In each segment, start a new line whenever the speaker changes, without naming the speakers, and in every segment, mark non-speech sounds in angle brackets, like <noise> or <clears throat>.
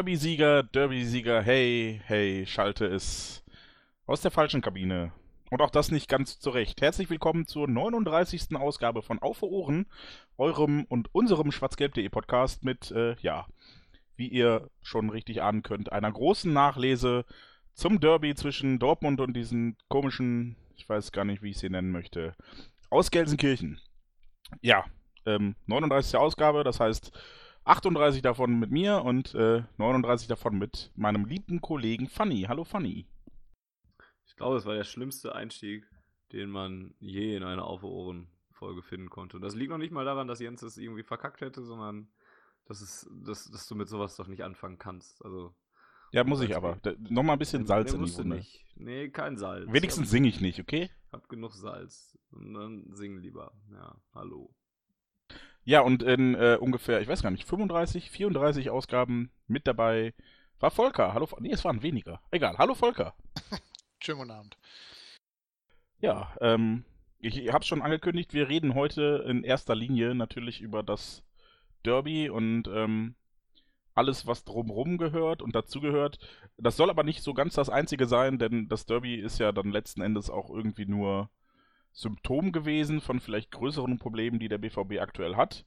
Derby-Sieger, Derby-Sieger, hey, hey, schalte es aus der falschen Kabine. Und auch das nicht ganz zurecht. Herzlich willkommen zur 39. Ausgabe von Auf Ohren, eurem und unserem schwarzgelb.de Podcast mit, äh, ja, wie ihr schon richtig ahnen könnt, einer großen Nachlese zum Derby zwischen Dortmund und diesen komischen, ich weiß gar nicht, wie ich sie nennen möchte, aus Gelsenkirchen. Ja, ähm, 39. Ausgabe, das heißt, 38 davon mit mir und äh, 39 davon mit meinem lieben Kollegen Fanny. Hallo Fanny.
Ich glaube, es war der schlimmste Einstieg, den man je in einer Auf Ohren-Folge finden konnte. Und das liegt noch nicht mal daran, dass Jens es irgendwie verkackt hätte, sondern dass, es, dass, dass du mit sowas doch nicht anfangen kannst. Also,
ja, muss ich aber. Da, Nochmal ein bisschen Salz in die Wunde.
Nicht. Nee, kein Salz.
Wenigstens singe ich nicht, okay?
Hab genug Salz. Und dann sing lieber. Ja, hallo.
Ja, und in äh, ungefähr, ich weiß gar nicht, 35, 34 Ausgaben mit dabei war Volker. Hallo, nee, es waren weniger. Egal, hallo Volker. <laughs>
Schönen guten Abend.
Ja, ähm, ich habe schon angekündigt, wir reden heute in erster Linie natürlich über das Derby und ähm, alles, was drumherum gehört und dazugehört. Das soll aber nicht so ganz das Einzige sein, denn das Derby ist ja dann letzten Endes auch irgendwie nur Symptom gewesen von vielleicht größeren Problemen, die der BVB aktuell hat.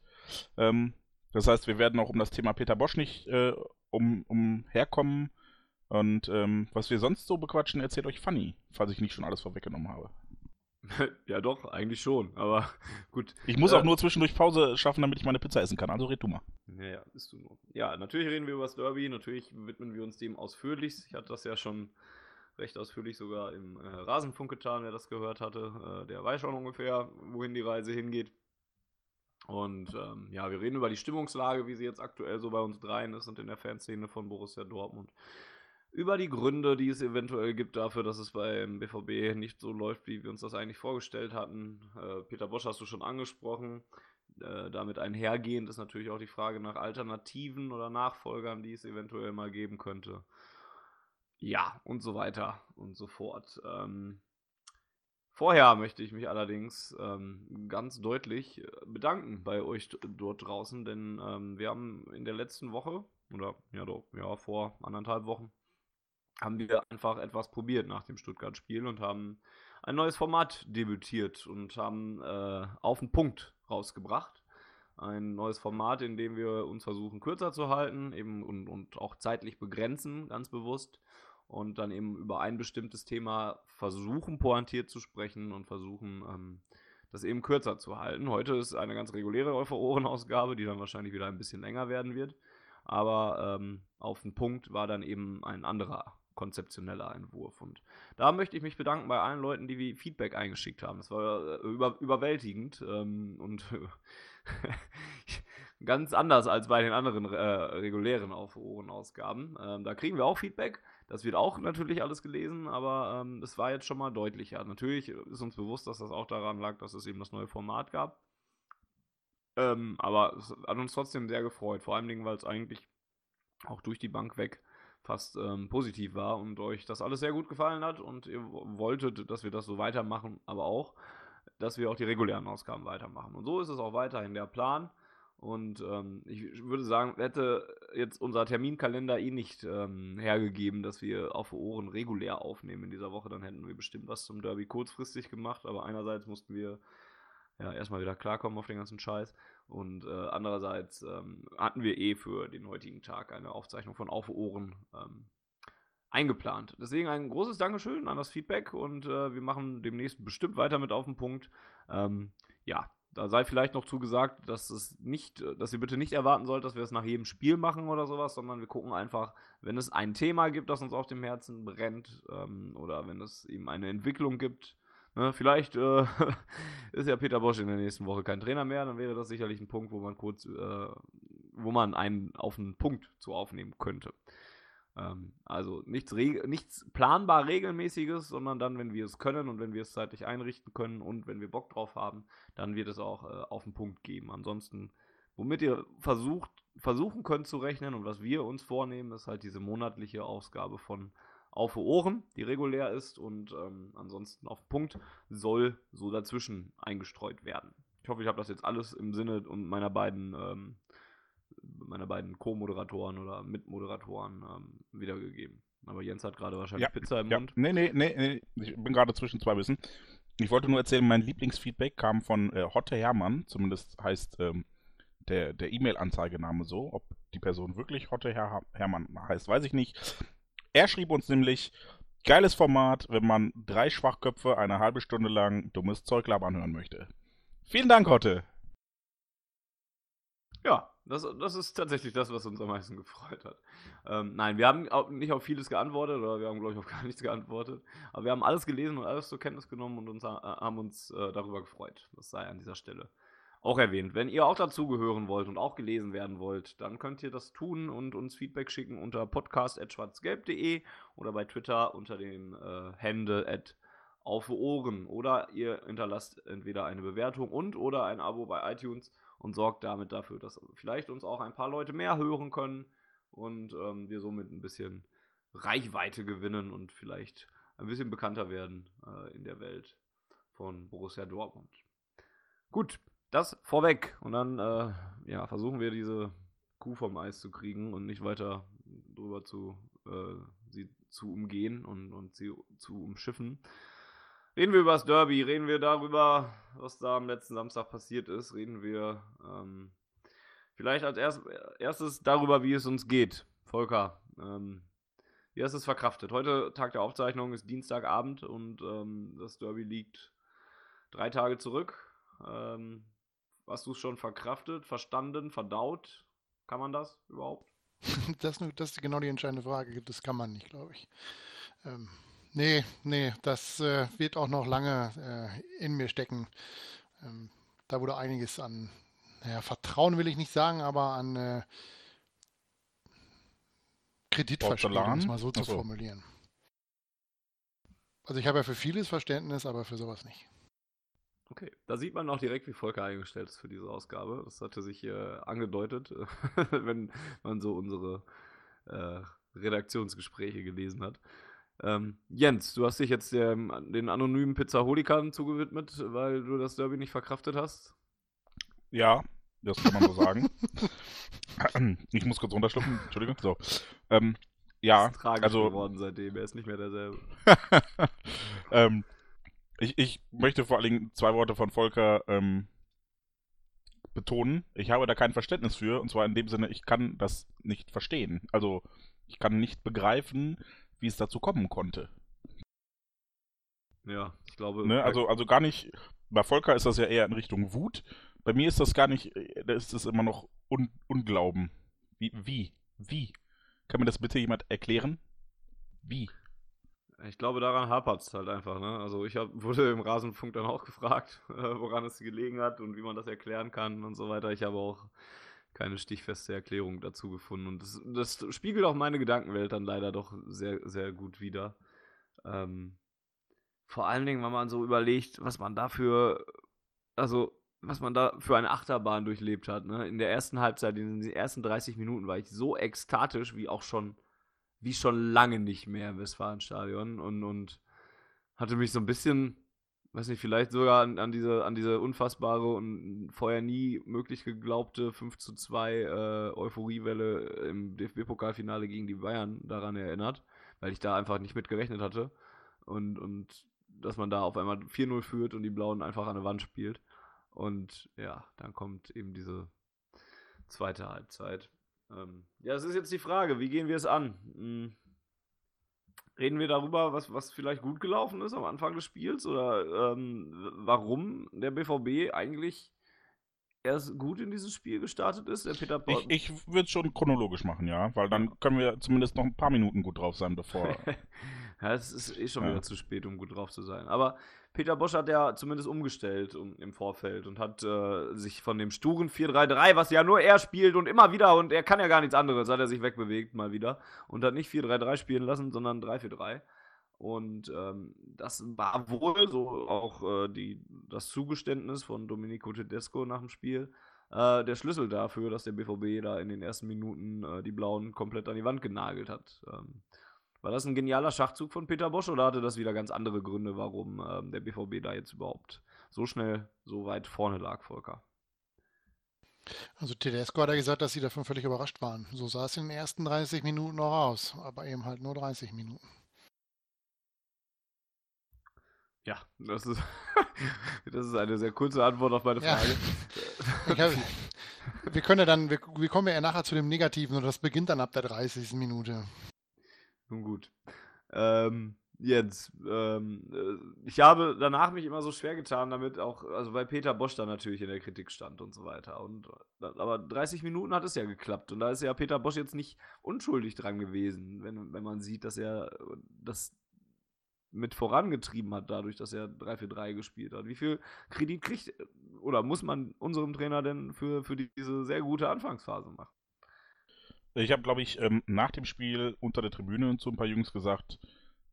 Ähm, das heißt, wir werden auch um das Thema Peter Bosch nicht äh, um, umherkommen. Und ähm, was wir sonst so bequatschen, erzählt euch Fanny, falls ich nicht schon alles vorweggenommen habe. <laughs>
ja, doch, eigentlich schon, aber <laughs> gut.
Ich muss äh, auch nur zwischendurch Pause schaffen, damit ich meine Pizza essen kann. Also red du mal.
Ja, ja, bist du nur. Ja, natürlich reden wir über das Derby, natürlich widmen wir uns dem ausführlich. Ich hatte das ja schon recht ausführlich sogar im äh, Rasenfunk getan, wer das gehört hatte. Äh, der weiß schon ungefähr, wohin die Reise hingeht. Und ähm, ja, wir reden über die Stimmungslage, wie sie jetzt aktuell so bei uns dreien ist und in der Fanszene von Borussia Dortmund. Über die Gründe, die es eventuell gibt dafür, dass es beim BVB nicht so läuft, wie wir uns das eigentlich vorgestellt hatten. Äh, Peter Bosch hast du schon angesprochen. Äh, damit einhergehend ist natürlich auch die Frage nach Alternativen oder Nachfolgern, die es eventuell mal geben könnte. Ja, und so weiter und so fort. Ähm, vorher möchte ich mich allerdings ähm, ganz deutlich äh, bedanken bei euch dort draußen, denn ähm, wir haben in der letzten Woche, oder ja, doch, ja, vor anderthalb Wochen, haben wir einfach etwas probiert nach dem Stuttgart-Spiel und haben ein neues Format debütiert und haben äh, auf den Punkt rausgebracht. Ein neues Format, in dem wir uns versuchen, kürzer zu halten eben und, und auch zeitlich begrenzen, ganz bewusst und dann eben über ein bestimmtes Thema versuchen, pointiert zu sprechen und versuchen, ähm, das eben kürzer zu halten. Heute ist eine ganz reguläre Ohren-Ausgabe, die dann wahrscheinlich wieder ein bisschen länger werden wird. Aber ähm, auf den Punkt war dann eben ein anderer konzeptioneller Entwurf. Und da möchte ich mich bedanken bei allen Leuten, die wie Feedback eingeschickt haben. Das war äh, über, überwältigend ähm, und <laughs> ganz anders als bei den anderen äh, regulären Auf Ohrenausgaben. Ähm, da kriegen wir auch Feedback. Das wird auch natürlich alles gelesen, aber ähm, es war jetzt schon mal deutlicher. Natürlich ist uns bewusst, dass das auch daran lag, dass es eben das neue Format gab. Ähm, aber es hat uns trotzdem sehr gefreut, vor allen Dingen, weil es eigentlich auch durch die Bank weg fast ähm, positiv war und euch das alles sehr gut gefallen hat und ihr wolltet, dass wir das so weitermachen, aber auch, dass wir auch die regulären Ausgaben weitermachen. Und so ist es auch weiterhin der Plan. Und ähm, ich würde sagen, hätte jetzt unser Terminkalender eh nicht ähm, hergegeben, dass wir auf Ohren regulär aufnehmen in dieser Woche, dann hätten wir bestimmt was zum Derby kurzfristig gemacht. Aber einerseits mussten wir ja erstmal wieder klarkommen auf den ganzen Scheiß. Und äh, andererseits ähm, hatten wir eh für den heutigen Tag eine Aufzeichnung von Auf Ohren ähm, eingeplant. Deswegen ein großes Dankeschön an das Feedback und äh, wir machen demnächst bestimmt weiter mit auf den Punkt. Ähm, ja, da sei vielleicht noch zugesagt, dass es nicht, dass ihr bitte nicht erwarten sollt, dass wir es nach jedem Spiel machen oder sowas, sondern wir gucken einfach, wenn es ein Thema gibt, das uns auf dem Herzen brennt, ähm, oder wenn es eben eine Entwicklung gibt, Ne, vielleicht äh, <laughs> ist ja Peter Bosch in der nächsten Woche kein Trainer mehr, dann wäre das sicherlich ein Punkt, wo man kurz, äh, wo man einen auf einen Punkt zu aufnehmen könnte. Ähm, also nichts, nichts planbar regelmäßiges, sondern dann, wenn wir es können und wenn wir es zeitlich einrichten können und wenn wir Bock drauf haben, dann wird es auch äh, auf den Punkt geben. Ansonsten, womit ihr versucht, versuchen könnt zu rechnen und was wir uns vornehmen, ist halt diese monatliche Ausgabe von auf Ohren, die regulär ist und ähm, ansonsten auf Punkt soll so dazwischen eingestreut werden. Ich hoffe, ich habe das jetzt alles im Sinne meiner beiden ähm, meiner beiden Co-Moderatoren oder Mitmoderatoren ähm, wiedergegeben. Aber Jens hat gerade wahrscheinlich ja, Pizza im ja. Mund.
Nee, nee, nee, nee, ich bin gerade zwischen zwei Wissen. Ich wollte nur erzählen, mein Lieblingsfeedback kam von äh, Hotte Hermann, zumindest heißt ähm, der, der E-Mail-Anzeigename so. Ob die Person wirklich Hotte Her Hermann heißt, weiß ich nicht. Er schrieb uns nämlich, geiles Format, wenn man drei Schwachköpfe eine halbe Stunde lang dummes Zeug labern hören möchte. Vielen Dank, Hotte.
Ja, das, das ist tatsächlich das, was uns am meisten gefreut hat. Ähm, nein, wir haben auch nicht auf vieles geantwortet oder wir haben, glaube ich, auf <laughs> gar nichts geantwortet. Aber wir haben alles gelesen und alles zur Kenntnis genommen und uns, äh, haben uns äh, darüber gefreut. Das sei an dieser Stelle auch erwähnt. Wenn ihr auch dazugehören wollt und auch gelesen werden wollt, dann könnt ihr das tun und uns Feedback schicken unter podcast.schwarzgelb.de oder bei Twitter unter dem äh, Handle auf Ohren. Oder ihr hinterlasst entweder eine Bewertung und oder ein Abo bei iTunes und sorgt damit dafür, dass vielleicht uns auch ein paar Leute mehr hören können und ähm, wir somit ein bisschen Reichweite gewinnen und vielleicht ein bisschen bekannter werden äh, in der Welt von Borussia Dortmund. Gut, das vorweg. Und dann äh, ja, versuchen wir diese Kuh vom Eis zu kriegen und nicht weiter drüber zu, äh, sie zu umgehen und, und sie zu umschiffen. Reden wir über das Derby, reden wir darüber, was da am letzten Samstag passiert ist, reden wir ähm, vielleicht als erst, erstes darüber, wie es uns geht. Volker, ähm, wie hast du es verkraftet? Heute, Tag der Aufzeichnung, ist Dienstagabend und ähm, das Derby liegt drei Tage zurück. Ähm, Hast du es schon verkraftet, verstanden, verdaut? Kann man das überhaupt? <laughs>
das, das ist genau die entscheidende Frage. Das kann man nicht, glaube ich. Ähm, nee, nee, das äh, wird auch noch lange äh, in mir stecken. Ähm, da wurde einiges an, naja, Vertrauen will ich nicht sagen, aber an äh, Kredit verspielt, um es mal so zu formulieren. Also ich habe ja für vieles Verständnis, aber für sowas nicht.
Okay, da sieht man auch direkt, wie Volker eingestellt ist für diese Ausgabe. Das hatte sich äh, angedeutet, <laughs> wenn man so unsere äh, Redaktionsgespräche gelesen hat. Ähm, Jens, du hast dich jetzt dem, den anonymen Pizzaholikan zugewidmet, weil du das Derby nicht verkraftet hast.
Ja, das kann man so sagen. <clears throat> ich muss kurz runterschlucken, Entschuldigung. So. Ähm, ja,
ist tragisch also, geworden seitdem, er ist nicht mehr derselbe. <laughs>
ähm, ich, ich möchte vor allen Dingen zwei Worte von Volker ähm, betonen. Ich habe da kein Verständnis für. Und zwar in dem Sinne, ich kann das nicht verstehen. Also, ich kann nicht begreifen, wie es dazu kommen konnte.
Ja, ich glaube.
Ne? Also, also gar nicht. Bei Volker ist das ja eher in Richtung Wut. Bei mir ist das gar nicht. Da ist es immer noch Un Unglauben. Wie? Wie? Wie? Kann mir das bitte jemand erklären? Wie?
Ich glaube, daran hapert es halt einfach. Ne? Also ich hab, <laughs> wurde im Rasenfunk dann auch gefragt, äh, woran es gelegen hat und wie man das erklären kann und so weiter. Ich habe auch keine stichfeste Erklärung dazu gefunden. Und das, das spiegelt auch meine Gedankenwelt dann leider doch sehr, sehr gut wider. Ähm, vor allen Dingen, wenn man so überlegt, was man dafür, also was man da für eine Achterbahn durchlebt hat. Ne? In der ersten Halbzeit, in den ersten 30 Minuten war ich so ekstatisch wie auch schon wie schon lange nicht mehr im Westfalenstadion und, und hatte mich so ein bisschen, weiß nicht, vielleicht sogar an, an, diese, an diese unfassbare und vorher nie möglich geglaubte 5 zu 2 äh, Euphoriewelle im DFB-Pokalfinale gegen die Bayern daran erinnert, weil ich da einfach nicht mit gerechnet hatte. Und, und dass man da auf einmal 4-0 führt und die Blauen einfach an der Wand spielt. Und ja, dann kommt eben diese zweite Halbzeit. Ähm, ja, es ist jetzt die Frage, wie gehen wir es an? Hm. Reden wir darüber, was, was vielleicht gut gelaufen ist am Anfang des Spiels oder ähm, warum der BVB eigentlich erst gut in dieses Spiel gestartet ist. Der Peter Bosch.
Ich, ich würde es schon chronologisch machen, ja, weil dann können wir zumindest noch ein paar Minuten gut drauf sein, bevor. <laughs>
ja, es ist eh schon
Ja.
wieder zu spät, um gut drauf zu sein. Aber Peter Bosch hat ja zumindest umgestellt um, im Vorfeld und hat äh, sich von dem sturen 4-3-3, was ja nur er spielt und immer wieder und er kann ja gar nichts anderes, hat er sich wegbewegt mal wieder und hat nicht 4-3-3 spielen lassen, sondern 3-4-3. Und ähm, das war wohl so auch äh, die, das Zugeständnis von Domenico Tedesco nach dem Spiel äh, der Schlüssel dafür, dass der BVB da in den ersten Minuten äh, die Blauen komplett an die Wand genagelt hat. Ähm, war das ein genialer Schachzug von Peter Bosch oder hatte das wieder ganz andere Gründe, warum ähm, der BVB da jetzt überhaupt so schnell so weit vorne lag, Volker?
Also Tedesco hat ja gesagt, dass sie davon völlig überrascht waren. So sah es in den ersten 30 Minuten noch aus, aber eben halt nur 30 Minuten.
Ja, das ist, <laughs> das ist eine sehr kurze Antwort auf meine
Ja.
Frage. <laughs>
Ich hab, wir können ja dann, wir, wir kommen ja nachher zu dem Negativen und das beginnt dann ab der 30. Minute.
Nun gut. Ähm, Jens, ähm, äh, ich habe danach mich immer so schwer getan damit, auch, also weil Peter Bosch da natürlich in der Kritik stand und so weiter. Und, äh, aber 30 Minuten hat es ja geklappt und da ist ja Peter Bosch jetzt nicht unschuldig dran gewesen, wenn, wenn man sieht, dass er das mit vorangetrieben hat, dadurch, dass er 3-4-3 gespielt hat. Wie viel Kredit kriegt oder muss man unserem Trainer denn für, für diese sehr gute Anfangsphase machen?
Ich habe, glaube ich, ähm, nach dem Spiel unter der Tribüne zu ein paar Jungs gesagt,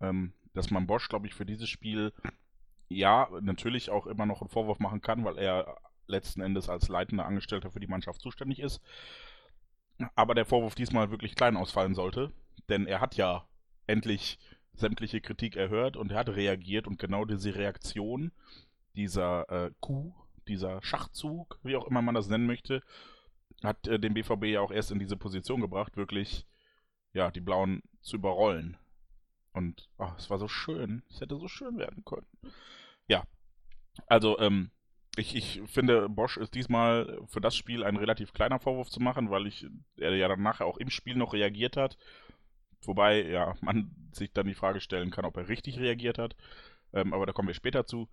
ähm, dass man Bosch, glaube ich, für dieses Spiel ja natürlich auch immer noch einen Vorwurf machen kann, weil er letzten Endes als leitender Angestellter für die Mannschaft zuständig ist. Aber der Vorwurf diesmal wirklich klein ausfallen sollte, denn er hat ja endlich sämtliche Kritik erhört und er hat reagiert und genau diese Reaktion, dieser äh, Coup, dieser Schachzug, wie auch immer man das nennen möchte, hat äh, den BVB ja auch erst in diese Position gebracht, wirklich ja, die Blauen zu überrollen. Und ach, es war so schön. Es hätte so schön werden können. Ja. Also, ähm, ich, ich finde, Bosch ist diesmal für das Spiel ein relativ kleiner Vorwurf zu machen, weil ich, er ja dann nachher auch im Spiel noch reagiert hat. Wobei, ja, man sich dann die Frage stellen kann, ob er richtig reagiert hat. Ähm, aber da kommen wir später zu.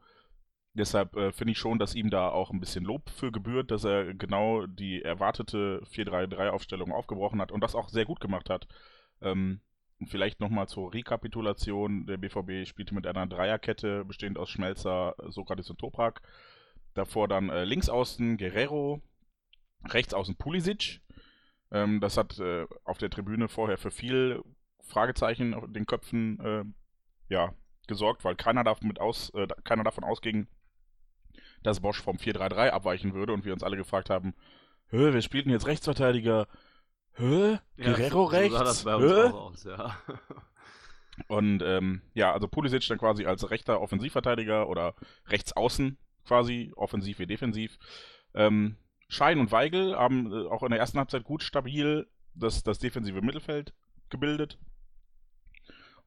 Deshalb äh, finde ich schon, dass ihm da auch ein bisschen Lob für gebührt, dass er genau die erwartete 4-3-3-Aufstellung aufgebrochen hat und das auch sehr gut gemacht hat. Ähm, vielleicht nochmal zur Rekapitulation. Der BVB spielte mit einer Dreierkette, bestehend aus Schmelzer, Sokrates und Toprak. Davor dann äh, links außen Guerrero, rechts außen Pulisic. Ähm, das hat äh, auf der Tribüne vorher für viel Fragezeichen auf den Köpfen äh, ja, gesorgt, weil keiner, davon aus, äh, keiner davon ausging, dass Bosch vom 4-3-3 abweichen würde und wir uns alle gefragt haben, Hö, wir spielten jetzt Rechtsverteidiger. Hö? Guerrero
so,
rechts?
So das bei uns auch aus, ja. <laughs>
Und ähm, ja, also Pulisic dann quasi als rechter Offensivverteidiger oder rechtsaußen quasi, offensiv wie defensiv. Ähm, Schein und Weigel haben äh, auch in der ersten Halbzeit gut stabil das, das defensive Mittelfeld gebildet.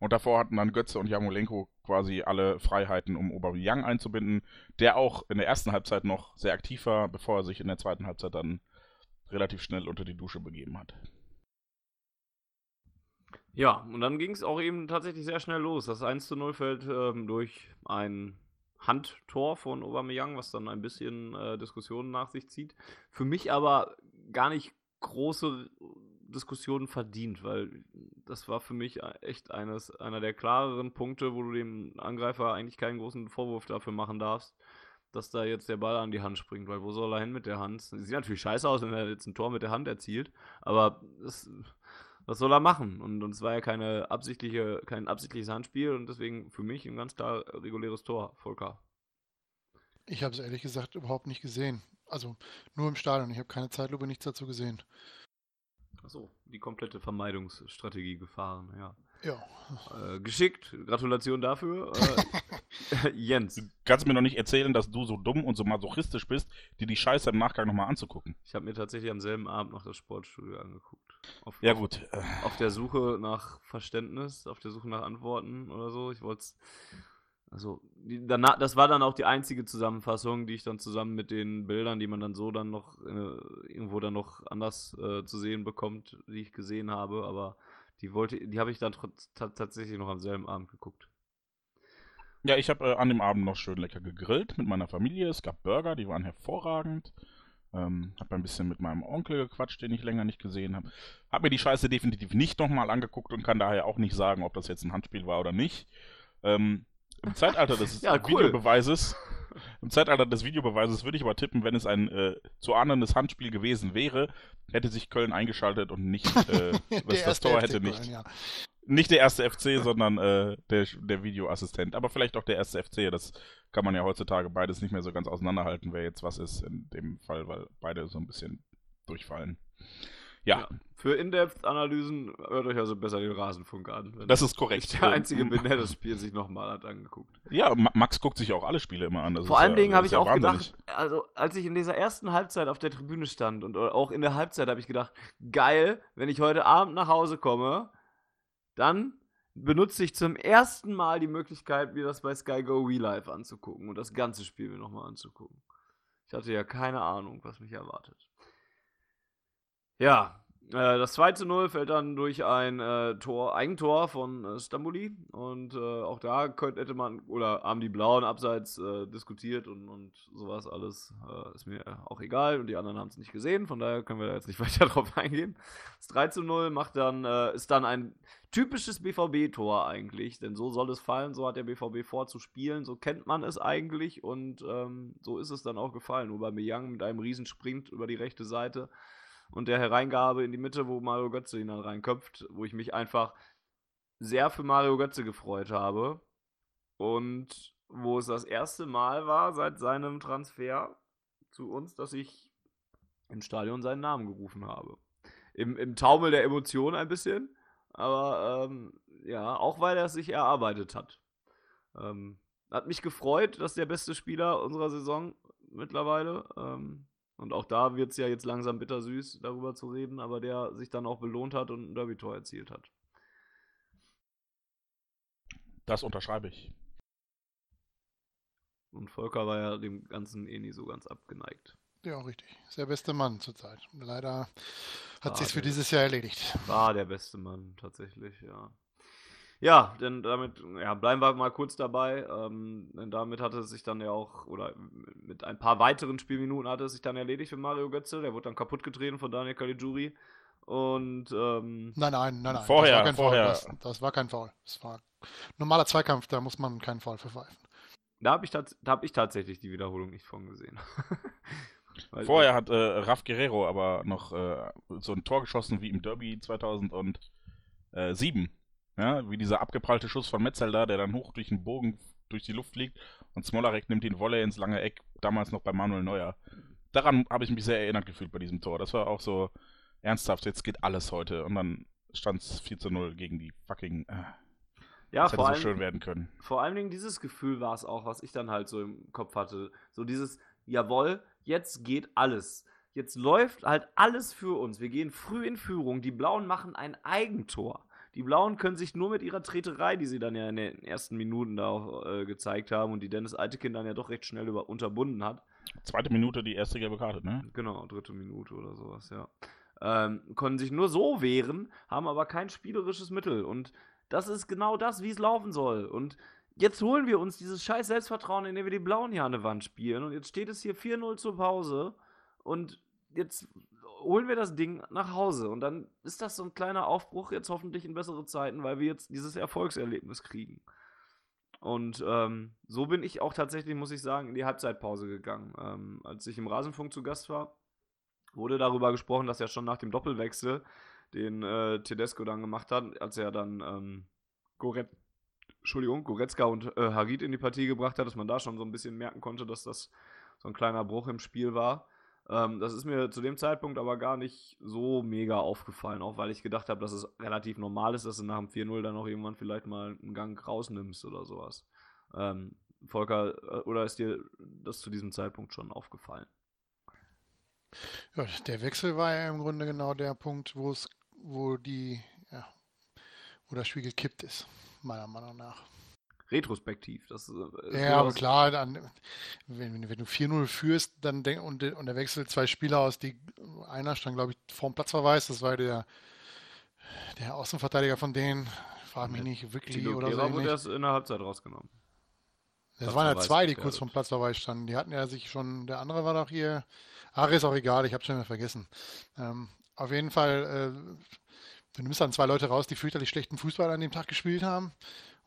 Und davor hatten dann Götze und Jamolenko quasi alle Freiheiten, um Aubameyang einzubinden, der auch in der ersten Halbzeit noch sehr aktiv war, bevor er sich in der zweiten Halbzeit dann relativ schnell unter die Dusche begeben hat.
Ja, und dann ging es auch eben tatsächlich sehr schnell los. Das 1 zu 0 fällt ähm, durch ein Handtor von Aubameyang, was dann ein bisschen äh, Diskussionen nach sich zieht. Für mich aber gar nicht große Diskussionen verdient, weil das war für mich echt eines, einer der klareren Punkte, wo du dem Angreifer eigentlich keinen großen Vorwurf dafür machen darfst, dass da jetzt der Ball an die Hand springt, weil wo soll er hin mit der Hand? Sieht natürlich scheiße aus, wenn er jetzt ein Tor mit der Hand erzielt, aber das, was soll er machen? Und, und es war ja keine absichtliche, kein absichtliches Handspiel und deswegen für mich ein ganz klar reguläres Tor, Volker.
Ich habe es ehrlich gesagt überhaupt nicht gesehen. Also nur im Stadion. Ich habe keine Zeitlupe, nichts dazu gesehen.
Achso, die komplette Vermeidungsstrategie gefahren, ja.
Ja,
Äh, geschickt, Gratulation dafür. Äh, <laughs> Jens,
Du kannst mir noch nicht erzählen, dass du so dumm und so masochistisch bist, dir die Scheiße im Nachgang nochmal anzugucken.
ich habe mir tatsächlich am selben Abend noch das Sportstudio angeguckt. Auf,
Ja
auf,
gut, äh,
Auf der Suche nach Verständnis, auf der Suche nach Antworten oder so. Ich wollte es. Also, danach, das war dann auch die einzige Zusammenfassung, die ich dann zusammen mit den Bildern, die man dann so dann noch äh, irgendwo dann noch anders äh, zu sehen bekommt, die ich gesehen habe, aber die wollte, die habe ich dann tatsächlich noch am selben Abend geguckt.
ja, ich habe äh, an dem Abend noch schön lecker gegrillt mit meiner Familie. Es gab Burger, die waren hervorragend. Ähm, hab ein bisschen mit meinem Onkel gequatscht, den ich länger nicht gesehen habe. Hab mir die Scheiße definitiv nicht nochmal angeguckt und kann daher auch nicht sagen, ob das jetzt ein Handspiel war oder nicht. Ähm, Im Zeitalter des <laughs>
Ja, cool.
Videobeweises, im Zeitalter des Videobeweises würde ich aber tippen, wenn es ein äh, zu ahnendes Handspiel gewesen wäre, hätte sich Köln eingeschaltet und nicht äh, <laughs> das, das Tor
FC
hätte
Köln,
nicht
ja.
nicht der erste FC, sondern äh, der, der Videoassistent. Aber vielleicht auch der erste FC. Das kann man ja heutzutage beides nicht mehr so ganz auseinanderhalten, wer jetzt was ist in dem Fall, weil beide so ein bisschen durchfallen. Ja,
Ja. Für In-Depth-Analysen hört euch also besser den Rasenfunk an. Wenn
das ist
ich
korrekt.
der Einzige bin, der das Spiel sich nochmal hat angeguckt.
Ja, Ma- Max guckt sich auch alle Spiele immer an. Das
Vor
ist
allen
ja,
Dingen habe ich
ja
auch
wahnsinnig.
gedacht, also als ich in dieser ersten Halbzeit auf der Tribüne stand und auch in der Halbzeit habe ich gedacht, geil, wenn ich heute Abend nach Hause komme, dann benutze ich zum ersten Mal die Möglichkeit, mir das bei Sky Go Life anzugucken und das ganze Spiel mir nochmal anzugucken. Ich hatte ja keine Ahnung, was mich erwartet. Ja, äh, das 2 zu 0 fällt dann durch ein äh, Tor, Eigentor von äh, Stamboli. Und äh, auch da könnte, hätte man, oder haben die Blauen abseits äh, diskutiert und, und sowas alles. Äh, ist mir auch egal und die anderen haben es nicht gesehen. Von daher können wir da jetzt nicht <laughs> weiter drauf eingehen. Das 3 zu 0 macht dann, ist dann ein typisches BVB-Tor eigentlich. Denn so soll es fallen, so hat der BVB vor zu spielen. So kennt man es eigentlich und ähm, so ist es dann auch gefallen. Aubameyang mit einem riesen Sprint über die rechte Seite und der Hereingabe in die Mitte, wo Mario Götze ihn dann reinköpft, wo ich mich einfach sehr für Mario Götze gefreut habe und wo es das erste Mal war seit seinem Transfer zu uns, dass ich im Stadion seinen Namen gerufen habe. Im, im Taumel der Emotionen ein bisschen, aber ähm, ja, auch weil er es sich erarbeitet hat. Ähm, hat mich gefreut, dass der beste Spieler unserer Saison mittlerweile, ähm, und auch da wird es ja jetzt langsam bittersüß, darüber zu reden, aber der sich dann auch belohnt hat und ein Derby-Tor erzielt hat.
Das unterschreibe ich.
Und Volker war ja dem Ganzen eh nie so ganz abgeneigt.
Ja, richtig. Ist der beste Mann zurzeit. Leider hat sich's für dieses Jahr erledigt.
War der beste Mann, tatsächlich, ja. Ja, denn damit, ja, bleiben wir mal kurz dabei. Ähm, denn damit hatte es sich dann ja auch, oder mit ein paar weiteren Spielminuten hatte es sich dann erledigt für Mario Götze. Der wurde dann kaputt getreten von Daniel Caligiuri. Und ähm,
Nein, nein, nein, nein.
Vorher,
das war kein
vorher.
Foul. Das, das war kein Foul. Das war normaler Zweikampf, da muss man keinen Foul verpfeifen.
da habe ich, tats da hab ich tatsächlich die Wiederholung nicht von gesehen. <laughs> Weil-
Vorher hat äh, Raf Guerrero aber noch äh, so ein Tor geschossen wie im Derby 2007. Ja, wie dieser abgeprallte Schuss von Metzelder, der dann hoch durch den Bogen durch die Luft fliegt und Smolarek nimmt den Volley ins lange Eck, damals noch bei Manuel Neuer. Daran habe ich mich sehr erinnert gefühlt bei diesem Tor. Das war auch so ernsthaft, jetzt geht alles heute. Und dann stand es 4 zu 0 gegen die fucking. Äh,
ja,
das hätte
vor
so
allem,
schön werden können.
vor allen Dingen dieses Gefühl war es auch, was ich dann halt so im Kopf hatte. So dieses, jawohl, jetzt geht alles. Jetzt läuft halt alles für uns. Wir gehen früh in Führung. Die Blauen machen ein Eigentor. Die Blauen können sich nur mit ihrer Treterei, die sie dann ja in den ersten Minuten da auch äh, gezeigt haben und die Dennis Altekin dann ja doch recht schnell über, unterbunden hat,
Zweite Minute die erste gelbe Karte, ne?
Genau, dritte Minute oder sowas, ja. Ähm, konnten sich nur so wehren, haben aber kein spielerisches Mittel. Und das ist genau das, wie es laufen soll. Und jetzt holen wir uns dieses scheiß Selbstvertrauen, indem wir die Blauen hier an der Wand spielen. Und jetzt steht es hier 4-0 zur Pause. Und jetzt holen wir das Ding nach Hause. Und dann ist das so ein kleiner Aufbruch jetzt hoffentlich in bessere Zeiten, weil wir jetzt dieses Erfolgserlebnis kriegen. Und ähm, so bin ich auch tatsächlich, muss ich sagen, in die Halbzeitpause gegangen. Ähm, als ich im Rasenfunk zu Gast war, wurde darüber gesprochen, dass er schon nach dem Doppelwechsel, den äh, Tedesco dann gemacht hat, als er dann ähm, Goret Entschuldigung, Goretzka und äh, Harit in die Partie gebracht hat, dass man da schon so ein bisschen merken konnte, dass das so ein kleiner Bruch im Spiel war. Ähm, das ist mir zu dem Zeitpunkt aber gar nicht so mega aufgefallen, auch weil ich gedacht habe, dass es relativ normal ist, dass du nach dem 4-0 dann auch irgendwann vielleicht mal einen Gang rausnimmst oder sowas. Ähm, Volker, äh, oder ist dir das zu diesem Zeitpunkt schon aufgefallen?
Ja, der Wechsel war ja im Grunde genau der Punkt, wo es, wo die, ja, wo das Spiel gekippt ist, meiner Meinung nach.
Retrospektiv. Das, äh, ist
Ja, aber klar, dann, wenn, wenn du 4-0 führst, dann denk, und, und er wechselt zwei Spieler aus, die einer stand, glaube ich, vorm Platzverweis, das war der, der Außenverteidiger von denen, frag mich nicht, wirklich oder so.
Kehrer wurde erst in der Halbzeit rausgenommen.
Es waren ja zwei, die kurz vom Platzverweis standen. Die hatten ja sich schon, der andere war doch hier. Ach, ist auch egal, ich habe schon mal vergessen. Ähm, auf jeden Fall, äh, du nimmst dann zwei Leute raus, die fürchterlich schlechten Fußball an dem Tag gespielt haben.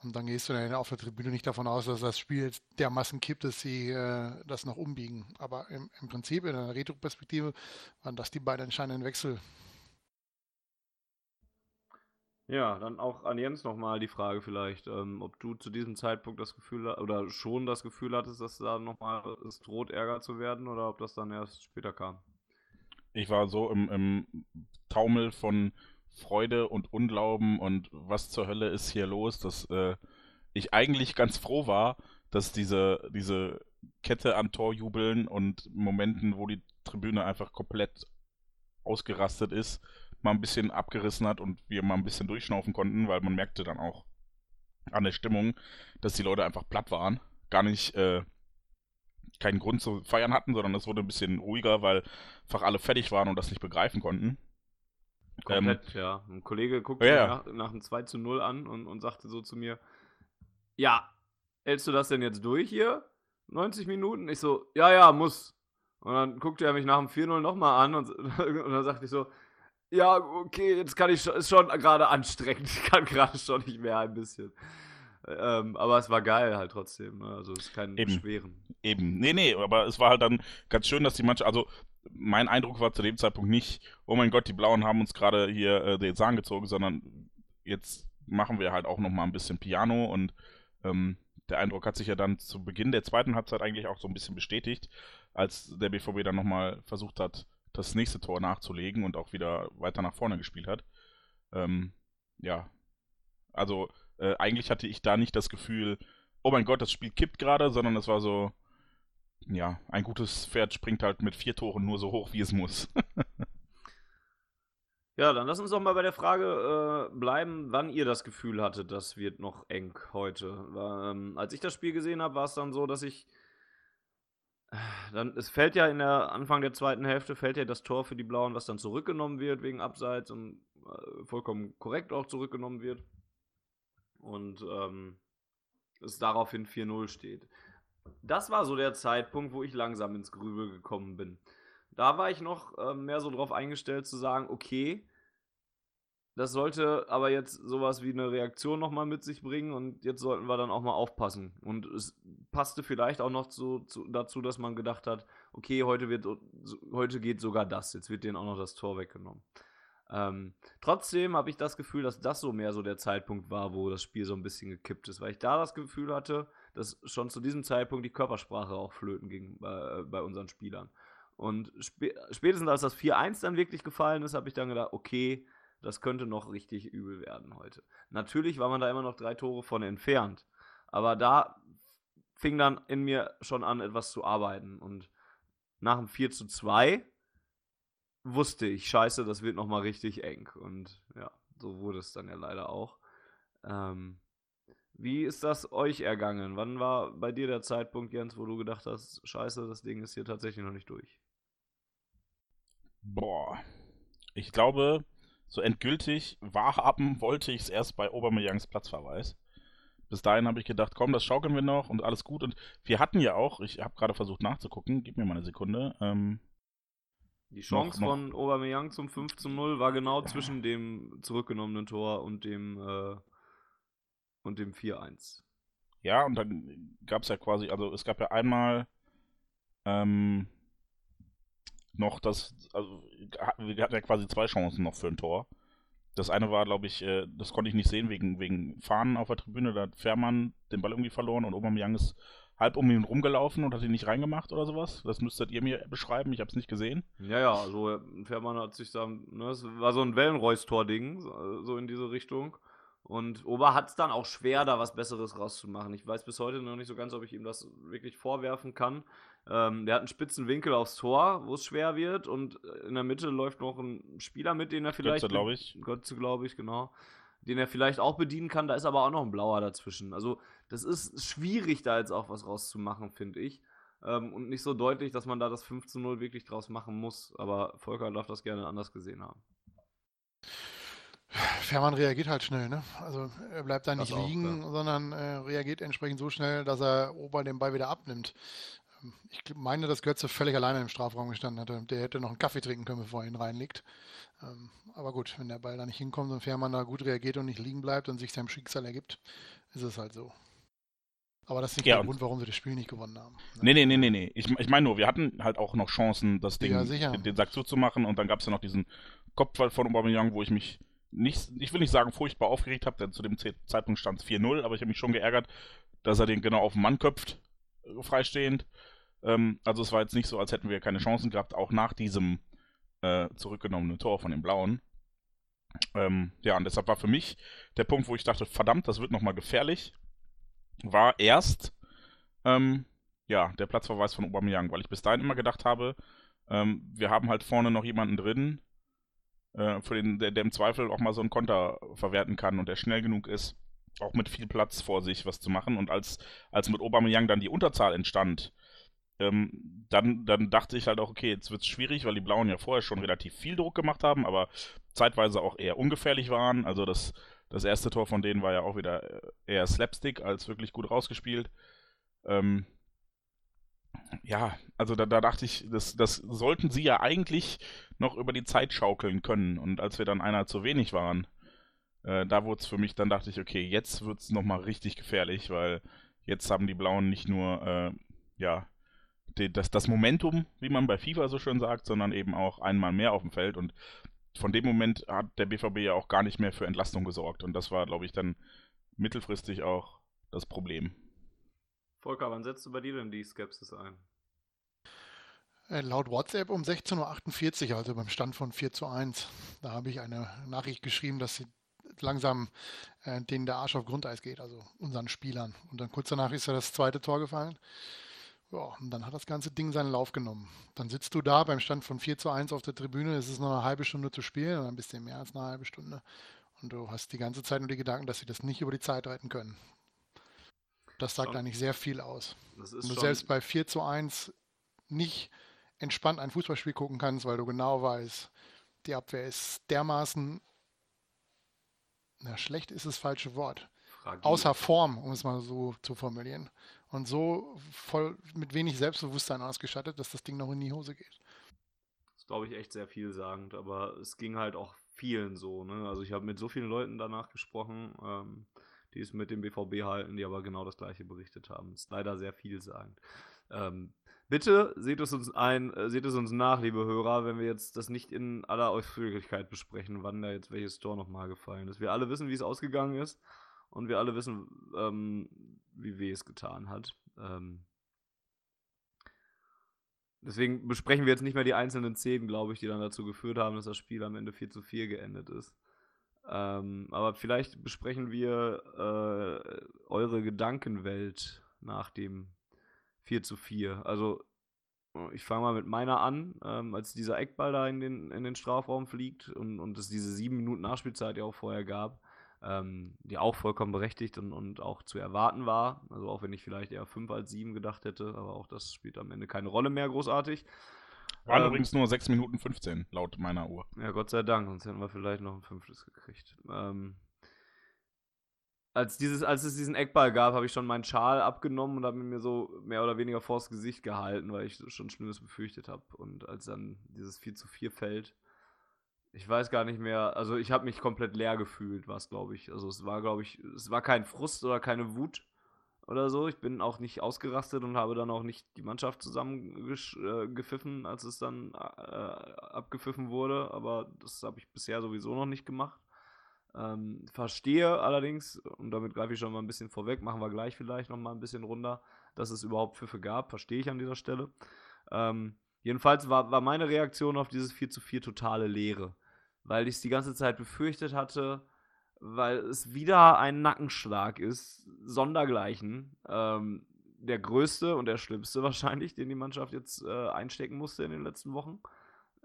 Und dann gehst du dann auf der Tribüne nicht davon aus, dass das Spiel dermaßen kippt, dass sie äh, das noch umbiegen. Aber im, im Prinzip, in der Retro-Perspektive, waren das die beiden entscheidenden Wechsel.
Ja, dann auch an Jens nochmal die Frage vielleicht, ähm, ob du zu diesem Zeitpunkt das Gefühl oder schon das Gefühl hattest, dass da nochmal es droht, Ärger zu werden oder ob das dann erst später kam.
Ich war so im, im Taumel von Freude und Unglauben und was zur Hölle ist hier los, dass äh, ich eigentlich ganz froh war, dass diese, diese Kette an Torjubeln und Momenten, wo die Tribüne einfach komplett ausgerastet ist, mal ein bisschen abgerissen hat und wir mal ein bisschen durchschnaufen konnten, weil man merkte dann auch an der Stimmung, dass die Leute einfach platt waren. Gar nicht äh, keinen Grund zu feiern hatten, sondern es wurde ein bisschen ruhiger, weil einfach alle fertig waren und das nicht begreifen konnten.
Komplett, ähm, ja. Ein Kollege guckte ja, nach, nach einem 2 zu 0 an und, und sagte so zu mir, ja, hältst du das denn jetzt durch hier? 90 Minuten? Ich so, ja, ja, muss. Und dann guckte er mich nach dem 4-0 nochmal an und, <laughs> und dann sagte ich so, ja, okay, jetzt kann ich schon, ist schon gerade anstrengend. <laughs> Ich kann gerade schon nicht mehr ein bisschen. Ähm, aber es war geil halt trotzdem. Ne? Also es ist kein
Eben.
Schweren.
Eben. Nee, nee, aber es war halt dann ganz schön, dass die Mannschaft, also mein Eindruck war zu dem Zeitpunkt nicht, oh mein Gott, die Blauen haben uns gerade hier äh, den Zahn gezogen, sondern jetzt machen wir halt auch nochmal ein bisschen Piano und ähm, der Eindruck hat sich ja dann zu Beginn der zweiten Halbzeit eigentlich auch so ein bisschen bestätigt, als der BVB dann nochmal versucht hat, das nächste Tor nachzulegen und auch wieder weiter nach vorne gespielt hat. Ähm, ja, also äh, eigentlich hatte ich da nicht das Gefühl, oh mein Gott, das Spiel kippt gerade, sondern es war so, ja, ein gutes Pferd springt halt mit vier Toren nur so hoch, wie es muss. <laughs>
ja, dann lass uns doch mal bei der Frage äh, bleiben, wann ihr das Gefühl hattet, das wird noch eng heute. Ähm, als ich das Spiel gesehen habe, war es dann so, dass ich dann, es fällt ja in der Anfang der zweiten Hälfte, fällt ja das Tor für die Blauen, was dann zurückgenommen wird wegen Abseits und äh, vollkommen korrekt auch zurückgenommen wird. Und ähm, es daraufhin 4-0 steht. Das war so der Zeitpunkt, wo ich langsam ins Grübel gekommen bin. Da war ich noch äh, mehr so drauf eingestellt zu sagen, okay, das sollte aber jetzt sowas wie eine Reaktion nochmal mit sich bringen und jetzt sollten wir dann auch mal aufpassen. Und es passte vielleicht auch noch zu, zu, dazu, dass man gedacht hat, okay, heute, wird, heute geht sogar das, jetzt wird denen auch noch das Tor weggenommen. Ähm, trotzdem habe ich das Gefühl, dass das so mehr so der Zeitpunkt war, wo das Spiel so ein bisschen gekippt ist, weil ich da das Gefühl hatte, dass schon zu diesem Zeitpunkt die Körpersprache auch flöten ging bei, bei unseren Spielern. Und spätestens als das 4-1 dann wirklich gefallen ist, habe ich dann gedacht, okay, das könnte noch richtig übel werden heute. Natürlich war man da immer noch drei Tore von entfernt. Aber da fing dann in mir schon an, etwas zu arbeiten. Und nach dem 4 zu 2 wusste ich, scheiße, das wird nochmal richtig eng. Und ja, so wurde es dann ja leider auch. Ähm, wie ist das euch ergangen? Wann war bei dir der Zeitpunkt, Jens, wo du gedacht hast, scheiße, das Ding ist hier tatsächlich noch nicht durch?
Boah. Ich glaube, so endgültig wahrhaben wollte ich es erst bei Aubameyangs Platzverweis. Bis dahin habe ich gedacht, komm, das schaukeln wir noch und alles gut. Und wir hatten ja auch, ich habe gerade versucht nachzugucken, gib mir mal eine Sekunde. Ähm,
die Chance noch, noch. von Aubameyang zum 5 zu 0 war genau ja. zwischen dem zurückgenommenen Tor und dem äh, und dem 4-1.
Ja, und dann gab es ja quasi, also es gab ja einmal ähm, noch das, also wir hatten ja quasi zwei Chancen noch für ein Tor. Das eine war, glaube ich, äh, das konnte ich nicht sehen wegen, wegen Fahnen auf der Tribüne. Da hat Fährmann den Ball irgendwie verloren und Aubameyang ist halb um ihn rumgelaufen und hat ihn nicht reingemacht oder sowas. Das müsstet ihr mir beschreiben, ich habe es nicht gesehen.
Ja, ja, also Fährmann hat sich da, ne, es war so ein Wellenreus-Tor-Ding, so in diese Richtung. Und Ober hat es dann auch schwer, da was Besseres rauszumachen. Ich weiß bis heute noch nicht so ganz, ob ich ihm das wirklich vorwerfen kann. Ähm, der hat einen spitzen Winkel aufs Tor, wo es schwer wird. Und äh, in der Mitte läuft noch ein Spieler mit, den er vielleicht.
Götze, glaube ich.
Götze, glaube ich, genau. Den er vielleicht auch bedienen kann. Da ist aber auch noch ein blauer dazwischen. Also, das ist schwierig, da jetzt auch was rauszumachen, finde ich. Ähm, und nicht so deutlich, dass man da das 5 zu 0 wirklich draus machen muss. Aber Volker darf das gerne anders gesehen haben.
Fährmann reagiert halt schnell, ne? Also er bleibt da nicht
auch,
liegen,
ja.
sondern äh, reagiert entsprechend so schnell, dass er Ober den Ball wieder abnimmt. Ähm, Ich meine, dass Götze völlig alleine im Strafraum gestanden hatte. Der hätte noch einen Kaffee trinken können, bevor er ihn reinlegt. Ähm, aber gut, wenn der Ball da nicht hinkommt und Fährmann da gut reagiert und nicht liegen bleibt und sich seinem Schicksal ergibt, ist es halt so. Aber das ist nicht
Ja,
der
und-
Grund, warum sie das Spiel nicht gewonnen haben. ne?
Nee, nee, nee, nee, nee. Ich, ich meine nur, wir hatten halt auch noch Chancen, das Ding,
Ja,
den Sack zuzumachen und dann gab es ja noch diesen Kopfball von Aubameyang, wo ich mich nicht, ich will nicht sagen furchtbar aufgeregt habe, denn zu dem Ze- Zeitpunkt stand es 4-0, aber ich habe mich schon geärgert, dass er den genau auf den Mann köpft, äh, freistehend. Ähm, also es war jetzt nicht so, als hätten wir keine Chancen gehabt, auch nach diesem äh, zurückgenommenen Tor von den Blauen. Ähm, ja, und deshalb war für mich der Punkt, wo ich dachte, verdammt, das wird nochmal gefährlich, war erst ähm, ja, der Platzverweis von Aubameyang, weil ich bis dahin immer gedacht habe, ähm, wir haben halt vorne noch jemanden drin, äh, für den, der, der im Zweifel auch mal so einen Konter verwerten kann und der schnell genug ist, auch mit viel Platz vor sich was zu machen. Und als, als mit Aubameyang dann die Unterzahl entstand, ähm, dann, dann dachte ich halt auch, okay, jetzt wird es schwierig, weil die Blauen ja vorher schon relativ viel Druck gemacht haben, aber zeitweise auch eher ungefährlich waren. Also das, das erste Tor von denen war ja auch wieder eher Slapstick als wirklich gut rausgespielt. Ähm, ja, also da, da dachte ich, das, das sollten sie ja eigentlich noch über die Zeit schaukeln können. Und als wir dann einer zu wenig waren, äh, da wurde es für mich, dann dachte ich, okay, jetzt wird es nochmal richtig gefährlich, weil jetzt haben die Blauen nicht nur, äh, ja, die, das, das Momentum, wie man bei FIFA so schön sagt, sondern eben auch einmal mehr auf dem Feld. Und von dem Moment hat der BVB ja auch gar nicht mehr für Entlastung gesorgt. Und das war, glaube ich, dann mittelfristig auch das Problem.
Volker, wann setzt du bei dir denn die Skepsis ein?
Äh, Laut WhatsApp um 16.48 Uhr, also beim Stand von 4 zu 1. Da habe ich eine Nachricht geschrieben, dass sie langsam äh, denen der Arsch auf Grundeis geht, also unseren Spielern. Und dann kurz danach ist ja das zweite Tor gefallen. Ja, und dann hat das ganze Ding seinen Lauf genommen. Dann sitzt du da beim Stand von 4 zu 1 auf der Tribüne, es ist noch eine halbe Stunde zu spielen, oder ein bisschen mehr als eine halbe Stunde. Und du hast die ganze Zeit nur die Gedanken, dass sie das nicht über die Zeit retten können. Das sagt
Schon.
eigentlich sehr viel aus. Wenn du selbst bei 4 zu 1 nicht entspannt ein Fußballspiel gucken kannst, weil du genau weißt, die Abwehr ist dermaßen, na schlecht ist das falsche Wort,
fragil.
außer Form, um es mal so zu formulieren. Und so voll mit wenig Selbstbewusstsein ausgestattet, dass das Ding noch in die Hose geht.
Das ist, glaube ich, echt sehr vielsagend, aber es ging halt auch vielen so. Ne? Also ich habe mit so vielen Leuten danach gesprochen, ähm, die es mit dem BVB halten, die aber genau das gleiche berichtet haben. Das ist leider sehr vielsagend. Ähm, bitte seht es uns ein, äh, seht es uns nach, liebe Hörer, wenn wir jetzt das nicht in aller Ausführlichkeit besprechen, wann da jetzt welches Tor nochmal gefallen ist. Wir alle wissen, wie es ausgegangen ist und wir alle wissen, ähm, wie weh es getan hat. Ähm, Deswegen besprechen wir jetzt nicht mehr die einzelnen Szenen, glaube ich, die dann dazu geführt haben, dass das Spiel am Ende 4 zu 4 geendet ist. Ähm, aber vielleicht besprechen wir äh, eure Gedankenwelt nach dem 4 zu 4. Also, ich fange mal mit meiner an, ähm, als dieser Eckball da in den, in den Strafraum fliegt und, und es diese sieben Minuten Nachspielzeit ja auch vorher gab, ähm, die auch vollkommen berechtigt und, und auch zu erwarten war. Also auch wenn ich vielleicht eher 5 als 7 gedacht hätte, aber auch das spielt am Ende keine Rolle mehr großartig.
Waren
Ähm,
übrigens nur 6 Minuten 15, laut meiner Uhr.
Ja, Gott sei Dank, sonst hätten wir vielleicht noch ein fünftes gekriegt. Ähm, als, dieses, als es diesen Eckball gab, habe ich schon meinen Schal abgenommen und habe ihn mir so mehr oder weniger vors Gesicht gehalten, weil ich schon Schlimmes befürchtet habe. Und als dann dieses 4 zu 4 fällt, ich weiß gar nicht mehr, also ich habe mich komplett leer gefühlt, war es, glaube ich. Also es war, glaube ich, es war kein Frust oder keine Wut oder so. Ich bin auch nicht ausgerastet und habe dann auch nicht die Mannschaft zusammengepfiffen, als es dann äh, abgepfiffen wurde. Aber das habe ich bisher sowieso noch nicht gemacht. Ähm, verstehe allerdings, und damit greife ich schon mal ein bisschen vorweg, machen wir gleich vielleicht noch mal ein bisschen runter, dass es überhaupt Pfiffe gab, verstehe ich an dieser Stelle. Ähm, jedenfalls war, war meine Reaktion auf dieses 4 zu 4 totale Leere, weil ich es die ganze Zeit befürchtet hatte, weil es wieder ein Nackenschlag ist, sondergleichen. Ähm, der größte und der schlimmste <laughs> wahrscheinlich, den die Mannschaft jetzt äh, einstecken musste in den letzten Wochen.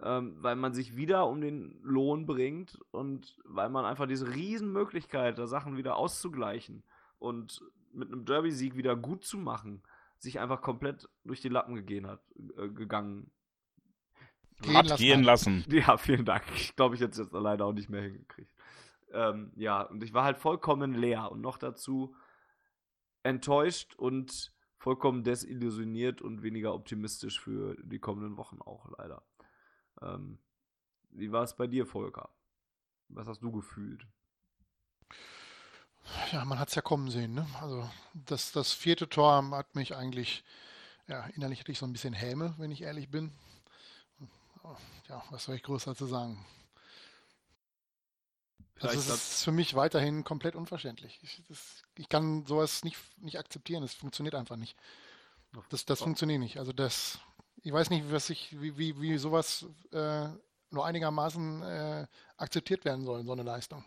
Ähm, weil man sich wieder um den Lohn bringt und weil man einfach diese Riesenmöglichkeit, da Sachen wieder auszugleichen und mit einem Derby-Sieg wieder gut zu machen, sich einfach komplett durch die Lappen gegeben hat, äh, gegangen.
Gehen
Hat
lassen
gehen
hat.
lassen.
Ja, vielen Dank. Ich glaube, ich hätte es jetzt alleine auch nicht mehr hingekriegt. Ähm, ja, und ich war halt vollkommen leer und noch dazu enttäuscht und vollkommen desillusioniert und weniger optimistisch für die kommenden Wochen auch leider. Ähm, wie war es bei dir, Volker? Was hast du gefühlt?
Ja, man hat es ja kommen sehen. Ne? Also das, das vierte Tor hat mich eigentlich, ja, innerlich hatte ich so ein bisschen Häme, wenn ich ehrlich bin. Ja, was soll ich größer zu sagen? Also das ist für mich weiterhin komplett unverständlich. Ich, das, ich kann sowas nicht, nicht akzeptieren. Das funktioniert einfach nicht. Das, das funktioniert nicht. Also das, ich weiß nicht, was ich, wie, wie, wie sowas äh, nur einigermaßen äh, akzeptiert werden soll, so eine Leistung.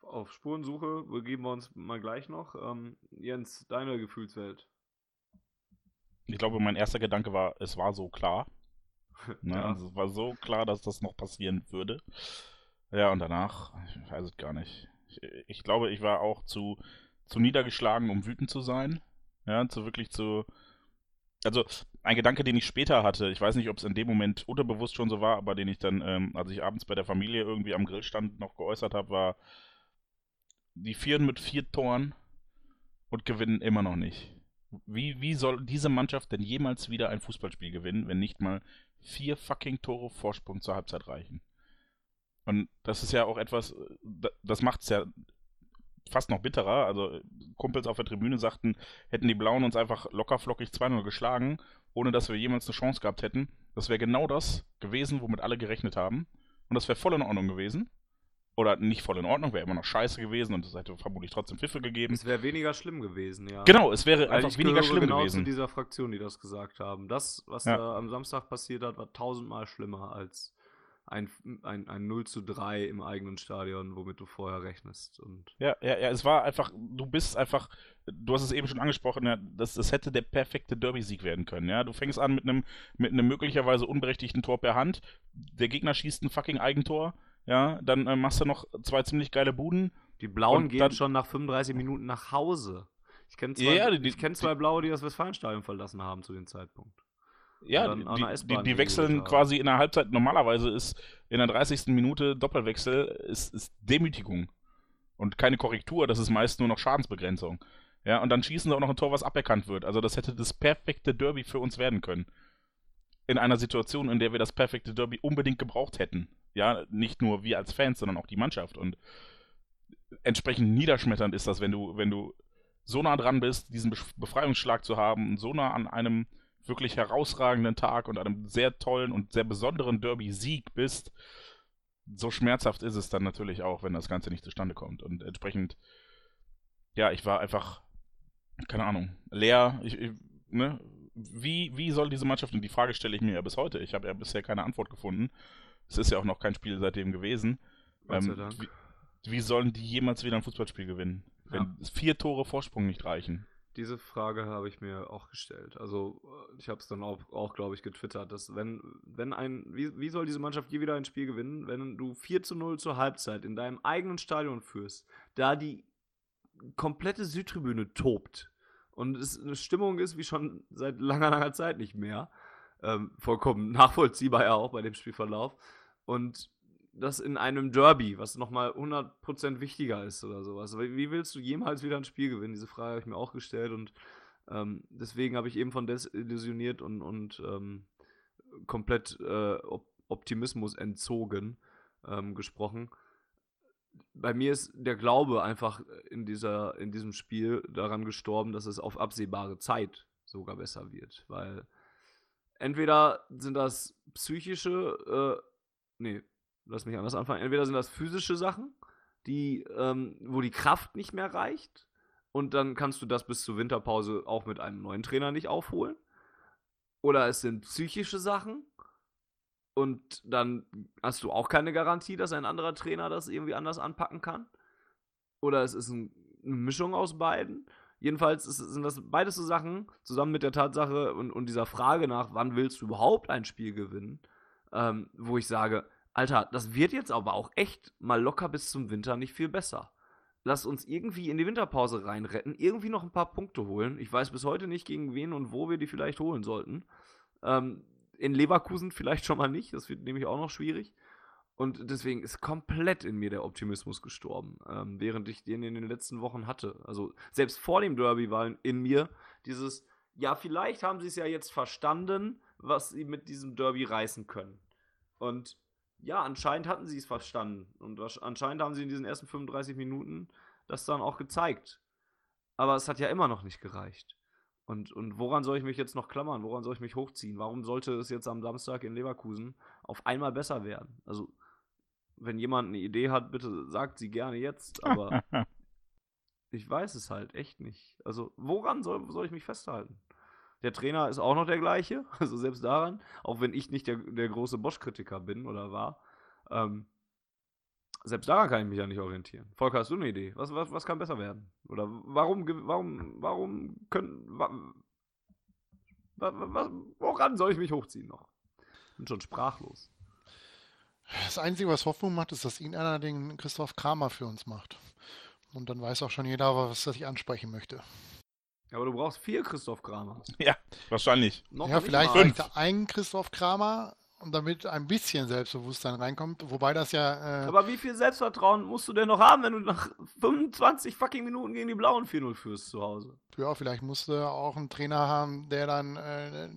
Auf Spurensuche begeben wir uns mal gleich noch. Ähm, Jens, deine Gefühlswelt.
Ich glaube, mein erster Gedanke war, es war so klar. <laughs> Ne? Ja. Also es war so klar, dass das noch passieren würde. Ja, und danach, ich weiß es gar nicht. Ich, ich glaube, ich war auch zu, zu niedergeschlagen, um wütend zu sein. Ja, zu wirklich zu. Also, ein Gedanke, den ich später hatte, ich weiß nicht, ob es in dem Moment unterbewusst schon so war, aber den ich dann, ähm, als ich abends bei der Familie irgendwie am Grill stand, noch geäußert habe, war, die führen mit vier Toren und gewinnen immer noch nicht. Wie, wie soll diese Mannschaft denn jemals wieder ein Fußballspiel gewinnen, wenn nicht mal vier fucking Tore Vorsprung zur Halbzeit reichen? Und das ist ja auch etwas, das macht es ja fast noch bitterer. Also Kumpels auf der Tribüne sagten, hätten die Blauen uns einfach lockerflockig 2-0 geschlagen, ohne dass wir jemals eine Chance gehabt hätten. Das wäre genau das gewesen, womit alle gerechnet haben. Und das wäre voll in Ordnung gewesen. Oder nicht voll in Ordnung, wäre immer noch scheiße gewesen und es hätte vermutlich trotzdem Pfiffe gegeben.
Es wäre weniger schlimm gewesen, ja.
Genau, es wäre Weil einfach weniger schlimm
genau
gewesen.
zu dieser Fraktion, die das gesagt haben. Das, was ja. da am Samstag passiert hat, war tausendmal schlimmer als ein, ein, ein 0 zu 3 im eigenen Stadion, womit du vorher rechnest. Und
ja, ja, ja, es war einfach, du bist einfach, du hast es eben schon angesprochen, ja, das, das hätte der perfekte Derby-Sieg werden können, ja. Du fängst an mit einem mit einem möglicherweise unberechtigten Tor per Hand, der Gegner schießt ein fucking Eigentor, ja, dann äh, machst du noch zwei ziemlich geile Buden.
Die Blauen gehen dann, schon nach 35 Minuten nach Hause. Ich kenne zwei, ja, die, kenn zwei Blaue, die das Westfalenstadion verlassen haben zu dem Zeitpunkt.
Ja, die, die, die, wechseln quasi in der Halbzeit. Normalerweise ist in der 30. Minute Doppelwechsel ist, ist Demütigung. Und keine Korrektur, das ist meist nur noch Schadensbegrenzung. Ja, und dann schießen sie auch noch ein Tor, was aberkannt wird. Also das hätte das perfekte Derby für uns werden können. In einer Situation, in der wir das perfekte Derby unbedingt gebraucht hätten. Ja, nicht nur wir als Fans, sondern auch die Mannschaft. Und entsprechend niederschmetternd ist das, wenn du, wenn du so nah dran bist, diesen Befreiungsschlag zu haben, so nah an einem wirklich herausragenden Tag und einem sehr tollen und sehr besonderen Derby-Sieg bist, so schmerzhaft ist es dann natürlich auch, wenn das Ganze nicht zustande kommt. Und entsprechend, ja, ich war einfach, keine Ahnung, leer. Ich, ich, ne? wie, wie soll diese Mannschaft, und die Frage stelle ich mir ja bis heute, ich habe ja bisher keine Antwort gefunden. Es ist ja auch noch kein Spiel seitdem gewesen. Ähm, wie, wie, sollen die jemals wieder ein Fußballspiel gewinnen, wenn ja. vier Tore Vorsprung nicht reichen?
Diese Frage habe ich mir auch gestellt. Also, äh, ich habe es dann auch, auch glaube ich, getwittert, dass wenn, wenn ein, wie, wie soll diese Mannschaft je wieder ein Spiel gewinnen, wenn du 4 zu 0 zur Halbzeit in deinem eigenen Stadion führst, da die komplette Südtribüne tobt und es eine Stimmung ist wie schon seit langer, langer Zeit nicht mehr. Ähm, vollkommen <laughs> nachvollziehbar ja auch bei dem Spielverlauf. Und das in einem Derby, was nochmal 100% wichtiger ist oder sowas. Wie willst du jemals wieder ein Spiel gewinnen? Diese Frage habe ich mir auch gestellt und ähm, deswegen habe ich eben von desillusioniert und, und ähm, komplett äh, Optimismus entzogen ähm, gesprochen. Bei mir ist der Glaube einfach in, dieser, in diesem Spiel daran gestorben, dass es auf absehbare Zeit sogar besser wird. Weil entweder sind das psychische, äh, nee, lass mich anders anfangen. Entweder sind das physische Sachen, die, ähm, wo die Kraft nicht mehr reicht. Und dann kannst du das bis zur Winterpause auch mit einem neuen Trainer nicht aufholen. Oder es sind psychische Sachen. Und dann hast du auch keine Garantie, dass ein anderer Trainer das irgendwie anders anpacken kann. Oder es ist ein, eine Mischung aus beiden. Jedenfalls sind das beides so Sachen, zusammen mit der Tatsache und, und dieser Frage nach, wann willst du überhaupt ein Spiel gewinnen, ähm, wo ich sage, Alter, das wird jetzt aber auch echt mal locker bis zum Winter nicht viel besser. Lass uns irgendwie in die Winterpause reinretten, irgendwie noch ein paar Punkte holen. Ich weiß bis heute nicht, gegen wen und wo wir die vielleicht holen sollten. Ähm, in Leverkusen vielleicht schon mal nicht, das wird nämlich auch noch schwierig. Und deswegen ist komplett in mir der Optimismus gestorben, ähm, während ich den in den letzten Wochen hatte. Also selbst vor dem Derby war in mir dieses, ja, vielleicht haben sie es ja jetzt verstanden, was sie mit diesem Derby reißen können. Und ja, anscheinend hatten sie es verstanden. Und anscheinend haben sie in diesen ersten 35 Minuten das dann auch gezeigt. Aber es hat ja immer noch nicht gereicht. Und, und woran soll ich mich jetzt noch klammern? Woran soll ich mich hochziehen? Warum sollte es jetzt am Samstag in Leverkusen auf einmal besser werden? Also, wenn jemand eine Idee hat, bitte sagt sie gerne jetzt, aber <laughs> ich weiß es halt echt nicht. Also, woran soll, soll ich mich festhalten? Der Trainer ist auch noch der gleiche, <laughs> also selbst daran, auch wenn ich nicht der, der große Bosch-Kritiker bin oder war. Ähm, selbst daran kann ich mich ja nicht orientieren. Volker, hast du eine Idee? Was, was, was kann besser werden? Oder warum, warum, warum können, wa, wa, woran soll ich mich hochziehen noch? Bin schon sprachlos.
Das Einzige, was Hoffnung macht, ist, dass ihn einer den Christoph Kramer für uns macht. Und dann weiß auch schon jeder, was ich ansprechen möchte.
Aber du brauchst vier Christoph Kramer.
Ja, wahrscheinlich.
Noch ja, vielleicht reicht ein Christoph Kramer und damit ein bisschen Selbstbewusstsein reinkommt, wobei das ja.
Äh Aber wie viel Selbstvertrauen musst du denn noch haben, wenn du nach 25 fucking Minuten gegen die Blauen 4-0 führst zu Hause?
Ja, vielleicht musst du auch einen Trainer haben, der dann äh,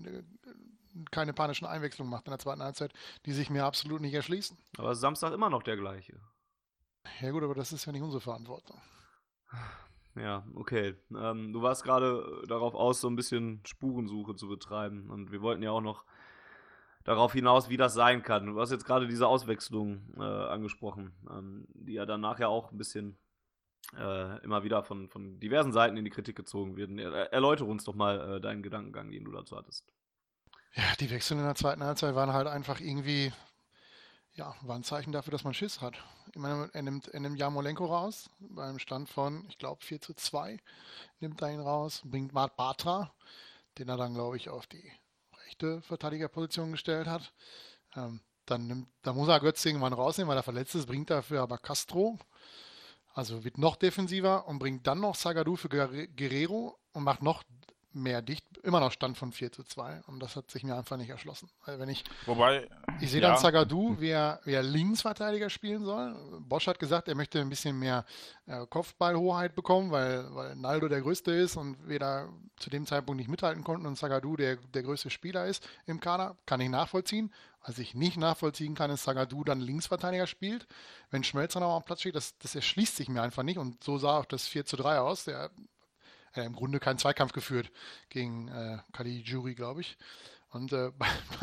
keine panischen Einwechslungen macht in der zweiten Halbzeit, die sich mir absolut nicht erschließen.
Aber Samstag immer noch der gleiche.
Ja, gut, aber das ist ja nicht unsere Verantwortung. <sighs>
Ja, okay. Ähm, du warst gerade darauf aus, so ein bisschen Spurensuche zu betreiben. Und wir wollten ja auch noch darauf hinaus, wie das sein kann. Du hast jetzt gerade diese Auswechslung äh, angesprochen, ähm, die ja dann nachher auch ein bisschen äh, immer wieder von, von diversen Seiten in die Kritik gezogen werden. Er, erläutere uns doch mal äh, deinen Gedankengang, den du dazu hattest.
Ja, die Wechsel in der zweiten Halbzeit waren halt einfach irgendwie, ja, war ein Zeichen dafür, dass man Schiss hat. Ich meine, er nimmt, er nimmt Jamolenko raus, beim Stand von, ich glaube, 4 zu 2, nimmt er ihn raus, bringt Mart Batra, den er dann, glaube ich, auf die rechte Verteidigerposition gestellt hat. Ähm, dann, nimmt, dann muss er Götz irgendwann rausnehmen, weil er verletzt ist, bringt dafür aber Castro. Also wird noch defensiver und bringt dann noch Sagadu für Guerrero und macht noch mehr dicht, immer noch Stand von 4 zu 2 und das hat sich mir einfach nicht erschlossen. Also wenn ich,
Wobei,
ich sehe ja. dann Zagadou, wie er, wie er Linksverteidiger spielen soll. Bosch hat gesagt, er möchte ein bisschen mehr äh, Kopfballhoheit bekommen, weil, weil Naldo der Größte ist und wir da zu dem Zeitpunkt nicht mithalten konnten und Zagadou der, der größte Spieler ist im Kader, kann ich nachvollziehen. Was ich nicht nachvollziehen kann, ist, Zagadou dann Linksverteidiger spielt. Wenn Schmelzer noch am Platz steht, das, das erschließt sich mir einfach nicht und so sah auch das 4 zu 3 aus. Der äh, im Grunde keinen Zweikampf geführt gegen äh, Kali Jury, glaube ich. Und äh,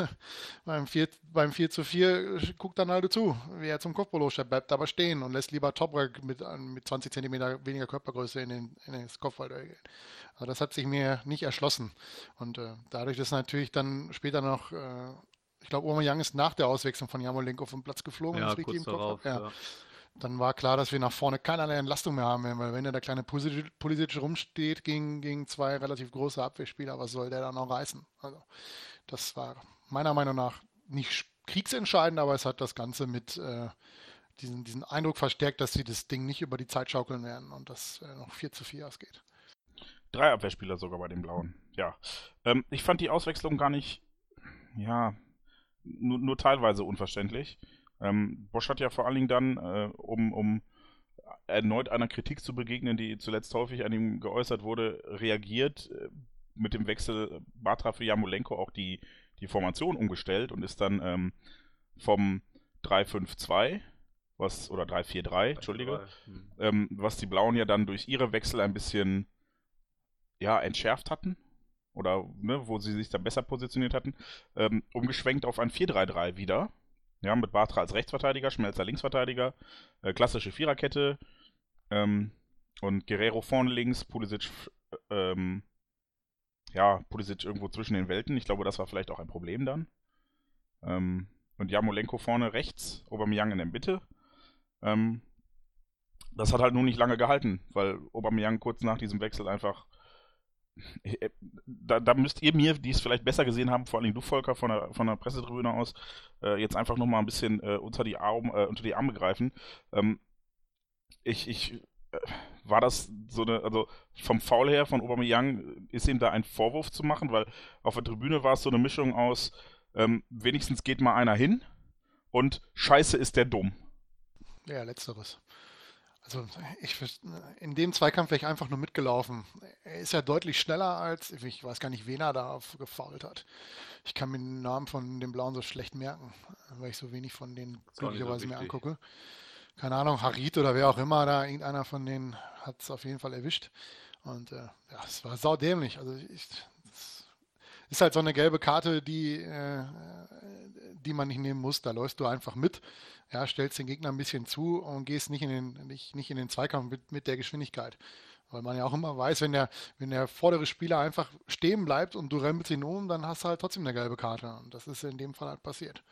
<laughs> beim, 4, beim 4 zu 4 guckt dann halt zu, wie er zum Kopfballoscher bleibt aber stehen und lässt lieber Toprak mit, mit 20 cm weniger Körpergröße in, den, in das Kopfball gehen. Also das hat sich mir nicht erschlossen. Und äh, dadurch, dass natürlich dann später noch, äh, ich glaube, Oma Young ist nach der Auswechslung von Jamolenko vom Platz geflogen.
Ja, kurz darauf, ja. ja
dann war klar, dass wir nach vorne keinerlei Entlastung mehr haben werden, weil wenn da der kleine Pulisic rumsteht gegen, gegen zwei relativ große Abwehrspieler, was soll der dann noch reißen? Also, das war meiner Meinung nach nicht kriegsentscheidend, aber es hat das Ganze mit äh, diesen, diesen Eindruck verstärkt, dass sie das Ding nicht über die Zeit schaukeln werden und dass äh, noch 4 zu 4 ausgeht.
Drei Abwehrspieler sogar bei den Blauen, ja. Ähm, ich fand die Auswechslung gar nicht, ja, nur, nur teilweise unverständlich. Ähm, Bosch hat ja vor allen Dingen dann, äh, um, um erneut einer Kritik zu begegnen, die zuletzt häufig an ihm geäußert wurde, reagiert äh, mit dem Wechsel Batra für Jamolenko auch die, die Formation umgestellt und ist dann ähm, vom 3-5-2 was oder 3-4-3, Entschuldige, hm. ähm, was die Blauen ja dann durch ihre Wechsel ein bisschen ja, entschärft hatten oder ne, wo sie sich dann besser positioniert hatten, ähm, umgeschwenkt auf ein 4-3-3 wieder ja, mit Bartra als Rechtsverteidiger, Schmelzer Linksverteidiger, äh, klassische Viererkette ähm, und Guerrero vorne links, Pulisic, ähm, ja, Pulisic irgendwo zwischen den Welten. Ich glaube, das war vielleicht auch ein Problem dann. Ähm, und Jamolenko vorne rechts, Aubameyang in der Mitte. Ähm, das hat halt nur nicht lange gehalten, weil Aubameyang kurz nach diesem Wechsel einfach äh, da, da, müsst ihr mir, die es vielleicht besser gesehen haben, vor allem du, Volker, von der, von der Pressetribüne aus, äh, jetzt einfach nochmal ein bisschen äh, unter, die Arme, äh, unter die Arme greifen. Ähm, ich, ich äh, war das so eine, also vom Foul her von Aubameyang ist ihm da ein Vorwurf zu machen, weil auf der Tribüne war es so eine Mischung aus, ähm, wenigstens geht mal einer hin und Scheiße ist der dumm.
Ja, letzteres. Also ich, in dem Zweikampf wäre ich einfach nur mitgelaufen. Er ist ja deutlich schneller als, ich weiß gar nicht, wen er da gefault hat. Ich kann mir den Namen von dem Blauen so schlecht merken, weil ich so wenig von denen glücklicherweise so mir angucke. Keine Ahnung, Harit oder wer auch immer da, irgendeiner von denen hat es auf jeden Fall erwischt. Und äh, ja, es war saudämlich. Also ich, ist halt so eine gelbe Karte, die, äh, die man nicht nehmen muss. Da läufst du einfach mit, ja, stellst den Gegner ein bisschen zu und gehst nicht in den, nicht, nicht in den Zweikampf mit, mit der Geschwindigkeit. Weil man ja auch immer weiß, wenn der, wenn der vordere Spieler einfach stehen bleibt und du rempelst ihn um, dann hast du halt trotzdem eine gelbe Karte. Und das ist in dem Fall halt passiert.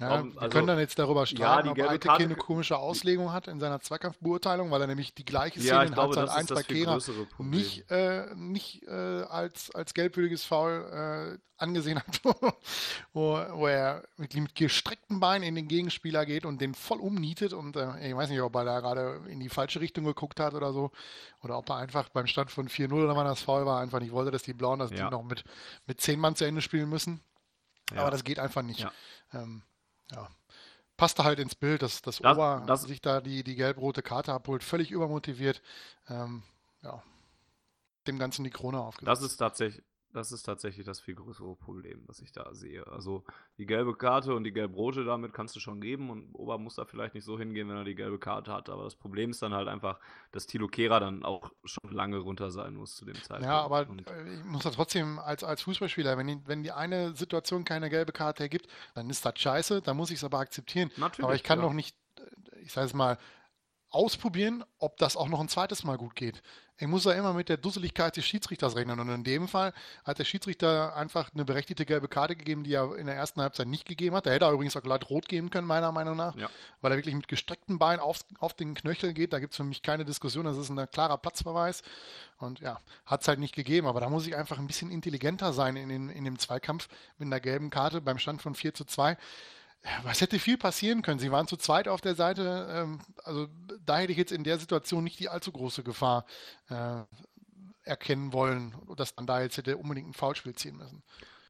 Ja, um, wir also, können dann jetzt darüber streiten, ja, ob Eitekin eine komische Auslegung hat in seiner Zweikampfbeurteilung, weil er nämlich die gleiche Szene ja, in glaube, Halbzeit 1 bei Kehra nicht, äh, nicht äh, als, als gelbwürdiges Foul äh, angesehen hat, <laughs> wo, wo er mit, mit, gestreckten Beinen in den Gegenspieler geht und den voll umnietet und äh, ich weiß nicht, ob er da gerade in die falsche Richtung geguckt hat oder so oder ob er einfach beim Stand von 4-0 oder wann das Foul war, einfach nicht wollte, dass die Blauen das. Ding noch mit, mit 10 Mann zu Ende spielen müssen. Aber das geht einfach nicht. Ähm, ja, passte halt ins Bild, dass, dass das, Ober das, sich da die, die gelb-rote Karte abholt, völlig übermotiviert. Ähm, ja, dem Ganzen die Krone aufgesetzt.
Das ist tatsächlich, das ist tatsächlich das viel größere Problem, was ich da sehe. Also die gelbe Karte und die gelb-rote damit kannst du schon geben und Ober muss da vielleicht nicht so hingehen, wenn er die gelbe Karte hat. Aber das Problem ist dann halt einfach, dass Tilo Kehra dann auch schon lange runter sein muss zu dem Zeitpunkt.
Ja, aber und äh, ich muss da trotzdem als, als Fußballspieler, wenn die, wenn die eine Situation keine gelbe Karte ergibt, dann ist das scheiße, dann muss ich es aber akzeptieren. Natürlich, aber ich kann ja. doch nicht, äh, ich sage es mal, ausprobieren, ob das auch noch ein zweites Mal gut geht. Ich muss ja immer mit der Dusseligkeit des Schiedsrichters rechnen. Und in dem Fall hat der Schiedsrichter einfach eine berechtigte gelbe Karte gegeben, die er in der ersten Halbzeit nicht gegeben hat. Da hätte er übrigens auch glatt rot geben können, meiner Meinung nach, ja. weil er wirklich mit gestreckten Beinen auf, auf den Knöchel geht. Da gibt es für mich keine Diskussion. Das ist ein klarer Platzverweis. Und ja, hat es halt nicht gegeben. Aber da muss ich einfach ein bisschen intelligenter sein in, den, in dem Zweikampf mit einer gelben Karte beim Stand von 4 zu 2 was hätte viel passieren können? Sie waren zu zweit auf der Seite. Ähm, also da hätte ich jetzt in der Situation nicht die allzu große Gefahr äh, erkennen wollen, dass man da jetzt hätte unbedingt ein Foulspiel ziehen müssen.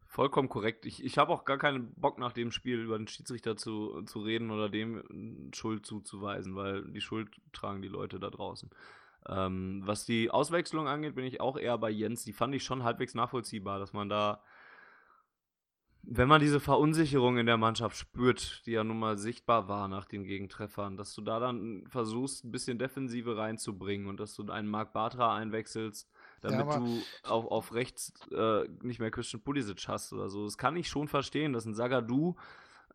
Vollkommen korrekt. Ich, ich habe auch gar keinen Bock nach dem Spiel über den Schiedsrichter zu, zu reden oder dem Schuld zuzuweisen, weil die Schuld tragen die Leute da draußen. Ähm, was die Auswechslung angeht, bin ich auch eher bei Jens. Die fand ich schon halbwegs nachvollziehbar, dass man da wenn man diese Verunsicherung in der Mannschaft spürt, die ja nun mal sichtbar war nach den Gegentreffern, dass du da dann versuchst, ein bisschen Defensive reinzubringen und dass du einen Marc Bartra einwechselst, damit ja, du auf, auf rechts äh, nicht mehr Christian Pulisic hast oder so. Das kann ich schon verstehen, dass ein Sagadu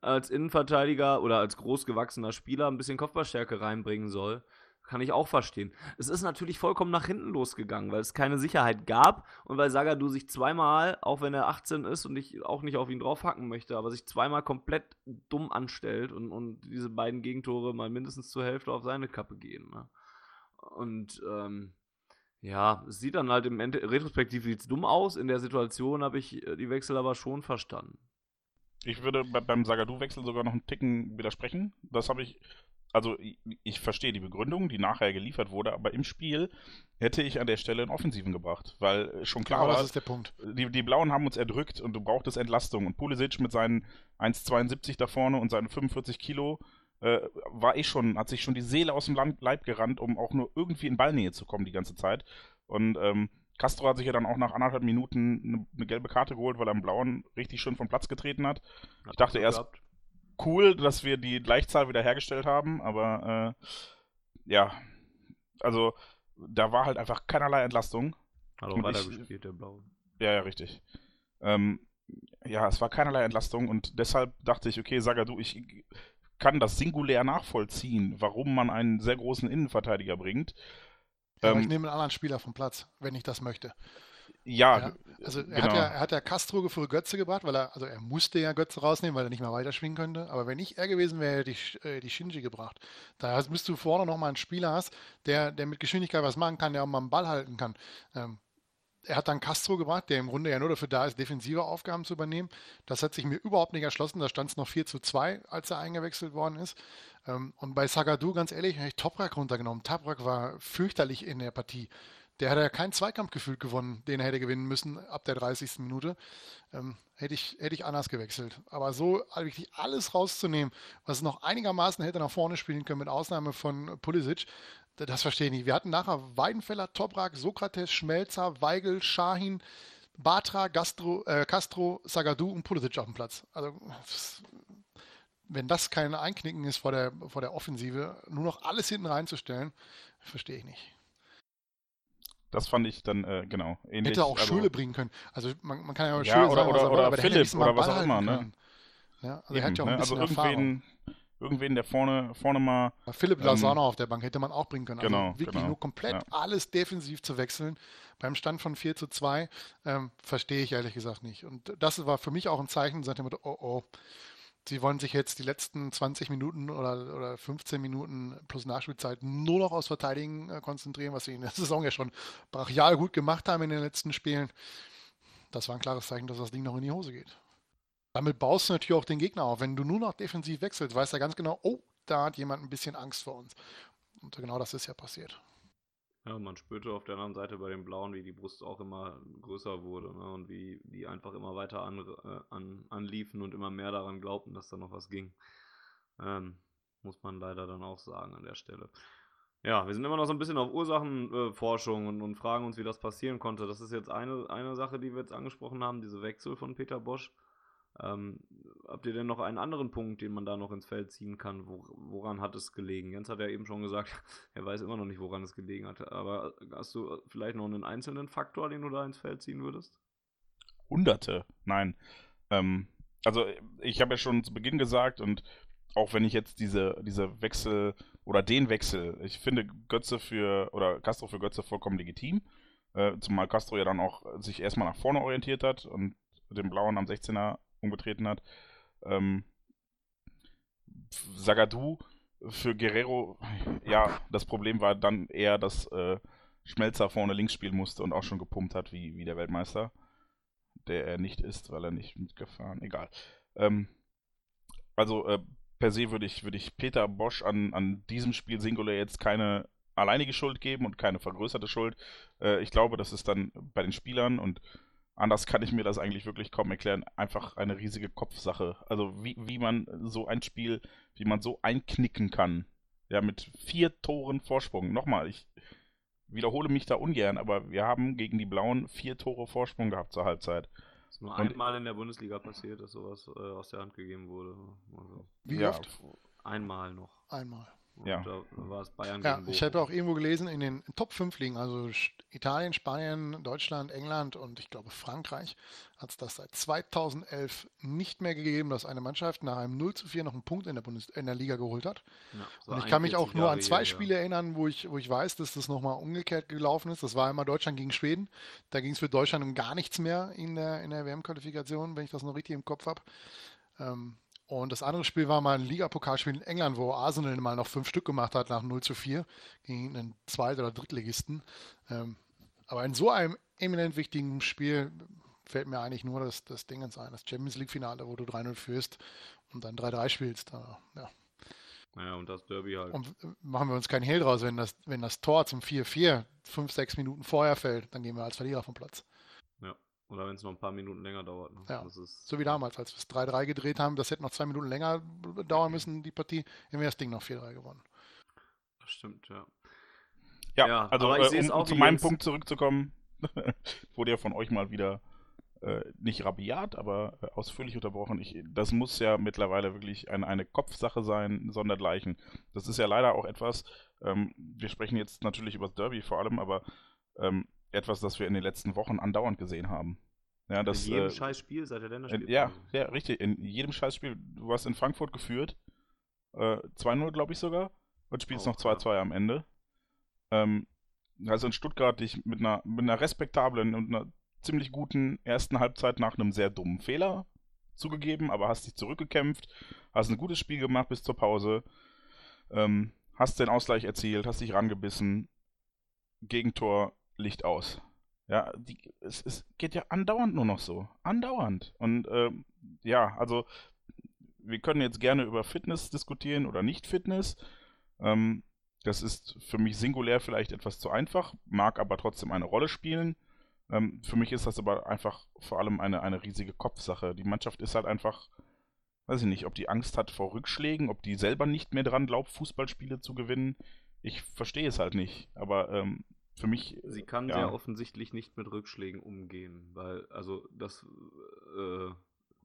als Innenverteidiger oder als großgewachsener Spieler ein bisschen Kopfballstärke reinbringen soll. Kann ich auch verstehen. Es ist natürlich vollkommen nach hinten losgegangen, weil es keine Sicherheit gab und weil Sagadu sich zweimal, auch wenn er 18 ist und ich auch nicht auf ihn draufhacken möchte, aber sich zweimal komplett dumm anstellt und, und diese beiden Gegentore mal mindestens zur Hälfte auf seine Kappe gehen. Ne? Und ähm, ja, es sieht dann halt im Ende, retrospektiv sieht's dumm aus. In der Situation habe ich äh, die Wechsel aber schon verstanden.
Ich würde beim Sagadu-Wechsel sogar noch einen Ticken widersprechen. Das habe ich also ich, verstehe die Begründung, die nachher geliefert wurde, aber im Spiel hätte ich an der Stelle einen Offensiven gebracht, weil schon klar
genau,
war,
das ist der Punkt.
Die, die Blauen haben uns erdrückt und du brauchtest Entlastung und Pulisic mit seinen 1,72 da vorne und seinen 45 Kilo äh, war ich schon, hat sich schon die Seele aus dem Leib gerannt, um auch nur irgendwie in Ballnähe zu kommen die ganze Zeit und ähm, Castro hat sich ja dann auch nach anderthalb Minuten eine, eine gelbe Karte geholt, weil er im Blauen richtig schön vom Platz getreten hat. hat ich dachte erst, gehabt cool, dass wir die Gleichzahl wieder hergestellt haben, aber äh, ja, also da war halt einfach keinerlei Entlastung.
Hat auch weitergespielt, der Blaue.
Ja, ja, richtig. Ähm, ja, es war keinerlei Entlastung und deshalb dachte ich, okay, Sagadu, ich kann das singulär nachvollziehen, warum man einen sehr großen Innenverteidiger bringt.
Ähm, ich nehme einen anderen Spieler vom Platz, wenn ich das möchte.
Ja, ja,
also er, genau. hat ja, er hat ja Castro für Götze gebracht, weil er, also er musste ja Götze rausnehmen, weil er nicht mehr weiterschwingen könnte. Aber wenn ich er gewesen wäre, hätte ich äh, die Shinji gebracht. Da bist du vorne nochmal einen Spieler hast, der, der mit Geschwindigkeit was machen kann, der auch mal einen Ball halten kann. Ähm, er hat dann Castro gebracht, der im Grunde ja nur dafür da ist, defensive Aufgaben zu übernehmen. Das hat sich mir überhaupt nicht erschlossen. Da stand es noch 4 zu 2, als er eingewechselt worden ist. Ähm, und bei Sagadu, ganz ehrlich, habe ich Toprak runtergenommen. Toprak war fürchterlich in der Partie. Der hätte ja keinen Zweikampf gefühlt gewonnen, den er hätte gewinnen müssen ab der 30. Minute. Ähm, hätte, ich, hätte ich anders gewechselt. Aber so wirklich alles rauszunehmen, was noch einigermaßen hätte nach vorne spielen können, mit Ausnahme von Pulisic, das, verstehe ich nicht. Wir hatten nachher Weidenfeller, Toprak, Sokrates, Schmelzer, Weigel, Shahin, Batra, Gastro, äh, Castro, Sagadu und Pulisic auf dem Platz. Also wenn das kein Einknicken ist vor der, vor der Offensive, nur noch alles hinten reinzustellen, verstehe ich nicht.
Das fand ich dann, äh, genau,
ähnlich. Hätte auch also, Schule bringen können. Also man, man kann ja auch
ja, Schule oder, sagen, oder, oder, oder Philipp oder was auch immer, ne?
Ja, also Eben, er hat ja auch ein ne?
bisschen also irgendwen, irgendwen, der vorne, vorne mal.
Philipp ähm, Lasano auf der Bank hätte man auch bringen können. Also
genau,
wirklich
genau,
nur komplett ja. alles defensiv zu wechseln beim Stand von 4 zu 2, ähm, verstehe ich ehrlich gesagt nicht. Und das war für mich auch ein Zeichen, seit dem oh oh, sie wollen sich jetzt die letzten 20 Minuten oder, oder 15 Minuten plus Nachspielzeit nur noch aus Verteidigen äh, konzentrieren, was sie in der <laughs> Saison ja schon brachial gut gemacht haben in den letzten Spielen. Das war ein klares Zeichen, dass das Ding noch in die Hose geht. Damit baust du natürlich auch den Gegner auf. Wenn du nur noch defensiv wechselst, weißt du ganz genau, oh, da hat jemand ein bisschen Angst vor uns. Und genau das ist ja passiert.
Ja, man spürte auf der anderen Seite bei den Blauen, wie die Brust auch immer größer wurde ne? und wie die einfach immer weiter an, äh, an, anliefen und immer mehr daran glaubten, dass da noch was ging. Ähm, muss man leider dann auch sagen an der Stelle. Ja, wir sind immer noch so ein bisschen auf Ursachenforschung äh, und, und fragen uns, wie das passieren konnte. Das ist jetzt eine, eine Sache, die wir jetzt angesprochen haben, diese Wechsel von Peter Bosch. Ähm, habt ihr denn noch einen anderen Punkt, den man da noch ins Feld ziehen kann? Wo, woran hat es gelegen? Jens hat ja eben schon gesagt, <laughs> er weiß immer noch nicht, woran es gelegen hat. Aber hast du vielleicht noch einen einzelnen Faktor, den du da ins Feld ziehen würdest?
Hunderte, nein. Ähm, also ich habe ja schon zu Beginn gesagt und auch wenn ich jetzt diese, diese Wechsel oder den Wechsel, ich finde Götze für oder Castro für Götze vollkommen legitim. Äh, zumal Castro ja dann auch sich erstmal nach vorne orientiert hat und den Blauen am 16er umgetreten hat. Ähm, Sagadu für Guerrero, ja, das Problem war dann eher, dass äh, Schmelzer vorne links spielen musste und auch schon gepumpt hat wie, wie der Weltmeister. Der er nicht ist, weil er nicht mitgefahren. Egal. Ähm, also äh, per se würde ich, würd ich Peter Bosch an, an diesem Spiel Singular jetzt keine alleinige Schuld geben und keine vergrößerte Schuld. Äh, ich glaube, das ist dann bei den Spielern und anders kann ich mir das eigentlich wirklich kaum erklären. Einfach eine riesige Kopfsache. Also wie, wie man so ein Spiel, wie man so einknicken kann. Ja, mit vier Toren Vorsprung. Nochmal, ich wiederhole mich da ungern, aber wir haben gegen die Blauen vier Tore Vorsprung gehabt zur Halbzeit.
Das ist nur Und, einmal in der Bundesliga passiert, dass sowas äh, aus der Hand gegeben wurde.
Also, wie ja, oft?
Einmal noch.
Einmal.
Ja.
Da war es Bayern
ja, Ich habe auch irgendwo gelesen, in den Top 5 Ligen, also Italien, Spanien, Deutschland, England und ich glaube Frankreich, hat es das seit 2011 nicht mehr gegeben, dass eine Mannschaft nach einem 0 zu 4 noch einen Punkt in der, Bundes in der Liga geholt hat. Ja, so und ich kann mich auch nur an zwei Spiele ja. erinnern, wo ich, wo ich weiß, dass das nochmal umgekehrt gelaufen ist. Das war einmal Deutschland gegen Schweden. Da ging es für Deutschland um gar nichts mehr in der, in der WM-Qualifikation, wenn ich das noch richtig im Kopf habe. Ähm, und das andere Spiel war mal ein Ligapokalspiel in England, wo Arsenal mal noch fünf Stück gemacht hat nach 0 zu 4 gegen einen Zweit- oder Drittligisten. Ähm, aber in so einem eminent wichtigen Spiel fällt mir eigentlich nur das, das Ding ins ein, das Champions League-Finale, wo du 3-0 führst und dann 3-3 spielst. Da, ja.
Naja, und das Derby halt.
Und machen wir uns keinen Hehl draus, wenn das, wenn das Tor zum 4-4 fünf, sechs Minuten vorher fällt, dann gehen wir als Verlierer vom Platz.
Oder wenn es noch ein paar Minuten länger dauert. Ne?
Ja, so wie damals, als wir es 3-3 gedreht haben. Das hätte noch zwei Minuten länger dauern müssen, die Partie. Hätten wir das Ding noch 4-3 gewonnen.
Das stimmt, ja.
Ja, ja also äh, um, um zu meinem Punkt zurückzukommen, <laughs> wurde ja von euch mal wieder äh, nicht rabiat, aber äh, ausführlich unterbrochen. Ich, das muss ja mittlerweile wirklich eine, eine Kopfsache sein, sondergleichen. Das ist ja leider auch etwas, ähm, wir sprechen jetzt natürlich über das Derby vor allem, aber ähm, etwas, das wir in den letzten Wochen andauernd gesehen haben. Ja, das,
in jedem äh, Scheißspiel seit der Länderspiel.
Ja, ja, richtig. In jedem Scheißspiel. Du hast in Frankfurt geführt. Äh, 2-0, glaube ich sogar. Und spielst oh, noch 2-2 am Ende. Ähm, also in Stuttgart dich mit einer, mit einer respektablen und einer ziemlich guten ersten Halbzeit nach einem sehr dummen Fehler zugegeben, aber hast dich zurückgekämpft, hast ein gutes Spiel gemacht bis zur Pause, ähm, hast den Ausgleich erzielt, hast dich rangebissen, Gegentor Licht aus. Ja, die, es, es geht ja andauernd nur noch so. Andauernd. Und ähm, ja, also wir können jetzt gerne über Fitness diskutieren oder nicht Fitness. Ähm, Das ist für mich singulär vielleicht etwas zu einfach, mag aber trotzdem eine Rolle spielen. Ähm, für mich ist das aber einfach vor allem eine, eine riesige Kopfsache. Die Mannschaft ist halt einfach, weiß ich nicht, ob die Angst hat vor Rückschlägen, ob die selber nicht mehr dran glaubt, Fußballspiele zu gewinnen. Ich verstehe es halt nicht. Aber ähm, für mich.
Sie kann ja. sehr offensichtlich nicht mit Rückschlägen umgehen, weil, also das äh,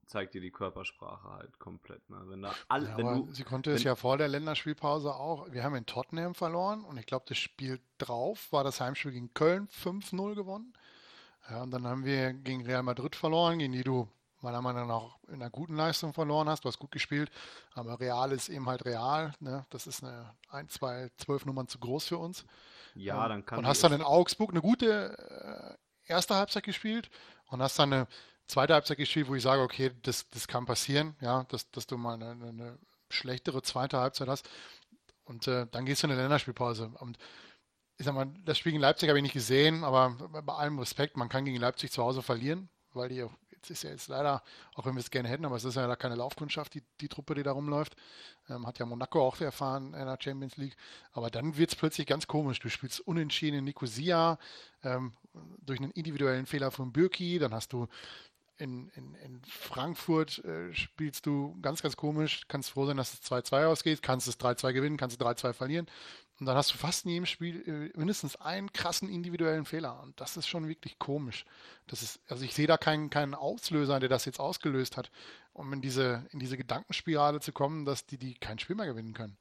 zeigt dir die Körpersprache halt komplett. Ne? Wenn da all,
ja,
wenn
du, sie konnte es ja vor der Länderspielpause auch. Wir haben in Tottenham verloren und ich glaube, das Spiel drauf war das Heimspiel gegen Köln 5-0 gewonnen. Ja, und dann haben wir gegen Real Madrid verloren, gegen die du meiner Meinung nach in einer guten Leistung verloren hast. Du hast gut gespielt, aber Real ist eben halt Real. Ne? Das ist eine 1, 2, 12 Nummern zu groß für uns.
Ja, dann kann
Und hast dann in Augsburg eine gute äh, erste Halbzeit gespielt und hast dann eine zweite Halbzeit gespielt, wo ich sage, okay, das, das kann passieren, ja, dass, dass du mal eine, eine schlechtere zweite Halbzeit hast. Und äh, dann gehst du in eine Länderspielpause. Und ich sag mal, das Spiel gegen Leipzig habe ich nicht gesehen, aber bei allem Respekt, man kann gegen Leipzig zu Hause verlieren, weil die jetzt ist ja jetzt leider, auch wenn wir es gerne hätten, aber es ist ja da keine Laufkundschaft, die, die Truppe, die da rumläuft. Ähm, hat ja Monaco auch erfahren in der Champions League. Aber dann wird es plötzlich ganz komisch. Du spielst unentschieden in Nicosia ähm, durch einen individuellen Fehler von Birki, dann hast du in, in, in Frankfurt äh, spielst du ganz, ganz komisch. Kannst froh sein, dass es 2-2 ausgeht. Kannst es 3-2 gewinnen, kannst es 3-2 verlieren. Und dann hast du fast in jedem Spiel äh, mindestens einen krassen individuellen Fehler. Und das ist schon wirklich komisch. Das ist, also ich sehe da keinen, keinen Auslöser, der das jetzt ausgelöst hat, um in diese, in diese Gedankenspirale zu kommen, dass die, die kein Spiel mehr gewinnen können.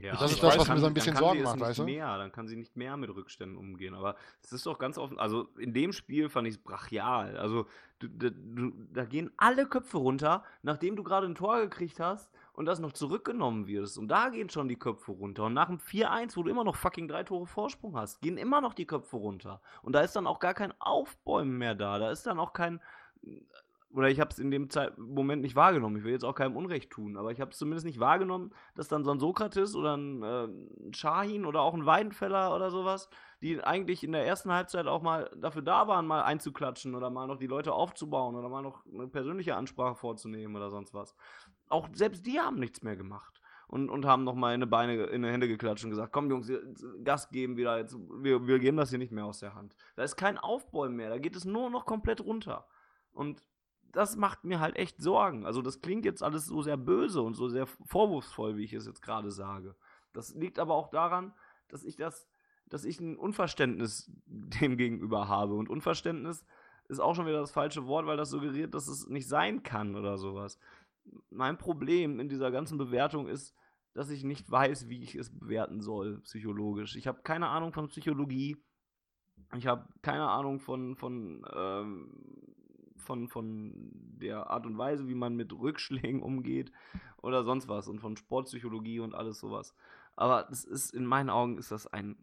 Ja,
das ist das, was mir so ein bisschen Sorgen macht,
weißt du? Mehr, dann kann sie nicht mehr mit Rückständen umgehen. Aber es ist doch ganz offen, also in dem Spiel fand ich es brachial. Also du, du, da gehen alle Köpfe runter, nachdem du gerade ein Tor gekriegt hast und das noch zurückgenommen wirst. Und da gehen schon die Köpfe runter. Und nach dem 4-1, wo du immer noch fucking drei Tore Vorsprung hast, gehen immer noch die Köpfe runter. Und da ist dann auch gar kein Aufbäumen mehr da. Da ist dann auch kein oder ich habe es in dem Zeit Moment nicht wahrgenommen. Ich will jetzt auch keinem Unrecht tun, aber ich habe es zumindest nicht wahrgenommen, dass dann so ein Sokrates oder ein, äh, Shahin oder auch ein Weidenfeller oder sowas, die eigentlich in der ersten Halbzeit auch mal dafür da waren, mal einzuklatschen oder mal noch die Leute aufzubauen oder mal noch eine persönliche Ansprache vorzunehmen oder sonst was. Auch selbst die haben nichts mehr gemacht. Und, und haben nochmal in die Beine, in die Hände geklatscht und gesagt, komm Jungs, Gas geben wieder, jetzt, wir, wir geben das hier nicht mehr aus der Hand. Da ist kein Aufbäumen mehr, da geht es nur noch komplett runter. Und das macht mir halt echt Sorgen. Also das klingt jetzt alles so sehr böse und so sehr vorwurfsvoll, wie ich es jetzt gerade sage. Das liegt aber auch daran, dass ich das, dass ich ein Unverständnis <laughs> dem gegenüber habe. Und Unverständnis ist auch schon wieder das falsche Wort, weil das suggeriert, dass es nicht sein kann oder sowas. Mein Problem in dieser ganzen Bewertung ist, dass ich nicht weiß, wie ich es bewerten soll, psychologisch. Ich habe keine Ahnung von Psychologie. Ich habe keine Ahnung von, von ähm, von, von der Art und Weise, wie man mit Rückschlägen umgeht oder sonst was und von Sportpsychologie und alles sowas. Aber das ist, in meinen Augen ist das ein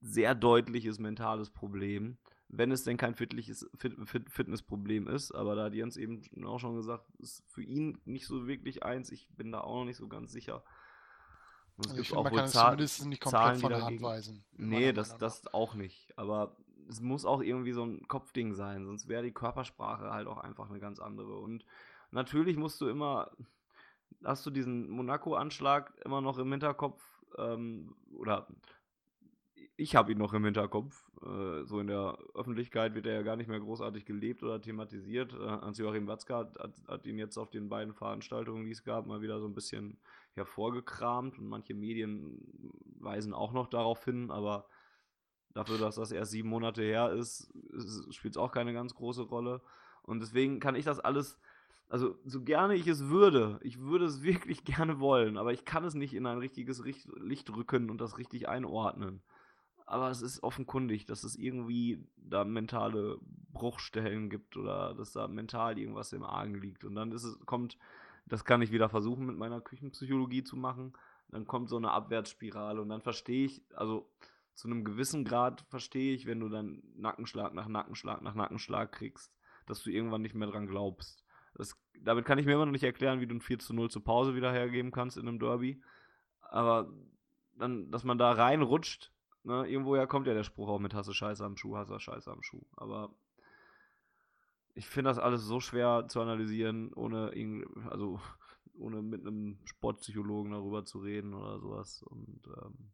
sehr deutliches mentales Problem, wenn es denn kein fitliches, Fit, Fit, Fitnessproblem ist. Aber da hat Jens eben auch schon gesagt, ist für ihn nicht so wirklich eins. Ich bin da auch noch nicht so ganz sicher.
Und es also gibt auch man kann es zumindest nicht komplett Zahlen, von der Hand weisen.
Nee, das, das auch nicht. Aber es muss auch irgendwie so ein Kopfding sein, sonst wäre die Körpersprache halt auch einfach eine ganz andere. Und natürlich musst du immer, hast du diesen Monaco-Anschlag immer noch im Hinterkopf, ähm, oder ich habe ihn noch im Hinterkopf. Äh, so in der Öffentlichkeit wird er ja gar nicht mehr großartig gelebt oder thematisiert. Äh, Hans-Joachim Watzka hat, hat, hat, ihn jetzt auf den beiden Veranstaltungen, die es gab, mal wieder so ein bisschen hervorgekramt und manche Medien weisen auch noch darauf hin, aber Dafür, dass das erst sieben Monate her ist, spielt es auch keine ganz große Rolle. Und deswegen kann ich das alles, also so gerne ich es würde, ich würde es <laughs> wirklich gerne wollen, aber ich kann es nicht in ein richtiges Licht rücken und das richtig einordnen. Aber es ist offenkundig, dass es irgendwie da mentale Bruchstellen gibt oder dass da mental irgendwas im Argen liegt. Und dann ist es, kommt, das kann ich wieder versuchen mit meiner Küchenpsychologie zu machen, dann kommt so eine Abwärtsspirale und dann verstehe ich, also zu einem gewissen Grad verstehe ich, wenn du dann Nackenschlag nach Nackenschlag nach Nackenschlag kriegst, dass du irgendwann nicht mehr dran glaubst. Das, damit kann ich mir immer noch nicht erklären, wie du ein 4 zu 0 zur Pause wieder hergeben kannst in einem Derby. Aber dann, dass man da reinrutscht, ne, irgendwoher kommt ja der Spruch auch mit Hasse Scheiße am Schuh, Hasse Scheiße am Schuh. Aber ich finde das alles so schwer zu analysieren, ohne also ohne mit einem Sportpsychologen darüber zu reden oder sowas. Und ähm,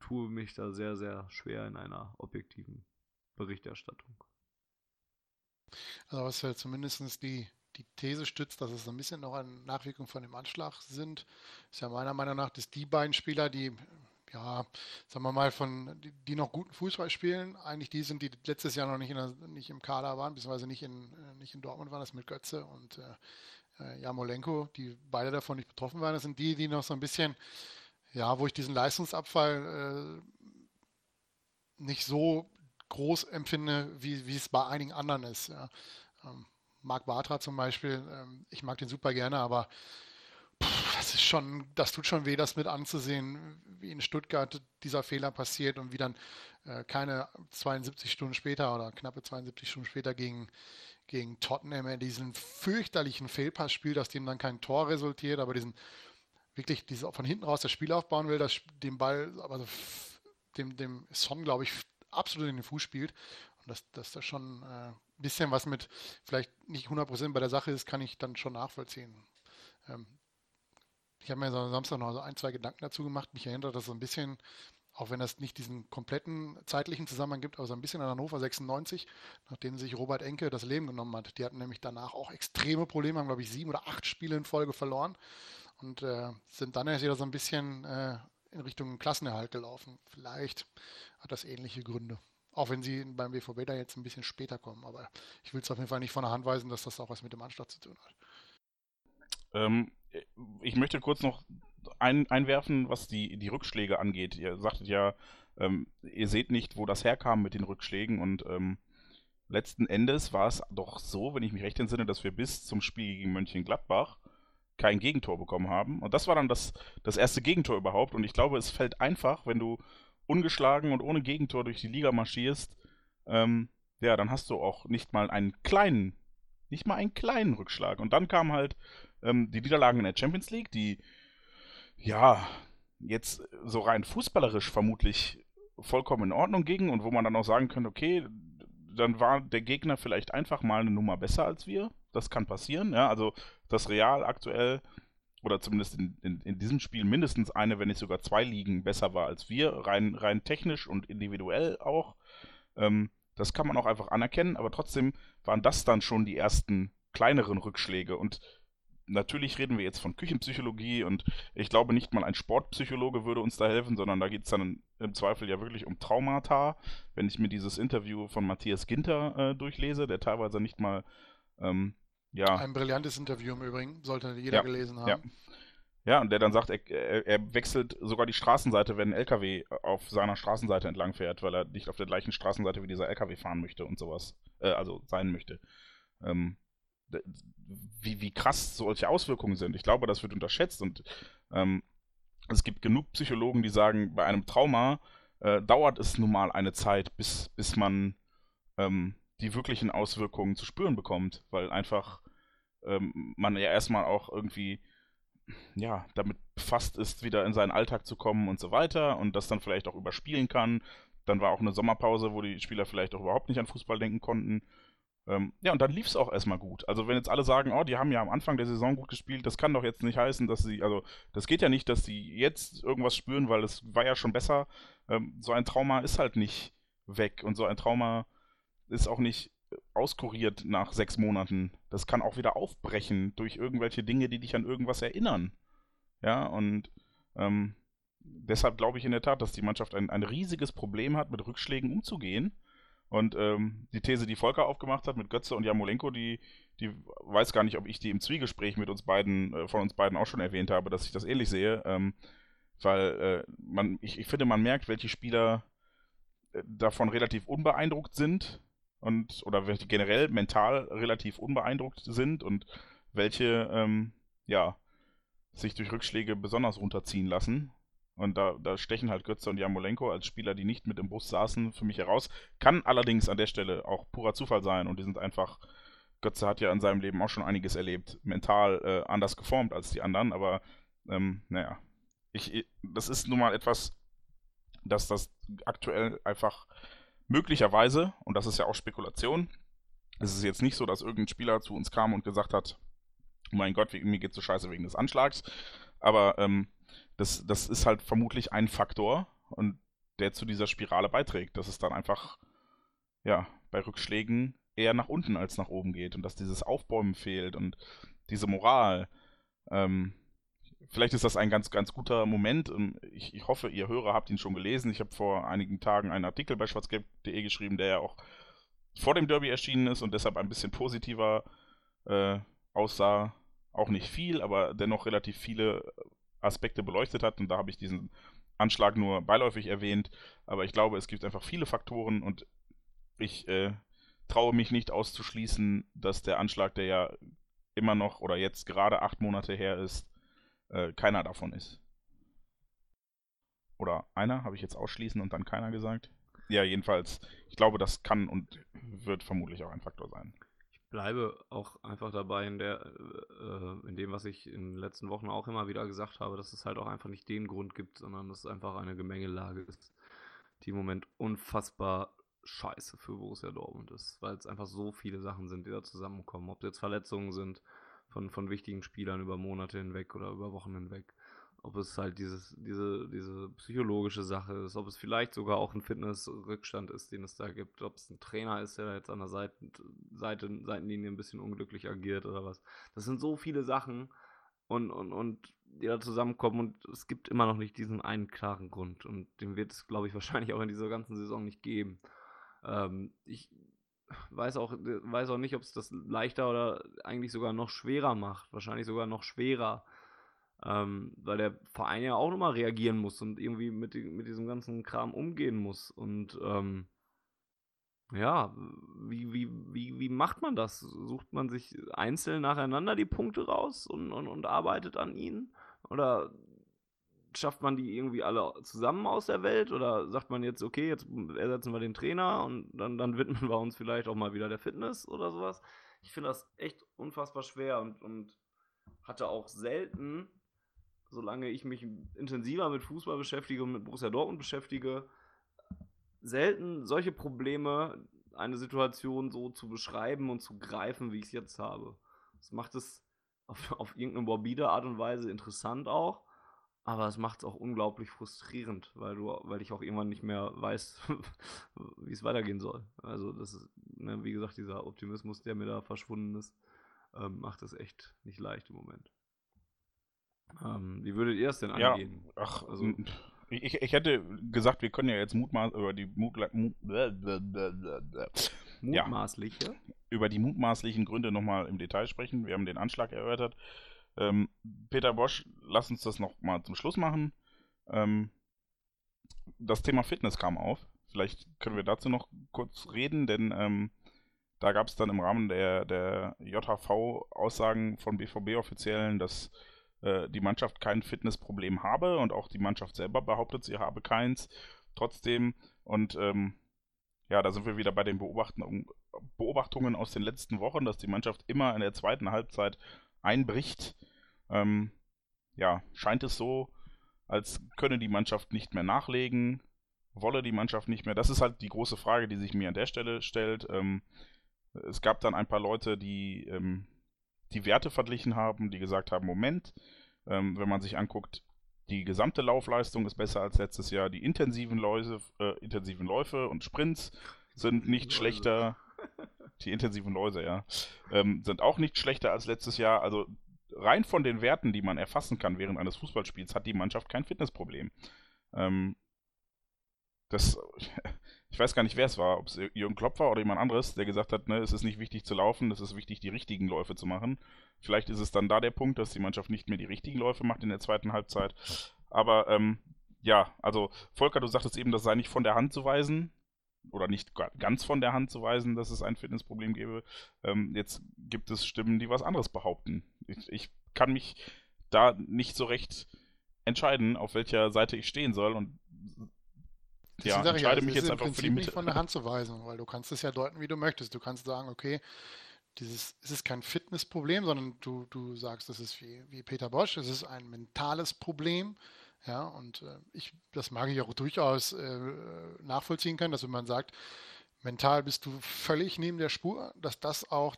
tue mich da sehr, sehr schwer in einer objektiven Berichterstattung.
Also was ja zumindest die, die These stützt, dass es ein bisschen noch eine Nachwirkung von dem Anschlag sind, ist ja meiner Meinung nach, dass die beiden Spieler, die ja, sagen wir mal, von die, die noch guten Fußball spielen, eigentlich die sind, die letztes Jahr noch nicht, in der, nicht im Kader waren, beziehungsweise nicht in, äh, nicht in Dortmund waren, das mit Götze und äh, äh, Jamolenko, die beide davon nicht betroffen waren. Das sind die, die noch so ein bisschen, ja, wo ich diesen Leistungsabfall äh, nicht so groß empfinde, wie, wie es bei einigen anderen ist. Ja. Ähm, Marc Bartra zum Beispiel, ähm, ich mag den super gerne, aber pff, das ist schon, das tut schon weh, das mit anzusehen, wie in Stuttgart dieser Fehler passiert und wie dann äh, keine 72 Stunden später oder knappe 72 Stunden später gegen, gegen Tottenham er diesen fürchterlichen Fehlpass spielt, aus dem dann kein Tor resultiert, aber diesen wirklich diese, von hinten raus das Spiel aufbauen will, das, den Ball, also dem, dem Son, glaube ich, absolut in den Fuß spielt. Und dass, dass da schon ein äh, bisschen was mit vielleicht nicht 100% bei der Sache ist, kann ich dann schon nachvollziehen. Ähm, ich habe mir so Samstag noch ein, zwei Gedanken dazu gemacht. Mich erinnert das so ein bisschen, auch wenn das nicht diesen kompletten zeitlichen Zusammenhang gibt, aber so ein bisschen an Hannover 96, nachdem sich Robert Enke das Leben genommen hat. Die hatten nämlich danach auch extreme Probleme, haben, glaube ich, sieben oder acht Spiele in Folge verloren und äh, sind dann erst wieder so ein bisschen äh, in Richtung Klassenerhalt gelaufen. Vielleicht hat das ähnliche Gründe. Auch wenn sie beim BVB da jetzt ein bisschen später kommen. Aber ich will es auf jeden Fall nicht von der Hand weisen, dass das auch was mit dem Anschlag zu tun hat.
Ähm, ich möchte kurz noch ein, einwerfen, was die, die Rückschläge angeht. Ihr sagtet ja, ähm, ihr seht nicht, wo das herkam mit den Rückschlägen und ähm, letzten Endes war es doch so, wenn ich mich recht entsinne, dass wir bis zum Spiel gegen Mönchengladbach kein Gegentor bekommen haben. Und das war dann das, das erste Gegentor überhaupt. Und ich glaube, es fällt einfach, wenn du ungeschlagen und ohne Gegentor durch die Liga marschierst, ähm, ja, dann hast du auch nicht mal einen kleinen, nicht mal einen kleinen Rückschlag. Und dann kam halt ähm, die Niederlagen in der Champions League, die, ja, jetzt so rein fußballerisch vermutlich vollkommen in Ordnung gingen und wo man dann auch sagen könnte, okay, dann war der Gegner vielleicht einfach mal eine Nummer besser als wir. Das kann passieren, ja. Also das Real aktuell, oder zumindest in, in, in diesem Spiel mindestens eine, wenn nicht sogar zwei Ligen besser war als wir, rein, rein technisch und individuell auch. Ähm, das kann man auch einfach anerkennen, aber trotzdem waren das dann schon die ersten kleineren Rückschläge. Und natürlich reden wir jetzt von Küchenpsychologie und ich glaube nicht mal ein Sportpsychologe würde uns da helfen, sondern da geht es dann im Zweifel ja wirklich um Traumata. Wenn ich mir dieses Interview von Matthias Ginter äh, durchlese, der teilweise nicht mal ähm, ja.
Ein brillantes Interview im Übrigen, sollte jeder ja, gelesen haben.
Ja. ja, und der dann sagt, er, er, wechselt sogar die Straßenseite, wenn ein LKW auf seiner Straßenseite entlang fährt, weil er nicht auf der gleichen Straßenseite wie dieser LKW fahren möchte und sowas, äh, also sein möchte. Ähm, wie, wie krass solche Auswirkungen sind. Ich glaube, das wird unterschätzt und ähm, es gibt genug Psychologen, die sagen, bei einem Trauma äh, dauert es nun mal eine Zeit, bis, bis man ähm, die wirklichen Auswirkungen zu spüren bekommt, weil einfach ähm, man ja erstmal auch irgendwie ja, damit befasst ist, wieder in seinen Alltag zu kommen und so weiter und das dann vielleicht auch überspielen kann. Dann war auch eine Sommerpause, wo die Spieler vielleicht auch überhaupt nicht an Fußball denken konnten. Ähm, ja, und dann lief es auch erstmal gut. Also wenn jetzt alle sagen, oh, die haben ja am Anfang der Saison gut gespielt, das kann doch jetzt nicht heißen, dass sie, also das geht ja nicht, dass sie jetzt irgendwas spüren, weil es war ja schon besser. Ähm, so ein Trauma ist halt nicht weg und so ein Trauma ist auch nicht auskuriert nach sechs Monaten. Das kann auch wieder aufbrechen durch irgendwelche Dinge, die dich an irgendwas erinnern. Ja, und ähm, deshalb glaube ich in der Tat, dass die Mannschaft ein, ein riesiges Problem hat, mit Rückschlägen umzugehen. Und ähm, die These, die Volker aufgemacht hat mit Götze und Jamolenko, die, die weiß gar nicht, ob ich die im Zwiegespräch mit uns beiden, äh, von uns beiden auch schon erwähnt habe, dass ich das ähnlich sehe. Ähm, weil äh, man, ich, ich finde, man merkt, welche Spieler äh, davon relativ unbeeindruckt sind und oder welche generell mental relativ unbeeindruckt sind und welche ähm, ja sich durch Rückschläge besonders runterziehen lassen. Und da, da stechen halt Götze und Jamolenko als Spieler, die nicht mit im Bus saßen, für mich heraus. Kann allerdings an der Stelle auch purer Zufall sein und die sind einfach. Götze hat ja in seinem Leben auch schon einiges erlebt, mental äh, anders geformt als die anderen, aber ähm, naja, ich, das ist nun mal etwas, dass das aktuell einfach möglicherweise, und das ist ja auch Spekulation, es ist jetzt nicht so, dass irgendein Spieler zu uns kam und gesagt hat, mein Gott, mir geht so scheiße wegen des Anschlags. Aber ähm, das, das ist halt vermutlich ein Faktor und der zu dieser Spirale beiträgt, dass es dann einfach, ja, bei Rückschlägen eher nach unten als nach oben geht und dass dieses Aufbäumen fehlt und diese Moral. Ähm, vielleicht ist das ein ganz, ganz guter Moment. Ich, ich hoffe, ihr Hörer habt ihn schon gelesen. Ich habe vor einigen Tagen einen Artikel bei schwarzgelb.de geschrieben, der ja auch vor dem Derby erschienen ist und deshalb ein bisschen positiver äh, aussah. Auch nicht viel, aber dennoch relativ viele Aspekte beleuchtet hat. Und da habe ich diesen Anschlag nur beiläufig erwähnt. Aber ich glaube, es gibt einfach viele Faktoren und ich äh, traue mich nicht auszuschließen, dass der Anschlag, der ja immer noch oder jetzt gerade acht Monate her ist, äh, keiner davon ist. Oder einer, habe ich jetzt ausschließen und dann keiner gesagt? Ja, jedenfalls, ich glaube, das kann und wird vermutlich auch ein Faktor sein.
Bleibe auch einfach dabei in der, äh, in dem, was ich in den letzten Wochen auch immer wieder gesagt habe, dass es halt auch einfach nicht den Grund gibt, sondern dass es einfach eine Gemengelage ist, die im Moment unfassbar scheiße für Borussia Dortmund ist, weil es einfach so viele Sachen sind, die da zusammenkommen. Ob es jetzt Verletzungen sind von, von wichtigen Spielern über Monate hinweg oder über Wochen hinweg. Ob es halt dieses, diese, diese psychologische Sache ist, ob es vielleicht sogar auch ein Fitnessrückstand ist, den es da gibt, ob es ein Trainer ist, der da jetzt an der Seite, Seite, Seitenlinie ein bisschen unglücklich agiert oder was. Das sind so viele Sachen und, und, und die da zusammenkommen und es gibt immer noch nicht diesen einen klaren Grund und den wird es, glaube ich, <laughs> wahrscheinlich auch in dieser ganzen Saison nicht geben. Ähm, ich weiß auch, weiß auch nicht, ob es das leichter oder eigentlich sogar noch schwerer macht. Wahrscheinlich sogar noch schwerer. Ähm, weil der Verein ja auch nochmal reagieren muss und irgendwie mit, mit diesem ganzen Kram umgehen muss. Und ähm, ja, wie, wie, wie, wie macht man das? Sucht man sich einzeln nacheinander die Punkte raus und, und, und arbeitet an ihnen? Oder schafft man die irgendwie alle zusammen aus der Welt oder sagt man jetzt, okay, jetzt ersetzen wir den Trainer und dann, dann widmen wir uns vielleicht auch mal wieder der Fitness oder sowas? Ich finde das echt unfassbar schwer und, und hatte auch selten, solange ich mich intensiver mit Fußball beschäftige und mit Borussia Dortmund beschäftige, selten solche Probleme, eine Situation so zu beschreiben und zu greifen, wie ich es jetzt habe. Das macht es auf, <laughs> auf irgendeine morbide Art und Weise interessant auch aber es macht es auch unglaublich frustrierend, weil du, weil ich auch irgendwann nicht mehr weiß, <laughs> wie es weitergehen soll. Also das ist, ne, wie gesagt, dieser Optimismus, der mir da verschwunden ist, ähm, macht es echt nicht leicht im Moment. Ähm, wie würdet ihr es denn angehen?
Ja, ach, also, ich, ich hätte gesagt, wir können ja jetzt mutmaß über die Mut, Mut,
mutmaßliche ja,
über die mutmaßlichen Gründe nochmal im Detail sprechen. Wir haben den Anschlag erörtert. Ähm, Peter Bosch, lass uns das noch mal zum Schluss machen. Ähm, das Thema Fitness kam auf. Vielleicht können wir dazu noch kurz reden, denn ähm, da gab es dann im Rahmen der, der JHV Aussagen von BVB-Offiziellen, dass äh, die Mannschaft kein Fitnessproblem habe und auch die Mannschaft selber behauptet, sie habe keins. Trotzdem, und ähm, ja, da sind wir wieder bei den Beobachtungen aus den letzten Wochen, dass die Mannschaft immer in der zweiten Halbzeit einbricht, ähm, ja, scheint es so, als könne die Mannschaft nicht mehr nachlegen, wolle die Mannschaft nicht mehr. Das ist halt die große Frage, die sich mir an der Stelle stellt. Ähm, es gab dann ein paar Leute, die ähm, die Werte verglichen haben, die gesagt haben, Moment, ähm, wenn man sich anguckt, die gesamte Laufleistung ist besser als letztes Jahr, die intensiven Läufe, äh, intensiven Läufe und Sprints sind nicht schlechter die intensiven Läuse, ja, ähm, sind auch nicht schlechter als letztes Jahr. Also rein von den Werten, die man erfassen kann während eines Fußballspiels, hat die Mannschaft kein Fitnessproblem. Ähm, das, ich weiß gar nicht, wer es war, ob es Jürgen Klopp war oder jemand anderes, der gesagt hat, ne, es ist nicht wichtig zu laufen, es ist wichtig, die richtigen Läufe zu machen. Vielleicht ist es dann da der Punkt, dass die Mannschaft nicht mehr die richtigen Läufe macht in der zweiten Halbzeit. Aber ähm, ja, also Volker, du sagtest eben, das sei nicht von der Hand zu weisen oder nicht ganz von der Hand zu weisen, dass es ein Fitnessproblem gäbe. Ähm, jetzt gibt es Stimmen, die was anderes behaupten. Ich, ich, kann mich da nicht so recht entscheiden, auf welcher Seite ich stehen soll und
ja, entscheide ja, mich jetzt einfach Prinzip für die Mitte. nicht von der Hand zu weisen, weil du kannst es ja deuten, wie du möchtest. Du kannst sagen, okay, dieses, es ist kein Fitnessproblem, sondern du, du sagst, das ist wie, wie Peter Bosch, es ist ein mentales Problem. Ja, und äh, ich, das mag ich auch durchaus äh, nachvollziehen können, dass wenn man sagt, mental bist du völlig neben der Spur, dass das auch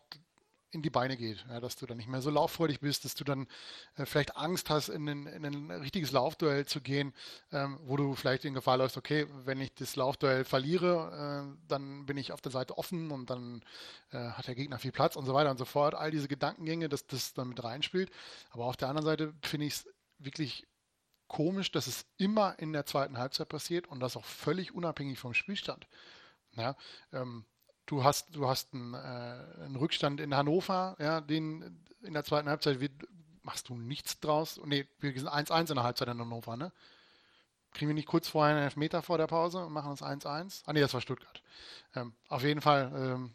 in die Beine geht, ja, dass du dann nicht mehr so lauffreudig bist, dass du dann äh, vielleicht Angst hast, in ein, in ein richtiges Laufduell zu gehen, ähm, wo du vielleicht in Gefahr läufst, okay, wenn ich das Laufduell verliere, äh, dann bin ich auf der Seite offen und dann äh, hat der Gegner viel Platz und so weiter und so fort. All diese Gedankengänge, dass das dann mit reinspielt. Aber auf der anderen Seite finde ich es wirklich komisch, dass es immer in der zweiten Halbzeit passiert und das auch völlig unabhängig vom Spielstand. Ja, ähm, du hast, du hast einen, äh, einen, Rückstand in Hannover, ja, den in der zweiten Halbzeit wird, machst du nichts draus. Nee, wir sind 1-1 in der Halbzeit in Hannover, ne? Kriegen wir nicht kurz vorher einen Elfmeter vor der Pause und machen das 1-1? Ah, nee, das war Stuttgart. Ähm, auf jeden Fall, ähm,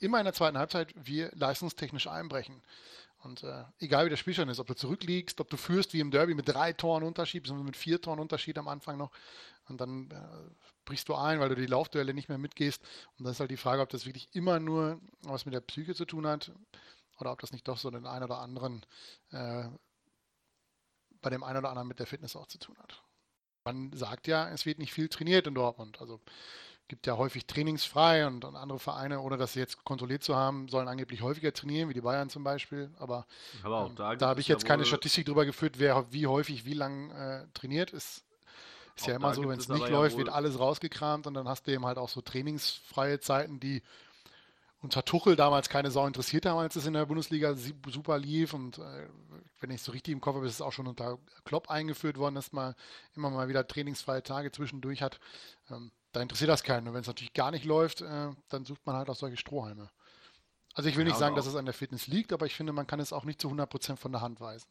immer in der zweiten Halbzeit wir leistungstechnisch einbrechen. Und äh, egal wie der Spielstand ist, ob du zurückliegst, ob du führst wie im Derby mit drei Toren Unterschied, sondern mit vier Toren Unterschied am Anfang noch, und dann äh, brichst du ein, weil du die Laufduelle nicht mehr mitgehst. Und das ist halt die Frage, ob das wirklich immer nur was mit der Psyche zu tun hat oder ob das nicht doch so den einen oder anderen, äh, bei dem einen oder anderen mit der Fitness auch zu tun hat. Man sagt ja, es wird nicht viel trainiert in Dortmund. Also gibt ja häufig trainingsfrei und, und, andere Vereine, ohne das jetzt kontrolliert zu haben, sollen angeblich häufiger trainieren, wie die Bayern zum Beispiel. Aber, Aber ähm, da, da habe ich jetzt ja keine Statistik drüber geführt, wer wie häufig, wie lang äh, trainiert. Ist, ist ja immer so, wenn es nicht läuft, ja wird alles rausgekramt und dann hast du eben halt auch so trainingsfreie Zeiten, die unter Tuchel damals keine Sau interessiert haben, als es in der Bundesliga super lief und äh, wenn ich so richtig im Kopf habe, ist es auch schon unter Klopp eingeführt worden, dass man immer mal wieder trainingsfreie Tage zwischendurch hat. Ähm, da interessiert das keinen. Und wenn es natürlich gar nicht läuft, äh, dann sucht man halt auch solche Strohhalme. Also ich will ja, nicht sagen, dass es an der Fitness liegt, aber ich finde, man kann es auch nicht zu 100% von der Hand weisen.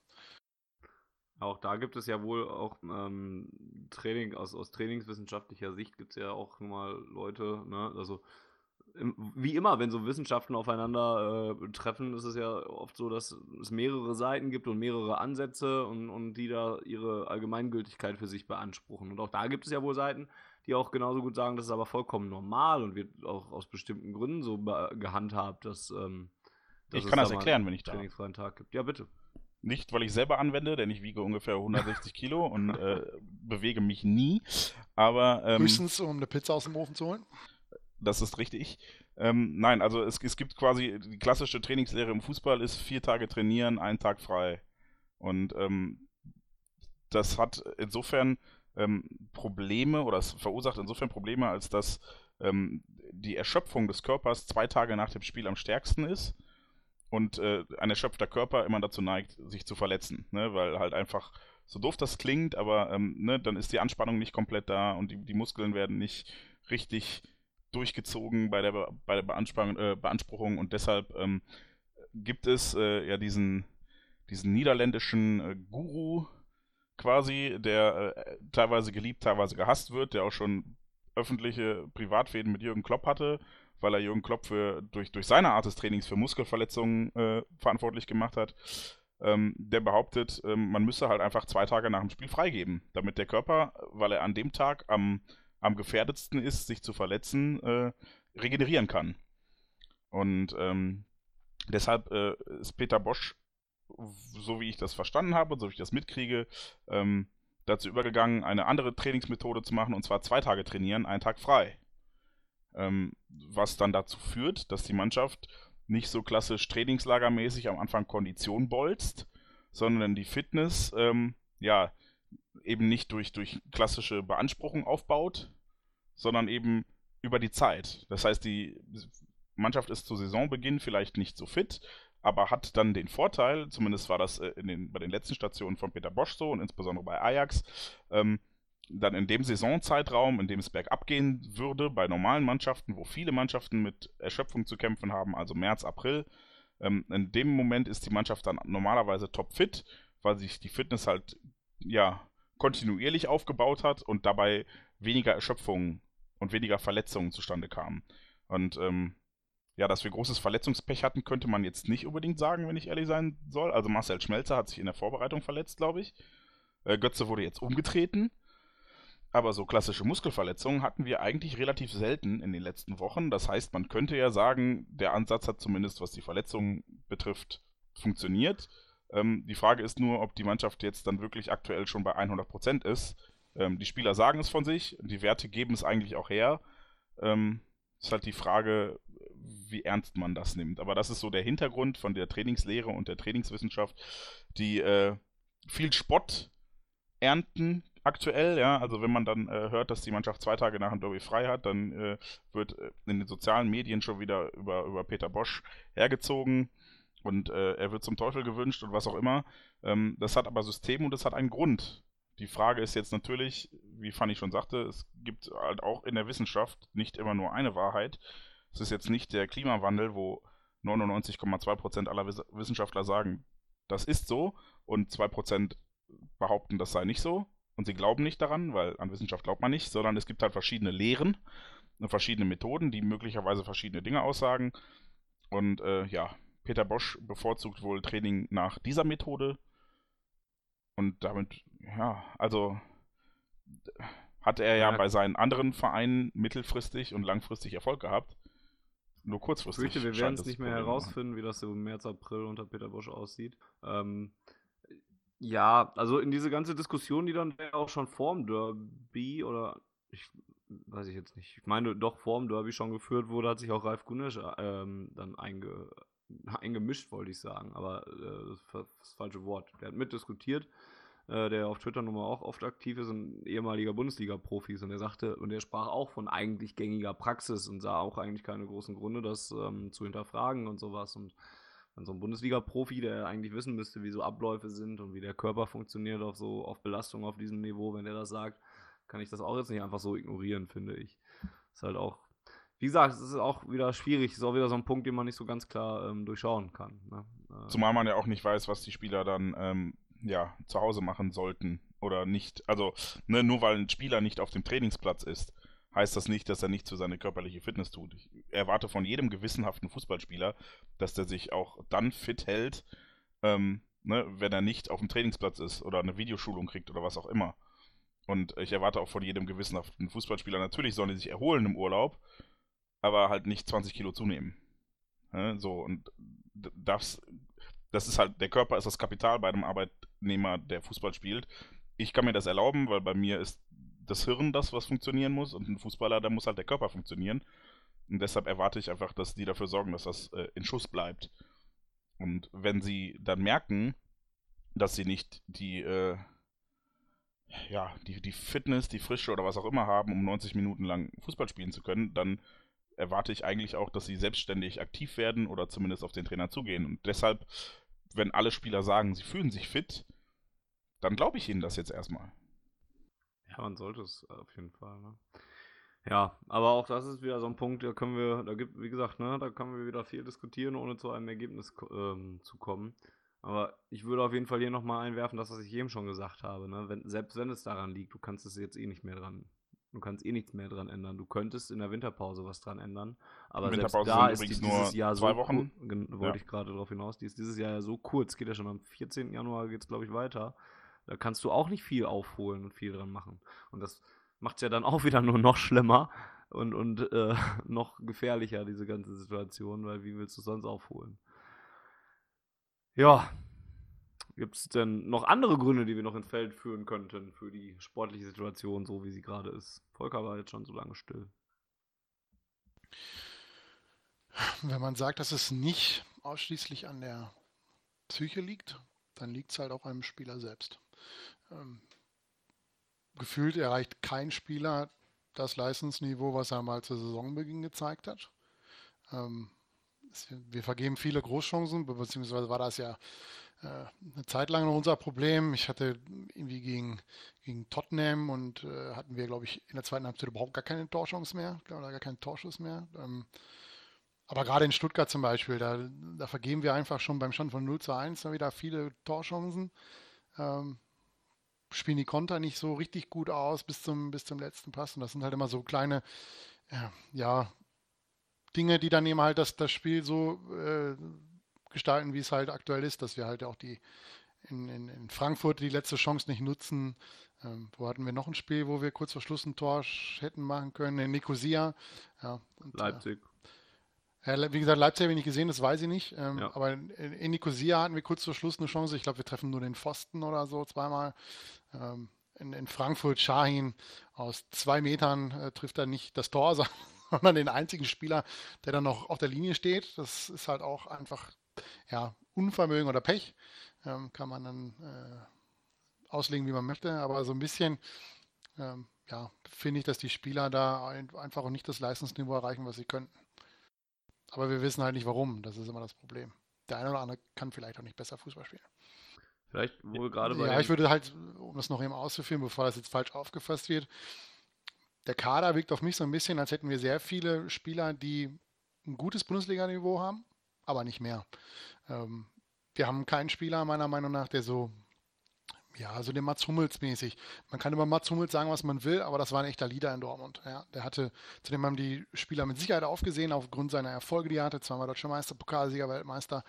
Auch da gibt es ja wohl auch ähm, Training, aus, aus trainingswissenschaftlicher Sicht gibt es ja auch mal Leute, ne, also wie immer, wenn so Wissenschaften aufeinander äh, treffen, ist es ja oft so, dass es mehrere Seiten gibt und mehrere Ansätze und, und die da ihre Allgemeingültigkeit für sich beanspruchen. Und auch da gibt es ja wohl Seiten, die auch genauso gut sagen, das ist aber vollkommen normal und wird auch aus bestimmten Gründen so gehandhabt, dass, ähm,
dass ich kann das erklären, wenn ich
da trainingsfreien Tag gibt. Ja, bitte.
Nicht, weil ich selber anwende, denn ich wiege ungefähr 160 Kilo und äh, <laughs> bewege mich nie. Aber
ähm, höchstens, um eine Pizza aus dem Ofen zu holen.
Das ist richtig. Ähm, nein, also es, es gibt quasi die klassische Trainingslehre im Fußball ist vier Tage trainieren, einen Tag frei. Und ähm, das hat insofern ähm, Probleme oder es verursacht insofern Probleme, als dass ähm, die Erschöpfung des Körpers zwei Tage nach dem Spiel am stärksten ist und äh, ein erschöpfter Körper immer dazu neigt, sich zu verletzen, ne? weil halt einfach so doof das klingt, aber ähm, ne, dann ist die Anspannung nicht komplett da und die, die Muskeln werden nicht richtig durchgezogen bei der, bei der Beanspruchung, äh, Beanspruchung und deshalb ähm, gibt es äh, ja diesen, diesen niederländischen äh, Guru, quasi, der äh, teilweise geliebt, teilweise gehasst wird, der auch schon öffentliche Privatfäden mit Jürgen Klopp hatte, weil er Jürgen Klopp für, durch, durch seine Art des Trainings für Muskelverletzungen äh, verantwortlich gemacht hat. Ähm, der behauptet, ähm, man müsse halt einfach zwei Tage nach dem Spiel freigeben, damit der Körper, weil er an dem Tag am, am gefährdetsten ist, sich zu verletzen, äh, regenerieren kann. Und ähm, deshalb äh, ist Peter Bosch so wie ich das verstanden habe so wie ich das mitkriege, ähm, dazu übergegangen, eine andere Trainingsmethode zu machen, und zwar zwei Tage trainieren, einen Tag frei. Ähm, was dann dazu führt, dass die Mannschaft nicht so klassisch trainingslagermäßig am Anfang Kondition bolzt, sondern die Fitness, ähm, ja, eben nicht durch, durch klassische Beanspruchung aufbaut, sondern eben über die Zeit. Das heißt, die Mannschaft ist zu Saisonbeginn vielleicht nicht so fit, aber hat dann den Vorteil, zumindest war das äh, den, bei den letzten Stationen von Peter Bosch so und insbesondere bei Ajax, ähm, dann in dem Saisonzeitraum, in dem es bergab gehen würde, bei normalen Mannschaften, wo viele Mannschaften mit Erschöpfung zu kämpfen haben, also März, April, ähm, in dem Moment ist die Mannschaft dann normalerweise topfit, weil sich die Fitness halt, ja, kontinuierlich aufgebaut hat und dabei weniger Erschöpfung und weniger Verletzungen zustande kamen. Und ähm, ja, dass wir großes Verletzungspech hatten, könnte man jetzt nicht unbedingt sagen, wenn ich ehrlich sein soll. Also Marcel Schmelzer hat sich in der Vorbereitung verletzt, glaube ich. Äh, Götze wurde jetzt umgetreten. Aber so klassische Muskelverletzungen hatten wir eigentlich relativ selten in den letzten Wochen. Das heißt, man könnte ja sagen, der Ansatz hat zumindest, was die Verletzungen betrifft, funktioniert. Ähm, die Frage ist nur, ob die Mannschaft jetzt dann wirklich aktuell schon bei 100% ist. Ähm, die Spieler sagen es von sich, die Werte geben es eigentlich auch her. Ähm, ist halt die Frage, wie ernst man das nimmt. Aber das ist so der Hintergrund von der Trainingslehre und der Trainingswissenschaft, die äh, viel Spott ernten aktuell, ja, also wenn man dann äh, hört, dass die Mannschaft zwei Tage nach dem Derby frei hat, dann äh, wird äh, in den sozialen Medien schon wieder über, über Peter Bosch hergezogen und äh, er wird zum Teufel gewünscht und was auch immer. Ähm, das hat aber System und das hat einen Grund. Die Frage ist jetzt natürlich, wie Fanny schon sagte, es gibt halt auch in der Wissenschaft nicht immer nur eine Wahrheit. Es ist jetzt nicht der Klimawandel, wo 99,2% aller Wissenschaftler sagen, das ist so und 2% behaupten, das sei nicht so. Und sie glauben nicht daran, weil an Wissenschaft glaubt man nicht, sondern es gibt halt verschiedene Lehren, verschiedene Methoden, die möglicherweise verschiedene Dinge aussagen. Und äh, ja, Peter Bosch bevorzugt wohl Training nach dieser Methode. Und damit, ja, also hat er ja, ja, bei seinen anderen Vereinen mittelfristig und langfristig Erfolg gehabt. Nur kurzfristig.
Ich fürchte, wir werden es nicht mehr herausfinden, wie das so im März, April unter Peter Bosch aussieht. Ähm, ja, also in diese ganze Diskussion, die dann auch schon vorm Derby oder ich weiß ich jetzt nicht, ich meine doch vorm Derby schon geführt wurde, hat sich auch Ralf Gunesch ähm, dann einge, eingemischt, wollte ich sagen, aber äh, das ist das falsche Wort. Der hat mitdiskutiert, äh, der auf Twitter nun mal auch oft aktiv ist, ein ehemaliger Bundesliga-Profi ist und er sagte, und er sprach auch von eigentlich gängiger Praxis und sah auch eigentlich keine großen Gründe, das ähm, zu hinterfragen und sowas und wenn so ein Bundesliga-Profi, der eigentlich wissen müsste, wie so Abläufe sind und wie der Körper funktioniert auf so auf Belastung auf diesem Niveau, wenn der das sagt, kann ich das auch jetzt nicht einfach so ignorieren, finde ich. Ist halt auch, wie gesagt, es ist auch wieder schwierig, ist auch wieder so ein Punkt, den man nicht so ganz klar ähm, durchschauen kann. Ne?
Äh, Zumal man ja auch nicht weiß, was die Spieler dann ähm, ja, zu Hause machen sollten oder nicht. Also, ne, nur weil ein Spieler nicht auf dem Trainingsplatz ist, heißt das nicht, dass er nichts für seine körperliche Fitness tut. Ich erwarte von jedem gewissenhaften Fußballspieler, dass der sich auch dann fit hält, ähm, ne, wenn er nicht auf dem Trainingsplatz ist oder eine Videoschulung kriegt oder was auch immer. Und ich erwarte auch von jedem gewissenhaften Fußballspieler, natürlich sollen die sich erholen im Urlaub, aber halt nicht 20 Kilo zunehmen. Ne, so, und das, das ist halt, der Körper ist das Kapital bei einem Arbeitnehmer, der Fußball spielt. Ich kann mir das erlauben, weil bei mir ist das Hirn das, was funktionieren muss. Und ein Fußballer, da muss halt der Körper funktionieren. Und deshalb erwarte ich einfach, dass die dafür sorgen, dass das äh, in Schuss bleibt. Und wenn sie dann merken, dass sie nicht die, äh, ja, die, die Fitness, die Frische oder was auch immer haben, um 90 Minuten lang Fußball spielen zu können, dann erwarte ich eigentlich auch, dass sie selbstständig aktiv werden oder zumindest auf den Trainer zugehen. Und deshalb, wenn alle Spieler sagen, sie fühlen sich fit, dann glaube ich ihnen das jetzt erstmal.
Ja, man sollte es auf jeden Fall. Ne? Ja, aber auch das ist wieder so ein Punkt, da können wir, da gibt, wie gesagt, ne, da können wir wieder viel diskutieren, ohne zu einem Ergebnis ähm, zu kommen. Aber ich würde auf jeden Fall hier nochmal einwerfen, das, was ich eben schon gesagt habe. Ne? Wenn, selbst wenn es daran liegt, du kannst es jetzt eh nicht mehr dran. Du kannst eh nichts mehr dran ändern. Du könntest in der Winterpause was dran ändern. Aber selbst da ist die dieses Jahr so
Wochen.
wollte ja. ich gerade darauf hinaus, die ist dieses Jahr ja so kurz, geht ja schon am 14. Januar, geht es glaube ich weiter. Da kannst du auch nicht viel aufholen und viel dran machen. Und das macht es ja dann auch <laughs> wieder nur noch schlimmer und, und äh, <laughs> noch gefährlicher, diese ganze Situation, weil wie willst du sonst aufholen? Ja. Gibt es denn noch andere Gründe, die wir noch ins Feld führen könnten für die sportliche Situation, so wie sie gerade ist? Volker war jetzt schon so lange still.
Wenn man sagt, dass es nicht ausschließlich an der Psyche liegt, dann liegt es halt auch am Spieler selbst. Ähm, gefühlt erreicht kein Spieler das Leistungsniveau, was er mal zu Saisonbeginn gezeigt hat. Ähm, wir vergeben viele Großchancen, beziehungsweise war das ja äh, eine Zeit lang noch unser Problem. Ich hatte irgendwie gegen, gegen Tottenham und äh, hatten wir, glaube ich, in der zweiten Halbzeit überhaupt gar keine Torchance mehr, oder gar keinen Torschuss mehr. Ähm, aber gerade in Stuttgart zum Beispiel, da, da, vergeben wir einfach schon beim Stand von 0 zu 1 wieder viele Torchancen. Ähm, spielen die Konter nicht so richtig gut aus bis zum, bis zum letzten Pass. Und das sind halt immer so kleine, ja, ja Dinge, die dann eben halt das, das Spiel so äh, gestalten, wie es halt aktuell ist, dass wir halt auch die in, in, in Frankfurt die letzte Chance nicht nutzen. Ähm, wo hatten wir noch ein Spiel, wo wir kurz vor Schluss ein Tor hätten machen können? In Nicosia. Ja,
und, äh, Leipzig.
Ja, wie gesagt, Leipzig habe ich nicht gesehen, das weiß ich nicht. Ähm, ja. Aber in, in Nicosia hatten wir kurz vor Schluss eine Chance. Ich glaube, wir treffen nur den Pfosten oder so zweimal. Ähm, in, in, Frankfurt Shahin aus zwei Metern äh, trifft er nicht das Tor, <laughs> sondern den einzigen Spieler, der dann noch auf der Linie steht. Das ist halt auch einfach ja, Unvermögen oder Pech. Ähm, kann man dann äh, auslegen, wie man möchte. Aber so ein bisschen ähm, ja, finde ich, dass die Spieler da ein, einfach auch nicht das Leistungsniveau erreichen, was sie könnten. Aber wir wissen halt nicht warum. Das ist immer das Problem. Der eine oder andere kann vielleicht auch nicht besser Fußball spielen.
Vielleicht wohl gerade bei.
Ja, ich würde halt, um das noch eben auszuführen, bevor das jetzt falsch aufgefasst wird, der Kader wirkt auf mich so ein bisschen, als hätten wir sehr viele Spieler, die ein gutes Bundesliga-Niveau haben, aber nicht mehr. Ähm, wir haben keinen Spieler, meiner Meinung nach, der so, ja, so den Mats Hummels mäßig. Man kann über Mats Hummels sagen, was man will, aber das war ein echter Leader in Dortmund. Ja, der hatte, zudem haben die Spieler mit Sicherheit aufgesehen, aufgrund seiner Erfolge, die er hatte, zweimal Deutscher Meister, Pokalsieger, Weltmeister.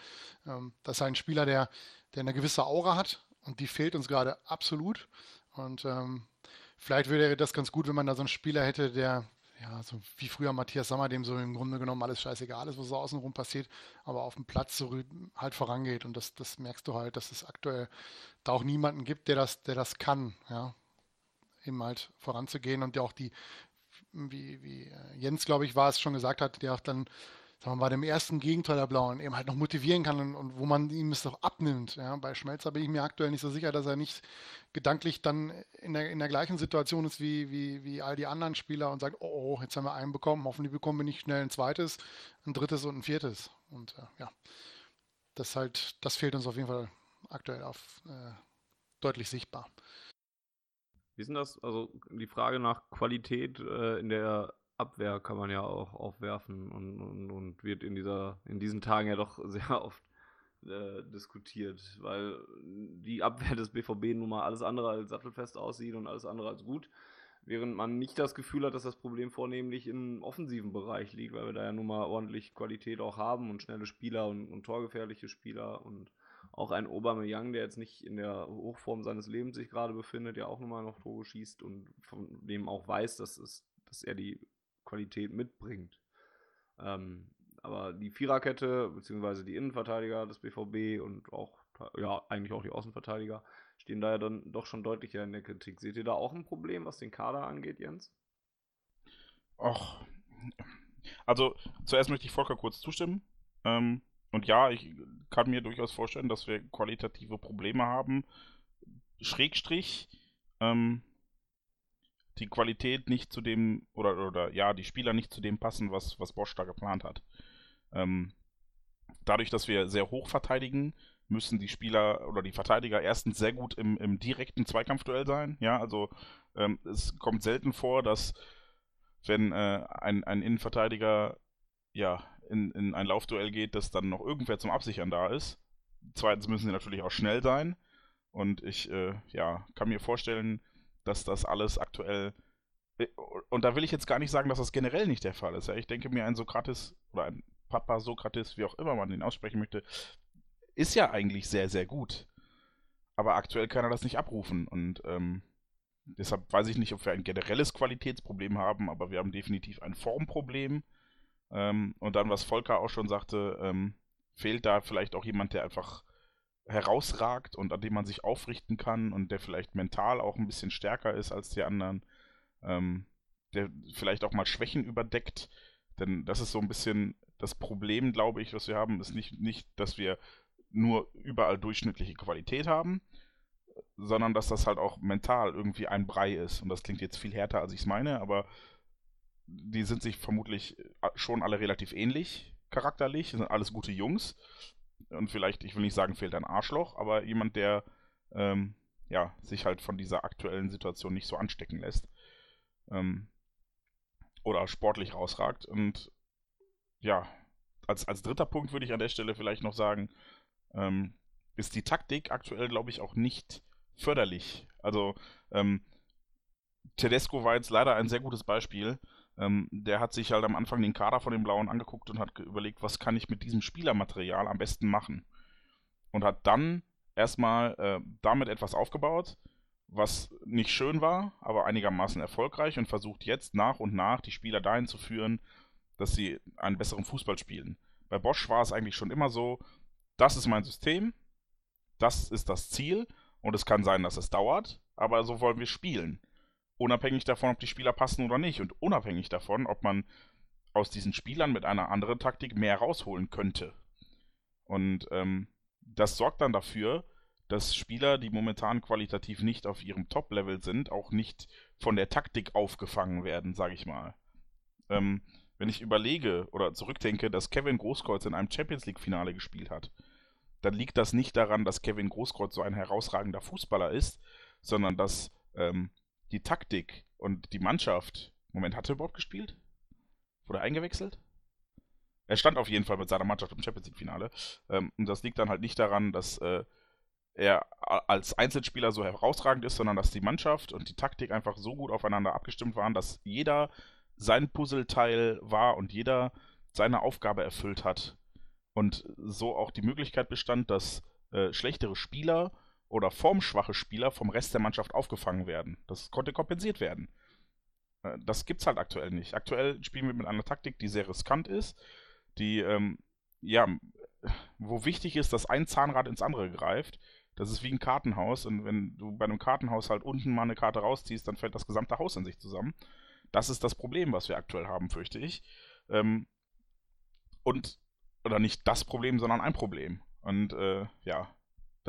Ähm, das ist ein Spieler, der, der eine gewisse Aura hat und die fehlt uns gerade absolut. Und ähm, vielleicht wäre das ganz gut, wenn man da so einen Spieler hätte, der, ja, so wie früher Matthias Sammer, dem so im Grunde genommen alles scheißegal ist, was so außenrum passiert, aber auf dem Platz so halt vorangeht. Und das, das merkst du halt, dass es aktuell da auch niemanden gibt, der das, der das kann, ja. Eben halt voranzugehen und der auch die, wie, wie äh, Jens, glaube ich, war es schon gesagt hat, der auch dann sagen mal, bei dem ersten Gegenteil der Blauen eben halt noch motivieren kann und, und, wo man ihm es doch abnimmt. Ja, bei Schmelzer bin ich mir aktuell nicht so sicher, dass er nicht gedanklich dann in der, in der gleichen Situation ist wie, wie, wie all die anderen Spieler und sagt, oh, oh, jetzt haben wir einen bekommen, hoffentlich bekommen wir nicht schnell ein zweites, ein drittes und ein viertes. Und äh, ja, das halt, das fehlt uns auf jeden Fall aktuell auf äh, deutlich sichtbar.
Wie ist denn das? Also die Frage nach Qualität äh, in der Abwehr kann man ja auch aufwerfen und, und, und wird in, dieser, in diesen Tagen ja doch <laughs> sehr oft äh, diskutiert, weil die Abwehr des BVB nun mal alles andere als sattelfest aussieht und alles andere als gut, während man nicht das Gefühl hat, dass das Problem vornehmlich im offensiven Bereich liegt, weil wir da ja nun mal ordentlich Qualität auch haben und schnelle Spieler und, und torgefährliche Spieler und auch ein Aubameyang, der jetzt nicht in der Hochform seines Lebens sich gerade befindet, ja auch nun mal noch Tore schießt und von dem auch weiß, dass, es, dass er die Qualität mitbringt. Ähm, aber die Viererkette, beziehungsweise die Innenverteidiger des BVB und auch, ja, eigentlich auch die Außenverteidiger, stehen da ja dann doch schon deutlicher in der Kritik. Seht ihr da auch ein Problem, was den Kader angeht, Jens?
Ach, also zuerst möchte ich Volker kurz zustimmen. Ähm, und ja, ich kann mir durchaus vorstellen, dass wir qualitative Probleme haben. Schrägstrich, ähm, die Qualität nicht zu dem, oder, oder ja, die Spieler nicht zu dem passen, was, was Bosch da geplant hat. Ähm, dadurch, dass wir sehr hoch verteidigen, müssen die Spieler oder die Verteidiger erstens sehr gut im, im direkten Zweikampfduell sein. Ja, also ähm, es kommt selten vor, dass wenn äh, ein, ein Innenverteidiger ja, in, in ein Laufduell geht, dass dann noch irgendwer zum Absichern da ist. Zweitens müssen sie natürlich auch schnell sein. Und ich äh, ja, kann mir vorstellen, dass das alles aktuell. Äh, und da will ich jetzt gar nicht sagen, dass das generell nicht der Fall ist. Ja? Ich denke mir, ein Sokrates oder ein Papa Sokrates, wie auch immer man den aussprechen möchte, ist ja eigentlich sehr, sehr gut. Aber aktuell kann er das nicht abrufen. Und ähm, deshalb weiß ich nicht, ob wir ein generelles Qualitätsproblem haben, aber wir haben definitiv ein Formproblem. Ähm, und dann, was Volker auch schon sagte, ähm, fehlt da vielleicht auch jemand, der einfach herausragt und an dem man sich aufrichten kann und der vielleicht mental auch ein bisschen stärker ist als die anderen, ähm, der vielleicht auch mal Schwächen überdeckt. Denn das ist so ein bisschen das Problem, glaube ich, was wir haben, ist nicht, nicht, dass wir nur überall durchschnittliche Qualität haben, sondern dass das halt auch mental irgendwie ein Brei ist. Und das klingt jetzt viel härter, als ich es meine, aber die sind sich vermutlich schon alle relativ ähnlich charakterlich, sind alles gute Jungs und vielleicht, ich will nicht sagen, fehlt ein Arschloch, aber jemand, der ähm, ja, sich halt von dieser aktuellen Situation nicht so anstecken lässt. Ähm, oder sportlich rausragt. Und ja, als, als dritter Punkt würde ich an der Stelle vielleicht noch sagen, ähm, ist die Taktik aktuell, glaube ich, auch nicht förderlich. Also, ähm, Tedesco war jetzt leider ein sehr gutes Beispiel. Ähm, der hat sich halt am Anfang den Kader von den Blauen angeguckt und hat überlegt, was kann ich mit diesem Spielermaterial am besten machen. Und hat dann erstmal äh, damit etwas aufgebaut, was nicht schön war, aber einigermaßen erfolgreich und versucht jetzt nach und nach die Spieler dahin zu führen, dass sie einen besseren Fußball spielen. Bei Bosch war es eigentlich schon immer so, das ist mein System, das ist das Ziel und es kann sein, dass es dauert, aber so wollen wir spielen unabhängig davon, ob die Spieler passen oder nicht und unabhängig davon, ob man aus diesen Spielern mit einer anderen Taktik mehr rausholen könnte. Und ähm, das sorgt dann dafür, dass Spieler, die momentan qualitativ nicht auf ihrem Top-Level sind, auch nicht von der Taktik aufgefangen werden, sage ich mal. Ähm, wenn ich überlege oder zurückdenke, dass Kevin Großkreuz in einem Champions League-Finale gespielt hat, dann liegt das nicht daran, dass Kevin Großkreuz so ein herausragender Fußballer ist, sondern dass ähm, die Taktik und die Mannschaft. Moment, hat er überhaupt gespielt? Wurde er eingewechselt? Er stand auf jeden Fall mit seiner Mannschaft im Champions League-Finale. Ähm, und das liegt dann halt nicht daran, dass äh, er als Einzelspieler so herausragend ist, sondern dass die Mannschaft und die Taktik einfach so gut aufeinander abgestimmt waren, dass jeder sein Puzzleteil war und jeder seine Aufgabe erfüllt hat. Und so auch die Möglichkeit bestand, dass äh, schlechtere Spieler oder formschwache Spieler vom Rest der Mannschaft aufgefangen werden. Das konnte kompensiert werden. Äh, das gibt's halt aktuell nicht. Aktuell spielen wir mit einer Taktik, die sehr riskant ist, die, ähm, ja, wo wichtig ist, dass ein Zahnrad ins andere greift das ist wie ein Kartenhaus und wenn du bei einem Kartenhaus halt unten mal eine Karte rausziehst, dann fällt das gesamte Haus in sich zusammen. Das ist das Problem, was wir aktuell haben, fürchte ich. Ähm, und, oder nicht das Problem, sondern ein Problem. Und äh, ja,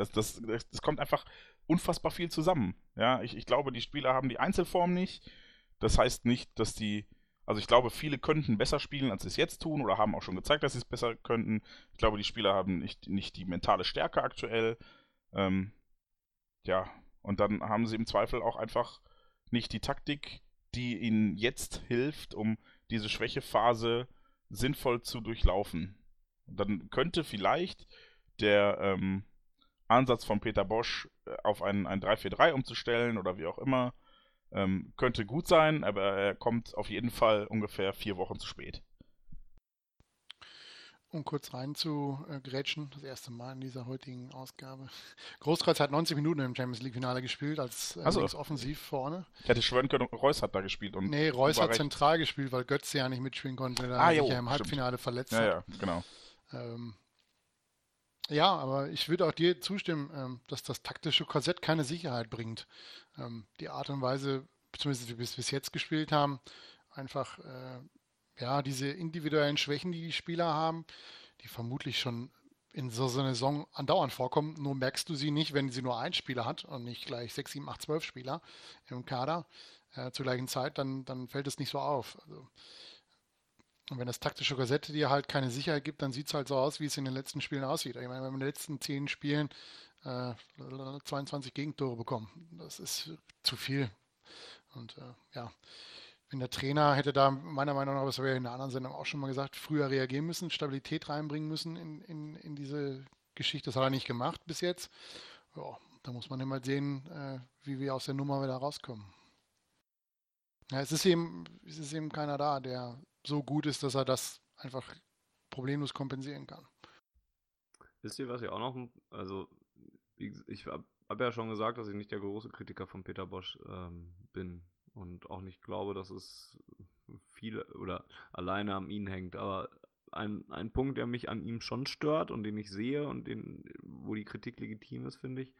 das, das, das, kommt einfach unfassbar viel zusammen. Ja, ich, ich glaube, die Spieler haben die Einzelform nicht. Das heißt nicht, dass die also ich glaube, viele könnten besser spielen, als sie es jetzt tun oder haben auch schon gezeigt, dass sie es besser könnten. Ich glaube, die Spieler haben nicht, nicht die mentale Stärke aktuell. Ähm, ja, und dann haben sie im Zweifel auch einfach nicht die Taktik, die ihnen jetzt hilft, um diese Schwächephase sinnvoll zu durchlaufen. Und dann könnte vielleicht der ähm, Ansatz von Peter Bosch äh, auf ein, ein 3-4-3 umzustellen oder wie auch immer, ähm, könnte gut sein, aber er kommt auf jeden Fall ungefähr vier Wochen zu spät
um kurz rein zu äh, grätschen, das erste Mal in dieser heutigen Ausgabe. <laughs> Großkreuz hat 90 Minuten im Champions League Finale gespielt, als äh,
also,
offensiv vorne.
Ich hätte schwören können, Reus hat da gespielt. Und
nee, Reus hat recht. zentral gespielt, weil Götze ja nicht mitspielen konnte, da ah, sich ja im Halbfinale verletzt
ja,
hat.
Ja, genau.
Ähm, ja, aber ich würde auch dir zustimmen, ähm, dass das taktische Korsett keine Sicherheit bringt. Ähm, die Art und Weise, zumindest wie wir es bis jetzt gespielt haben, einfach äh, ja, diese individuellen Schwächen, die die Spieler haben, die vermutlich schon in so einer Saison andauernd vorkommen, nur merkst du sie nicht, wenn sie nur ein Spieler hat und nicht gleich 6, 7, 8, 12 Spieler im Kader äh, zur gleichen Zeit, dann, dann fällt es nicht so auf. Also, und wenn das taktische Korsett dir halt keine Sicherheit gibt, dann sieht es halt so aus, wie es in den letzten Spielen aussieht. Ich meine, wir in den letzten 10 Spielen äh, 22 Gegentore bekommen, das ist zu viel. Und äh, ja, wenn der Trainer hätte da meiner Meinung nach, das habe ich in einer anderen Sendung auch schon mal gesagt, früher reagieren müssen, Stabilität reinbringen müssen in, in, in diese Geschichte. Das hat er nicht gemacht bis jetzt. Ja, da muss man immer halt sehen, äh, wie wir aus der Nummer wieder rauskommen. Ja, es ist eben, es ist eben keiner da, der so gut ist, dass er das einfach problemlos kompensieren kann.
Wisst ihr, was ich auch noch, also ich habe hab ja schon gesagt, dass ich nicht der große Kritiker von Peter Bosch ähm, bin und auch nicht glaube, dass es viel oder alleine an ihm hängt. Aber ein, ein Punkt, der mich an ihm schon stört und den ich sehe und den, wo die Kritik legitim ist, finde ich,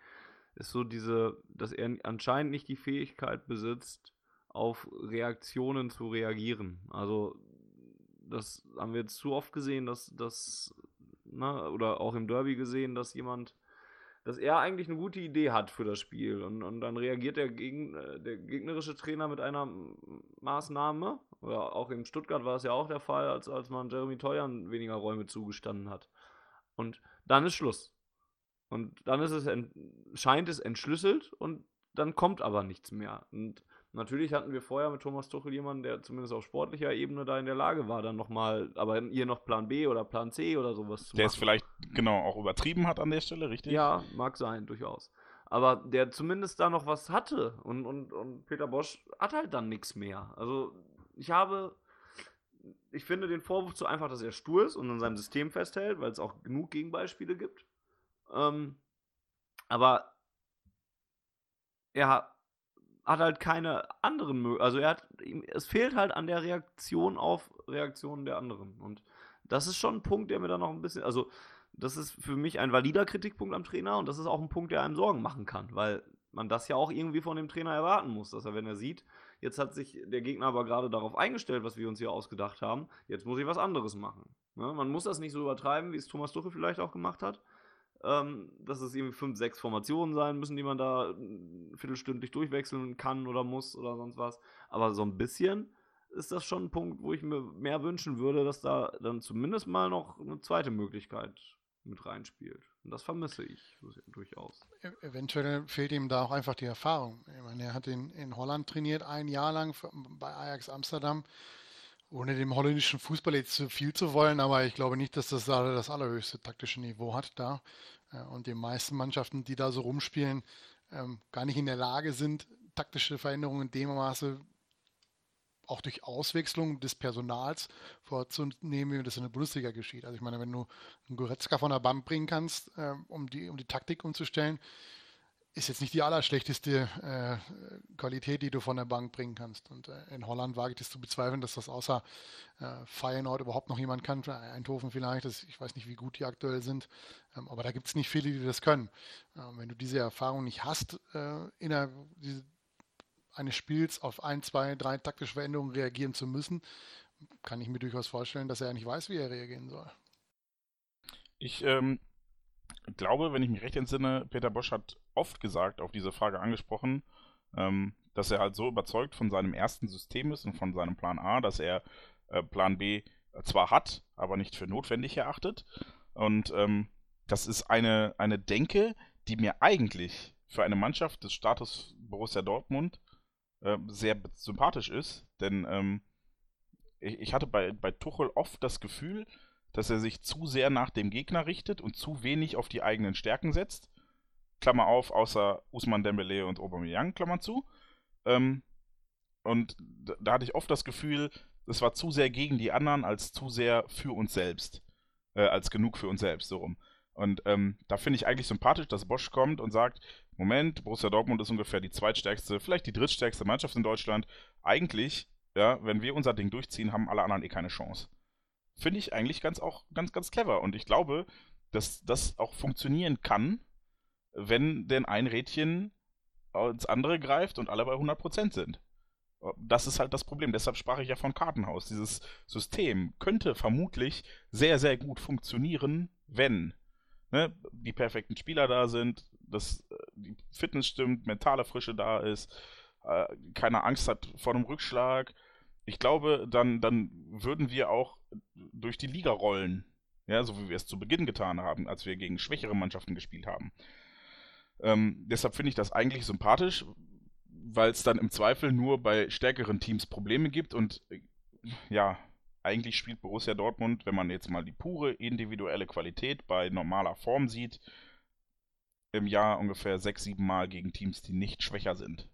ist so diese, dass er anscheinend nicht die Fähigkeit besitzt, auf Reaktionen zu reagieren. Also, das haben wir jetzt zu oft gesehen, dass das, ne, oder auch im Derby gesehen, dass jemand dass er eigentlich eine gute Idee hat für das Spiel. Und, und dann reagiert der, Gegen, äh, der gegnerische Trainer mit einer Maßnahme. Oder auch in Stuttgart war es ja auch der Fall, als, als man Jeremy Teuern weniger Räume zugestanden hat. Und dann ist Schluss. Und dann ist es scheint es entschlüsselt und dann kommt aber nichts mehr. Und Natürlich hatten wir vorher mit Thomas Tuchel jemanden, der zumindest auf sportlicher Ebene da in der Lage war, dann nochmal, aber hier noch Plan B oder Plan C oder sowas
zu der machen. Der es vielleicht genau auch übertrieben hat an der Stelle, richtig?
Ja, mag sein, durchaus. Aber der zumindest da noch was hatte und, und, und Peter Bosch hat halt dann nichts mehr. Also ich habe, ich finde den Vorwurf zu einfach, dass er stur ist und an seinem System festhält, weil es auch genug Gegenbeispiele gibt. Ähm, aber er hat halt keine anderen. Also er hat, es fehlt halt an der Reaktion auf Reaktionen der anderen. Und das ist schon ein Punkt, der mir dann noch ein bisschen, also das ist für mich ein valider Kritikpunkt am Trainer und das ist auch ein Punkt, der einem Sorgen machen kann, weil man das ja auch irgendwie von dem Trainer erwarten muss, dass er, wenn er sieht, jetzt hat sich der Gegner aber gerade darauf eingestellt, was wir uns hier ausgedacht haben, jetzt muss ich was anderes machen. Ne? Man muss das nicht so übertreiben, wie es Thomas Tuchel vielleicht auch gemacht hat, ähm, dass es irgendwie fünf, sechs Formationen sein müssen, die man da äh, viertelstündlich durchwechseln kann oder muss oder sonst was. Aber so ein bisschen ist das schon ein Punkt, wo ich mir mehr wünschen würde, dass da dann zumindest mal noch eine zweite Möglichkeit mit reinspielt. Und das vermisse ich durchaus.
E-, eventuell fehlt ihm da auch einfach die Erfahrung. Ich meine, er hat in, in Holland trainiert, ein Jahr lang bei Ajax Amsterdam, ohne dem holländischen Fußball jetzt zu viel zu wollen, aber ich glaube nicht, dass das da das allerhöchste taktische Niveau hat da. Äh, und die meisten Mannschaften, die da so rumspielen, ähm, gar nicht in der Lage sind, taktische Veränderungen in dem Maße auch durch Auswechslung des Personals vorzunehmen, wie das in der Bundesliga geschieht. Also ich meine, wenn du einen Goretzka von der Bank bringen kannst, äh, um, die, um die Taktik umzustellen, ist jetzt nicht die allerschlechteste äh, Qualität, die du von der Bank bringen kannst. Und äh, in Holland wage ich es zu bezweifeln, dass das außer äh, Feyenoord überhaupt noch jemand kann. Eindhoven vielleicht, das, ich weiß nicht, wie gut die aktuell sind, ähm, aber da gibt es nicht viele, die das können. Ähm, wenn du diese Erfahrung nicht hast, äh, innerhalb eines Spiels auf ein, zwei, drei taktische Veränderungen reagieren zu müssen, kann ich mir durchaus vorstellen, dass er nicht weiß, wie er reagieren soll.
Ich ähm, glaube, wenn ich mich recht entsinne, Peter Bosch hat oft gesagt, auf diese Frage angesprochen, ähm, dass er halt so überzeugt von seinem ersten System ist und von seinem Plan A, dass er äh, Plan B zwar hat, aber nicht für notwendig erachtet. Und ähm, das ist eine, eine Denke, die mir eigentlich für eine Mannschaft des Status Borussia Dortmund äh, sehr sympathisch ist, denn ähm, ich, ich, hatte bei, bei Tuchel oft das Gefühl, dass er sich zu sehr nach dem Gegner richtet und zu wenig auf die eigenen Stärken setzt. Klammer auf, außer Usman Dembele und Aubameyang, Klammer zu. Ähm, und da, hatte ich oft das Gefühl, es war zu sehr gegen die anderen als zu sehr für uns selbst. Äh, als genug für uns selbst, so rum. Und ähm, da finde ich eigentlich sympathisch, dass Bosch kommt und sagt, Moment, Borussia Dortmund ist ungefähr die zweitstärkste, vielleicht die drittstärkste Mannschaft in Deutschland. Eigentlich, ja, wenn wir unser Ding durchziehen, haben alle anderen eh keine Chance. Finde ich eigentlich ganz auch ganz, ganz clever. Und ich glaube, dass das auch funktionieren kann, wenn denn ein Rädchen ins andere greift und alle bei 100% sind. Das ist halt das Problem. Deshalb sprach ich ja von Kartenhaus. Dieses System könnte vermutlich sehr, sehr gut funktionieren, wenn ne, die perfekten Spieler da sind, dass äh, die Fitness stimmt, mentale Frische da ist, äh, keine Angst hat vor einem Rückschlag. Ich glaube, dann, dann würden wir auch durch die Liga rollen. Ja, so wie wir es zu Beginn getan haben, als wir gegen schwächere Mannschaften gespielt haben. Ähm, deshalb finde ich das eigentlich sympathisch, weil es dann im Zweifel nur bei stärkeren Teams Probleme gibt und äh, ja, eigentlich spielt Borussia Dortmund, wenn man jetzt mal die pure individuelle Qualität bei normaler Form sieht, im Jahr ungefähr sechs, sieben Mal gegen Teams, die nicht schwächer sind.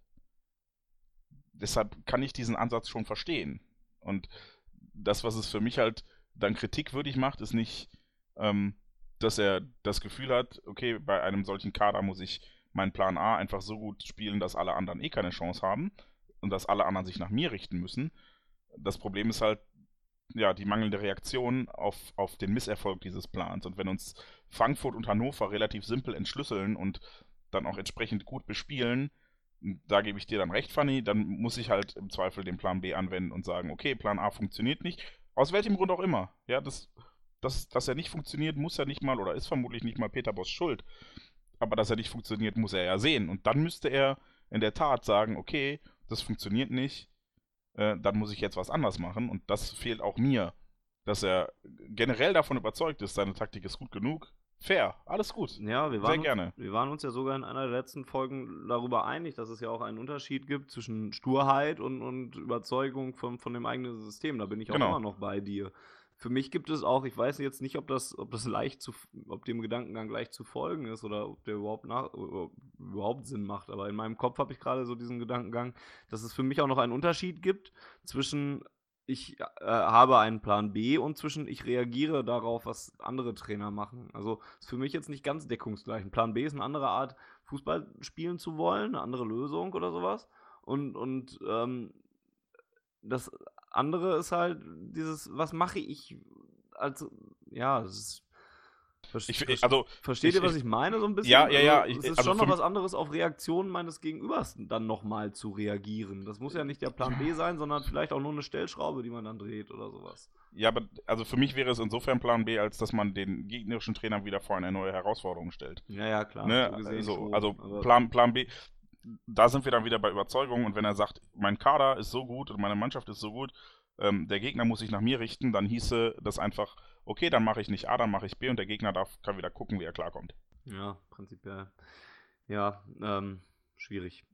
Deshalb kann ich diesen Ansatz schon verstehen. Und das, was es für mich halt dann kritikwürdig macht, ist nicht, ähm, dass er das Gefühl hat, okay, bei einem solchen Kader muss ich meinen Plan A einfach so gut spielen, dass alle anderen eh keine Chance haben und dass alle anderen sich nach mir richten müssen. Das Problem ist halt, ja, die mangelnde Reaktion auf, auf den Misserfolg dieses Plans. Und wenn uns Frankfurt und Hannover relativ simpel entschlüsseln und dann auch entsprechend gut bespielen, da gebe ich dir dann recht, Fanny, dann muss ich halt im Zweifel den Plan B anwenden und sagen, okay, Plan A funktioniert nicht, aus welchem Grund auch immer. Ja, das, das, dass er nicht funktioniert, muss ja nicht mal oder ist vermutlich nicht mal Peter Boss Schuld. Aber dass er nicht funktioniert, muss er ja sehen. Und dann müsste er in der Tat sagen, okay, das funktioniert nicht, äh, dann muss ich jetzt was anders machen. Und das fehlt auch mir, dass er generell davon überzeugt ist, seine Taktik ist gut genug. Fair, alles gut.
Ja, wir waren, Sehr gerne. Uns, wir waren uns ja sogar in einer der letzten Folgen darüber einig, dass es ja auch einen Unterschied gibt zwischen Sturheit und, und Überzeugung von, von dem eigenen System. Da bin ich auch genau. immer noch bei dir für mich gibt es auch, ich weiß jetzt nicht, ob das, ob das leicht zu, ob dem Gedankengang leicht zu folgen ist oder ob der überhaupt nach, überhaupt Sinn macht. Aber in meinem Kopf habe ich gerade so diesen Gedankengang, dass es für mich auch noch einen Unterschied gibt zwischen ich äh, habe einen Plan B und zwischen ich reagiere darauf, was andere Trainer machen. Also ist für mich jetzt nicht ganz deckungsgleich. Ein Plan B ist eine andere Art, Fußball spielen zu wollen, eine andere Lösung oder sowas. Und, und ähm, das andere ist halt dieses, was mache ich als, ja, ist, Ich, also, Versteht ich, ihr, was ich meine, so ein bisschen?
Ja, ja, ja.
Also, es ist also schon noch was anderes, auf Reaktionen meines Gegenübers dann nochmal zu reagieren. Das muss ja nicht der Plan B sein, sondern vielleicht auch nur eine Stellschraube, die man dann dreht oder sowas.
Ja, aber also für mich wäre es insofern Plan B, als dass man den gegnerischen Trainer wieder vor eine neue Herausforderung stellt.
Ja, ja, klar.
Ne? So, also Plan, Plan B, da sind wir dann wieder bei Überzeugung und wenn er sagt, mein Kader ist so gut und meine Mannschaft ist so gut, ähm, der Gegner muss sich nach mir richten, dann hieße das einfach, okay, dann mache ich nicht A, dann mache ich B und der Gegner darf, kann wieder gucken, wie er klarkommt.
Ja, prinzipiell. Ja, ähm, schwierig.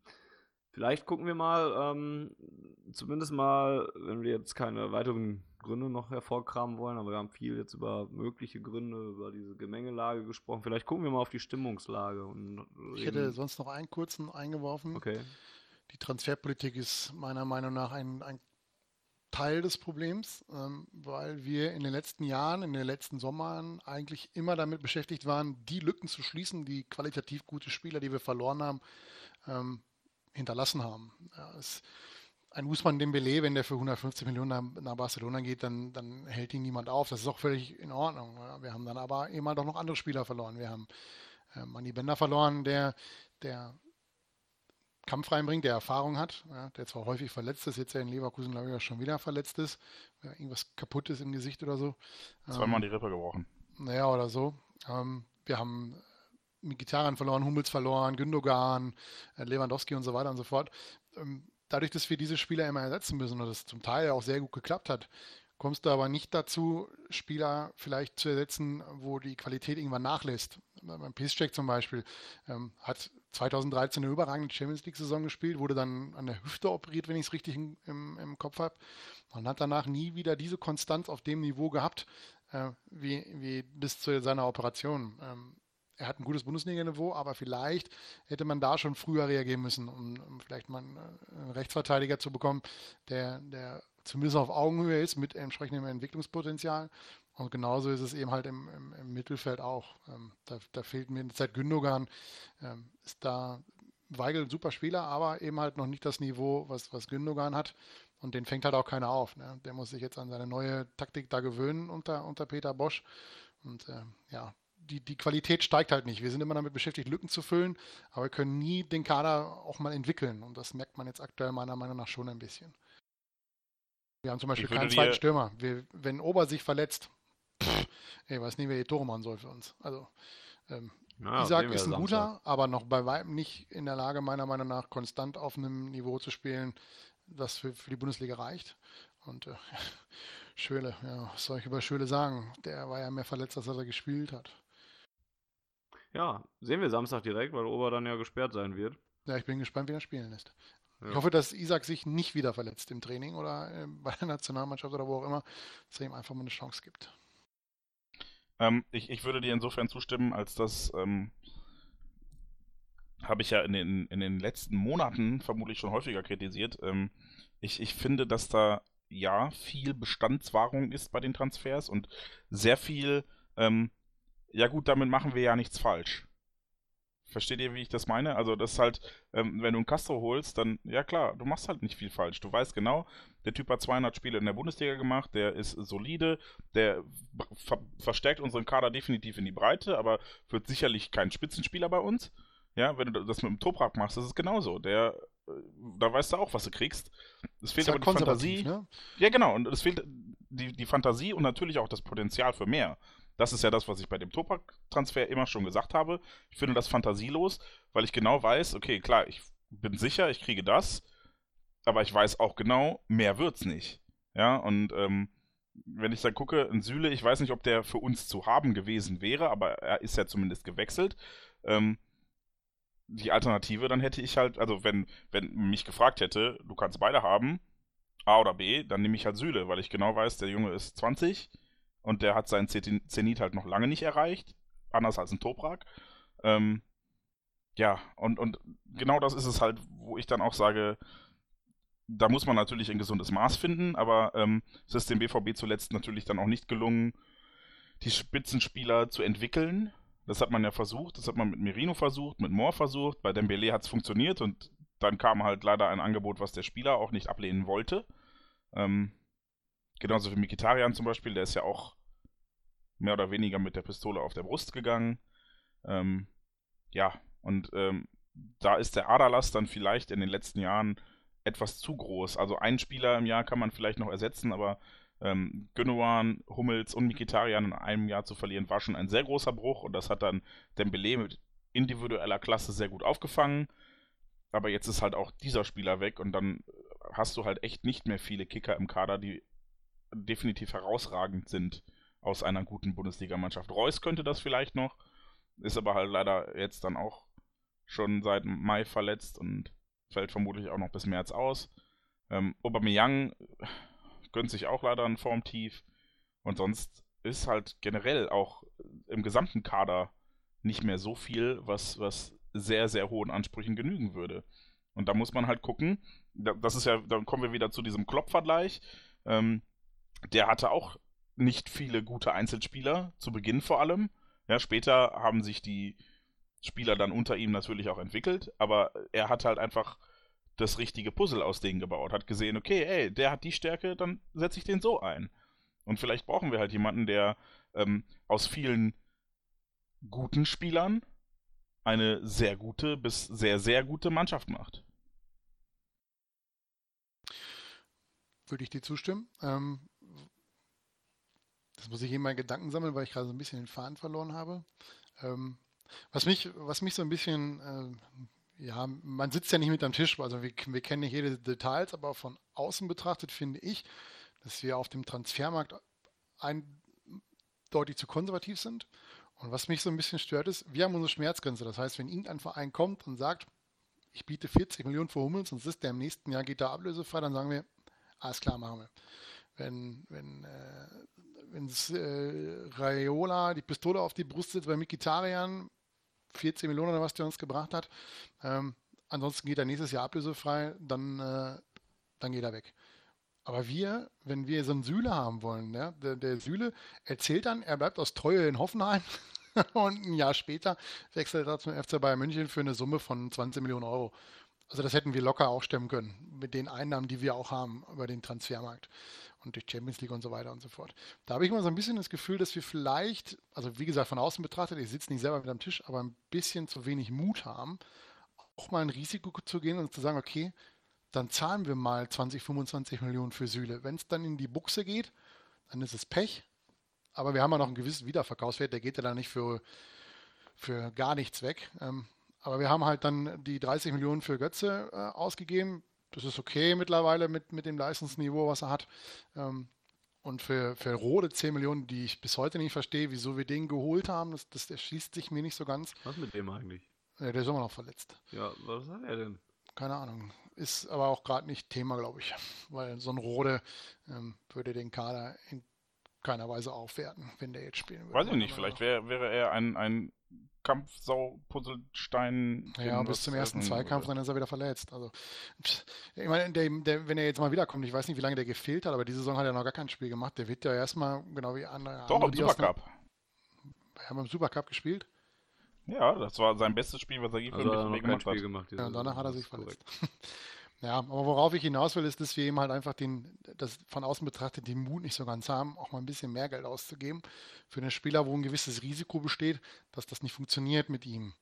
Vielleicht gucken wir mal, ähm, zumindest mal, wenn wir jetzt keine weiteren Gründe noch hervorkramen wollen, aber wir haben viel jetzt über mögliche Gründe, über diese Gemengelage gesprochen. Vielleicht gucken wir mal auf die Stimmungslage. Und
ich hätte sonst noch einen kurzen eingeworfen.
Okay.
Die Transferpolitik ist meiner Meinung nach ein, ein Teil des Problems, ähm, weil wir in den letzten Jahren, in den letzten Sommern eigentlich immer damit beschäftigt waren, die Lücken zu schließen, die qualitativ gute Spieler, die wir verloren haben, ähm, hinterlassen haben. Ja, es, ein Usman Dembele, wenn der für 150 Millionen nach, Barcelona geht, dann, dann hält ihn niemand auf. Das ist auch völlig in Ordnung. Ja, wir haben dann aber eben halt noch andere Spieler verloren. Wir haben äh, Manny Bender verloren, der, der Kampf reinbringt, der Erfahrung hat, ja, der zwar häufig verletzt ist, jetzt ja in Leverkusen, glaube ich, schon wieder verletzt ist, ja, irgendwas kaputt ist im Gesicht oder so.
Zweimal ähm, die Rippe gebrochen.
Naja, oder so. Ähm, wir haben Gitarren verloren, Hummels verloren, Gündogan, äh, Lewandowski und so weiter und so fort. Ähm, dadurch, dass wir diese Spieler immer ersetzen müssen und das zum Teil auch sehr gut geklappt hat, kommst du aber nicht dazu, Spieler vielleicht zu ersetzen, wo die Qualität irgendwann nachlässt. Beim Pisscheck zum Beispiel ähm, hat 2013 eine überragende Champions League-Saison gespielt, wurde dann an der Hüfte operiert, wenn ich es richtig im, im, Kopf habe, und hat danach nie wieder diese Konstanz auf dem Niveau gehabt, äh, wie, wie bis zu seiner Operation. Ähm, er hat ein gutes Bundesliga-Niveau, aber vielleicht hätte man da schon früher reagieren müssen, um, um vielleicht mal einen, einen, Rechtsverteidiger zu bekommen, der, der zumindest auf Augenhöhe ist mit entsprechendem Entwicklungspotenzial. Und genauso ist es eben halt im, im, im Mittelfeld auch. Ähm, da, da, fehlt mir seit Gündogan, ähm, ist da Weigel ein super Spieler, aber eben halt noch nicht das Niveau, was, was Gündogan hat. Und den fängt halt auch keiner auf. Ne? Der muss sich jetzt an seine neue Taktik da gewöhnen unter, unter Peter Bosch. Und äh, ja, die, die Qualität steigt halt nicht. Wir sind immer damit beschäftigt, Lücken zu füllen, aber wir können nie den Kader auch mal entwickeln. Und das merkt man jetzt aktuell meiner Meinung nach schon ein bisschen. Wir haben zum Beispiel keinen zweiten Stürmer. Wir, wenn Ober sich verletzt, pff, ey, weiß nie, wer die Tore machen soll für uns. Also, ähm, ja, Isaac ist ein guter, aber noch bei weitem nicht in der Lage, meiner Meinung nach, konstant auf einem Niveau zu spielen, das für, für die Bundesliga reicht. Und äh, <laughs> Schöle, ja, was soll ich über Schöle sagen? Der war ja mehr verletzt, als er gespielt hat.
Ja, sehen wir Samstag direkt, weil Ober dann ja gesperrt sein wird.
Ja, ich bin gespannt, wie er spielen lässt. Ja. Ich hoffe, dass Isaac sich nicht wieder verletzt im Training oder äh, bei der Nationalmannschaft oder wo auch immer, dass er ihm einfach mal eine Chance gibt.
Ähm, ich, ich würde dir insofern zustimmen, als dass ähm, habe ich ja in den, in den letzten Monaten vermutlich schon häufiger kritisiert. Ähm, ich, ich finde, dass da ja viel Bestandswahrung ist bei den Transfers und sehr viel, ähm, ja gut, damit machen wir ja nichts falsch. Versteht ihr, wie ich das meine? Also, das ist halt, ähm, wenn du einen Castro holst, dann, ja klar, du machst halt nicht viel falsch. Du weißt genau, der Typ hat 200 Spiele in der Bundesliga gemacht, der ist solide, der ver verstärkt unseren Kader definitiv in die Breite, aber wird sicherlich kein Spitzenspieler bei uns. Ja, wenn du das mit dem Toprak machst, ist es genauso. Der, äh, da weißt du auch, was du kriegst. Es fehlt aber die Fantasie. Ne? Ja, genau, und es fehlt die, die Fantasie und natürlich auch das Potenzial für mehr. Das ist ja das, was ich bei dem Topak-Transfer immer schon gesagt habe. Ich finde das fantasielos, weil ich genau weiß, okay, klar, ich bin sicher, ich kriege das, aber ich weiß auch genau, mehr wird's nicht. Ja, und ähm, wenn ich dann gucke, ein Süle, ich weiß nicht, ob der für uns zu haben gewesen wäre, aber er ist ja zumindest gewechselt. Ähm, die Alternative, dann hätte ich halt, also wenn, wenn mich gefragt hätte, du kannst beide haben, A oder B, dann nehme ich halt Süle, weil ich genau weiß, der Junge ist 20, und der hat seinen Zenit halt noch lange nicht erreicht. Anders als ein Toprak. Ähm, ja, und, und genau das ist es halt, wo ich dann auch sage, da muss man natürlich ein gesundes Maß finden, aber ähm, es ist dem BVB zuletzt natürlich dann auch nicht gelungen, die Spitzenspieler zu entwickeln. Das hat man ja versucht, das hat man mit Merino versucht, mit Moore versucht, bei Dembele hat es funktioniert und dann kam halt leider ein Angebot, was der Spieler auch nicht ablehnen wollte. Ähm, Genauso wie Mikitarian zum Beispiel, der ist ja auch mehr oder weniger mit der Pistole auf der Brust gegangen. Ähm, ja, und ähm, da ist der Aderlass dann vielleicht in den letzten Jahren etwas zu groß. Also einen Spieler im Jahr kann man vielleicht noch ersetzen, aber ähm, Gündogan, Hummels und Mikitarian in einem Jahr zu verlieren, war schon ein sehr großer Bruch und das hat dann Dembele mit individueller Klasse sehr gut aufgefangen. Aber jetzt ist halt auch dieser Spieler weg und dann hast du halt echt nicht mehr viele Kicker im Kader, die definitiv herausragend sind aus einer guten Bundesligamannschaft. Reus könnte das vielleicht noch, ist aber halt leider jetzt dann auch schon seit Mai verletzt und fällt vermutlich auch noch bis März aus. Ähm, Aubameyang gönnt sich auch leider ein Formtief und sonst ist halt generell auch im gesamten Kader nicht mehr so viel, was, was sehr, sehr hohen Ansprüchen genügen würde. Und da muss man halt gucken, das ist ja, dann kommen wir wieder zu diesem Klopp-Vergleich. Ähm, der hatte auch nicht viele gute Einzelspieler, zu Beginn vor allem. Ja, später haben sich die Spieler dann unter ihm natürlich auch entwickelt, aber er hat halt einfach das richtige Puzzle aus denen gebaut, hat gesehen, okay, ey, der hat die Stärke, dann setze ich den so ein. Und vielleicht brauchen wir halt jemanden, der ähm, aus vielen guten Spielern eine sehr gute bis sehr, sehr gute Mannschaft macht.
Würde ich dir zustimmen. Ähm, das muss ich eben mal Gedanken sammeln, weil ich gerade so ein bisschen den Faden verloren habe. Ähm, was mich, was mich so ein bisschen, äh, ja, man sitzt ja nicht mit am Tisch, also wir, wir kennen nicht jede Details, aber von außen betrachtet finde ich, dass wir auf dem Transfermarkt eindeutig zu konservativ sind. Und was mich so ein bisschen stört ist, wir haben unsere Schmerzgrenze. Das heißt, wenn irgendein Verein kommt und sagt, ich biete 40 Millionen für Hummels und es ist der im nächsten Jahr geht da ablösefrei, dann sagen wir, alles klar, machen wir. Wenn, wenn, äh, wenn äh, Raiola die Pistole auf die Brust setzt bei Mikitarian, 14 Millionen oder was der uns gebracht hat. Ähm, ansonsten geht er nächstes Jahr ablösefrei, dann, äh, dann geht er weg. Aber wir, wenn wir so einen Süle haben wollen, ja, der, der Süle erzählt dann, er bleibt aus Treue in Hoffenheim <laughs> und ein Jahr später wechselt er zum FC Bayern München für eine Summe von 20 Millionen Euro. Also das hätten wir locker auch stemmen können mit den Einnahmen, die wir auch haben über den Transfermarkt und durch Champions League und so weiter und so fort. Da habe ich immer so ein bisschen das Gefühl, dass wir vielleicht, also wie gesagt, von außen betrachtet, ich sitze nicht selber mit am Tisch, aber ein bisschen zu wenig Mut haben, auch mal ein Risiko zu gehen und zu sagen, okay, dann zahlen wir mal 20, 25 Millionen für Süle. Wenn es dann in die Buchse geht, dann ist es Pech. Aber wir haben ja noch einen gewissen Wiederverkaufswert, der geht ja dann nicht für, für gar nichts weg. Ähm, aber wir haben halt dann die 30 Millionen für Götze äh, ausgegeben. Das ist okay mittlerweile mit, mit dem Leistungsniveau, was er hat. Ähm, und für, für Rode 10 Millionen, die ich bis heute nicht verstehe, wieso wir den geholt haben, das, das erschließt sich mir nicht so ganz.
Was mit dem eigentlich?
Ja, der ist immer noch verletzt.
Ja, was hat er denn?
Keine Ahnung. Ist aber auch gerade nicht Thema, glaube ich. Weil so ein Rode ähm, würde den Kader in keiner Weise aufwerten, wenn der jetzt spielen würde.
Weiß ich nicht, vielleicht wäre wäre er ein, ein Kampfsau-Puzzlestein.
Ja, bis zum ersten Zweikampf, dann ist er wieder verletzt. Also, ich meine, der, der, wenn er jetzt mal wiederkommt, ich weiß nicht, wie lange der gefehlt hat, aber diese Saison hat er noch gar kein Spiel gemacht. Der wird ja erstmal, genau wie andere.
Doch, im Supercup.
Wir haben im Supercup gespielt.
Ja, das war sein bestes Spiel, was er je für
also mich gemacht hat. Gemacht,
ja, danach hat er sich verletzt. Ja, aber worauf ich hinaus will, ist, dass wir ihm halt einfach den, das von außen betrachtet, den Mut nicht so ganz haben, auch mal ein bisschen mehr Geld auszugeben für einen Spieler, wo ein gewisses Risiko besteht, dass das nicht funktioniert mit ihm.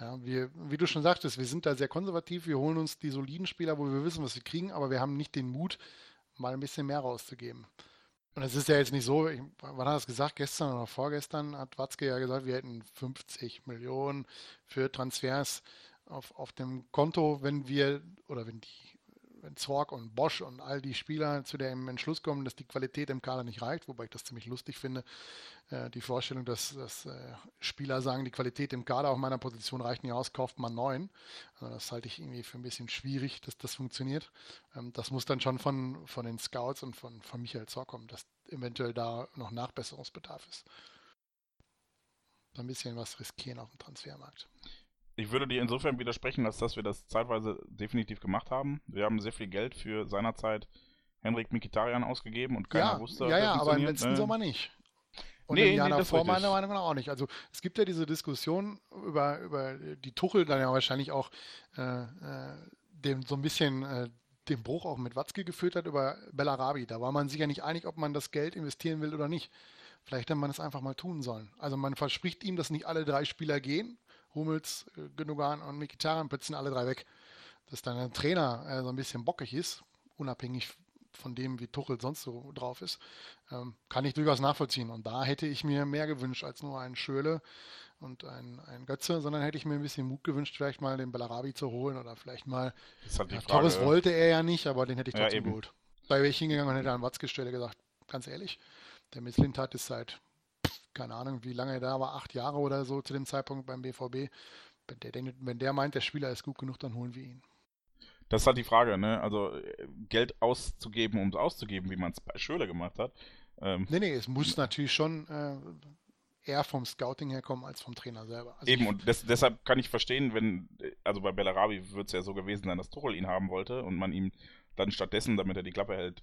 Ja, wir, wie du schon sagtest, wir sind da sehr konservativ, wir holen uns die soliden Spieler, wo wir wissen, was wir kriegen, aber wir haben nicht den Mut, mal ein bisschen mehr rauszugeben. Und es ist ja jetzt nicht so, ich, wann hat er das gesagt? Gestern oder vorgestern hat Watzke ja gesagt, wir hätten 50 Millionen für Transfers auf, auf dem Konto, wenn wir oder wenn die wenn Zorg und Bosch und all die Spieler zu dem Entschluss kommen, dass die Qualität im Kader nicht reicht, wobei ich das ziemlich lustig finde, äh, die Vorstellung, dass, dass äh, Spieler sagen, die Qualität im Kader auf meiner Position reicht nicht aus, kauft man neun. Also das halte ich irgendwie für ein bisschen schwierig, dass das funktioniert. Ähm, das muss dann schon von, von den Scouts und von, von Michael Zorg kommen, dass eventuell da noch Nachbesserungsbedarf ist. Ein bisschen was riskieren auf dem Transfermarkt
ich würde dir insofern widersprechen, als dass wir das zeitweise definitiv gemacht haben. Wir haben sehr viel Geld für seinerzeit Henrik Mikitarian ausgegeben und keiner
ja,
wusste,
Ja, ja, aber im letzten ne? Sommer nicht. Und nee, im Jahr nee, davor meiner Meinung nach auch nicht. Also es gibt ja diese Diskussion über, über die Tuchel, dann ja wahrscheinlich auch äh, äh, dem so ein bisschen äh, den Bruch auch mit Watzke geführt hat über Bellarabi. Da war man sich ja nicht einig, ob man das Geld investieren will oder nicht. Vielleicht hätte man es einfach mal tun sollen. Also man verspricht ihm, dass nicht alle drei Spieler gehen. Hummels, äh, Gündogan und Mikitarian plötzlich alle drei weg. Dass dann ein Trainer äh, so ein bisschen bockig ist, unabhängig von dem, wie Tuchel sonst so drauf ist, ähm, kann ich durchaus nachvollziehen. Und da hätte ich mir mehr gewünscht als nur einen Schöle und ein, ein Götze, sondern hätte ich mir ein bisschen Mut gewünscht, vielleicht mal den Bellarabi zu holen oder vielleicht mal.
Halt
ja, Torres wollte er ja nicht, aber den hätte ich trotzdem
ja,
geholt. Da wäre ich hingegangen und hätte an Watzke Stelle gesagt, ganz ehrlich, der Misslintat ist seit, keine Ahnung, wie lange er da war, acht Jahre oder so zu dem Zeitpunkt beim BVB. Wenn der, wenn der meint, der Spieler ist gut genug, dann holen wir ihn.
Das ist halt die Frage, ne? Also Geld auszugeben, um es auszugeben, wie man es bei Schöle gemacht hat.
Ähm, nee, nee, es muss natürlich schon äh, eher vom Scouting herkommen als vom Trainer selber.
Also Eben, und des, deshalb kann ich verstehen, wenn, also bei Bellarabi wird es ja so gewesen sein, dass Tuchel ihn haben wollte und man ihm dann stattdessen, damit er die Klappe hält,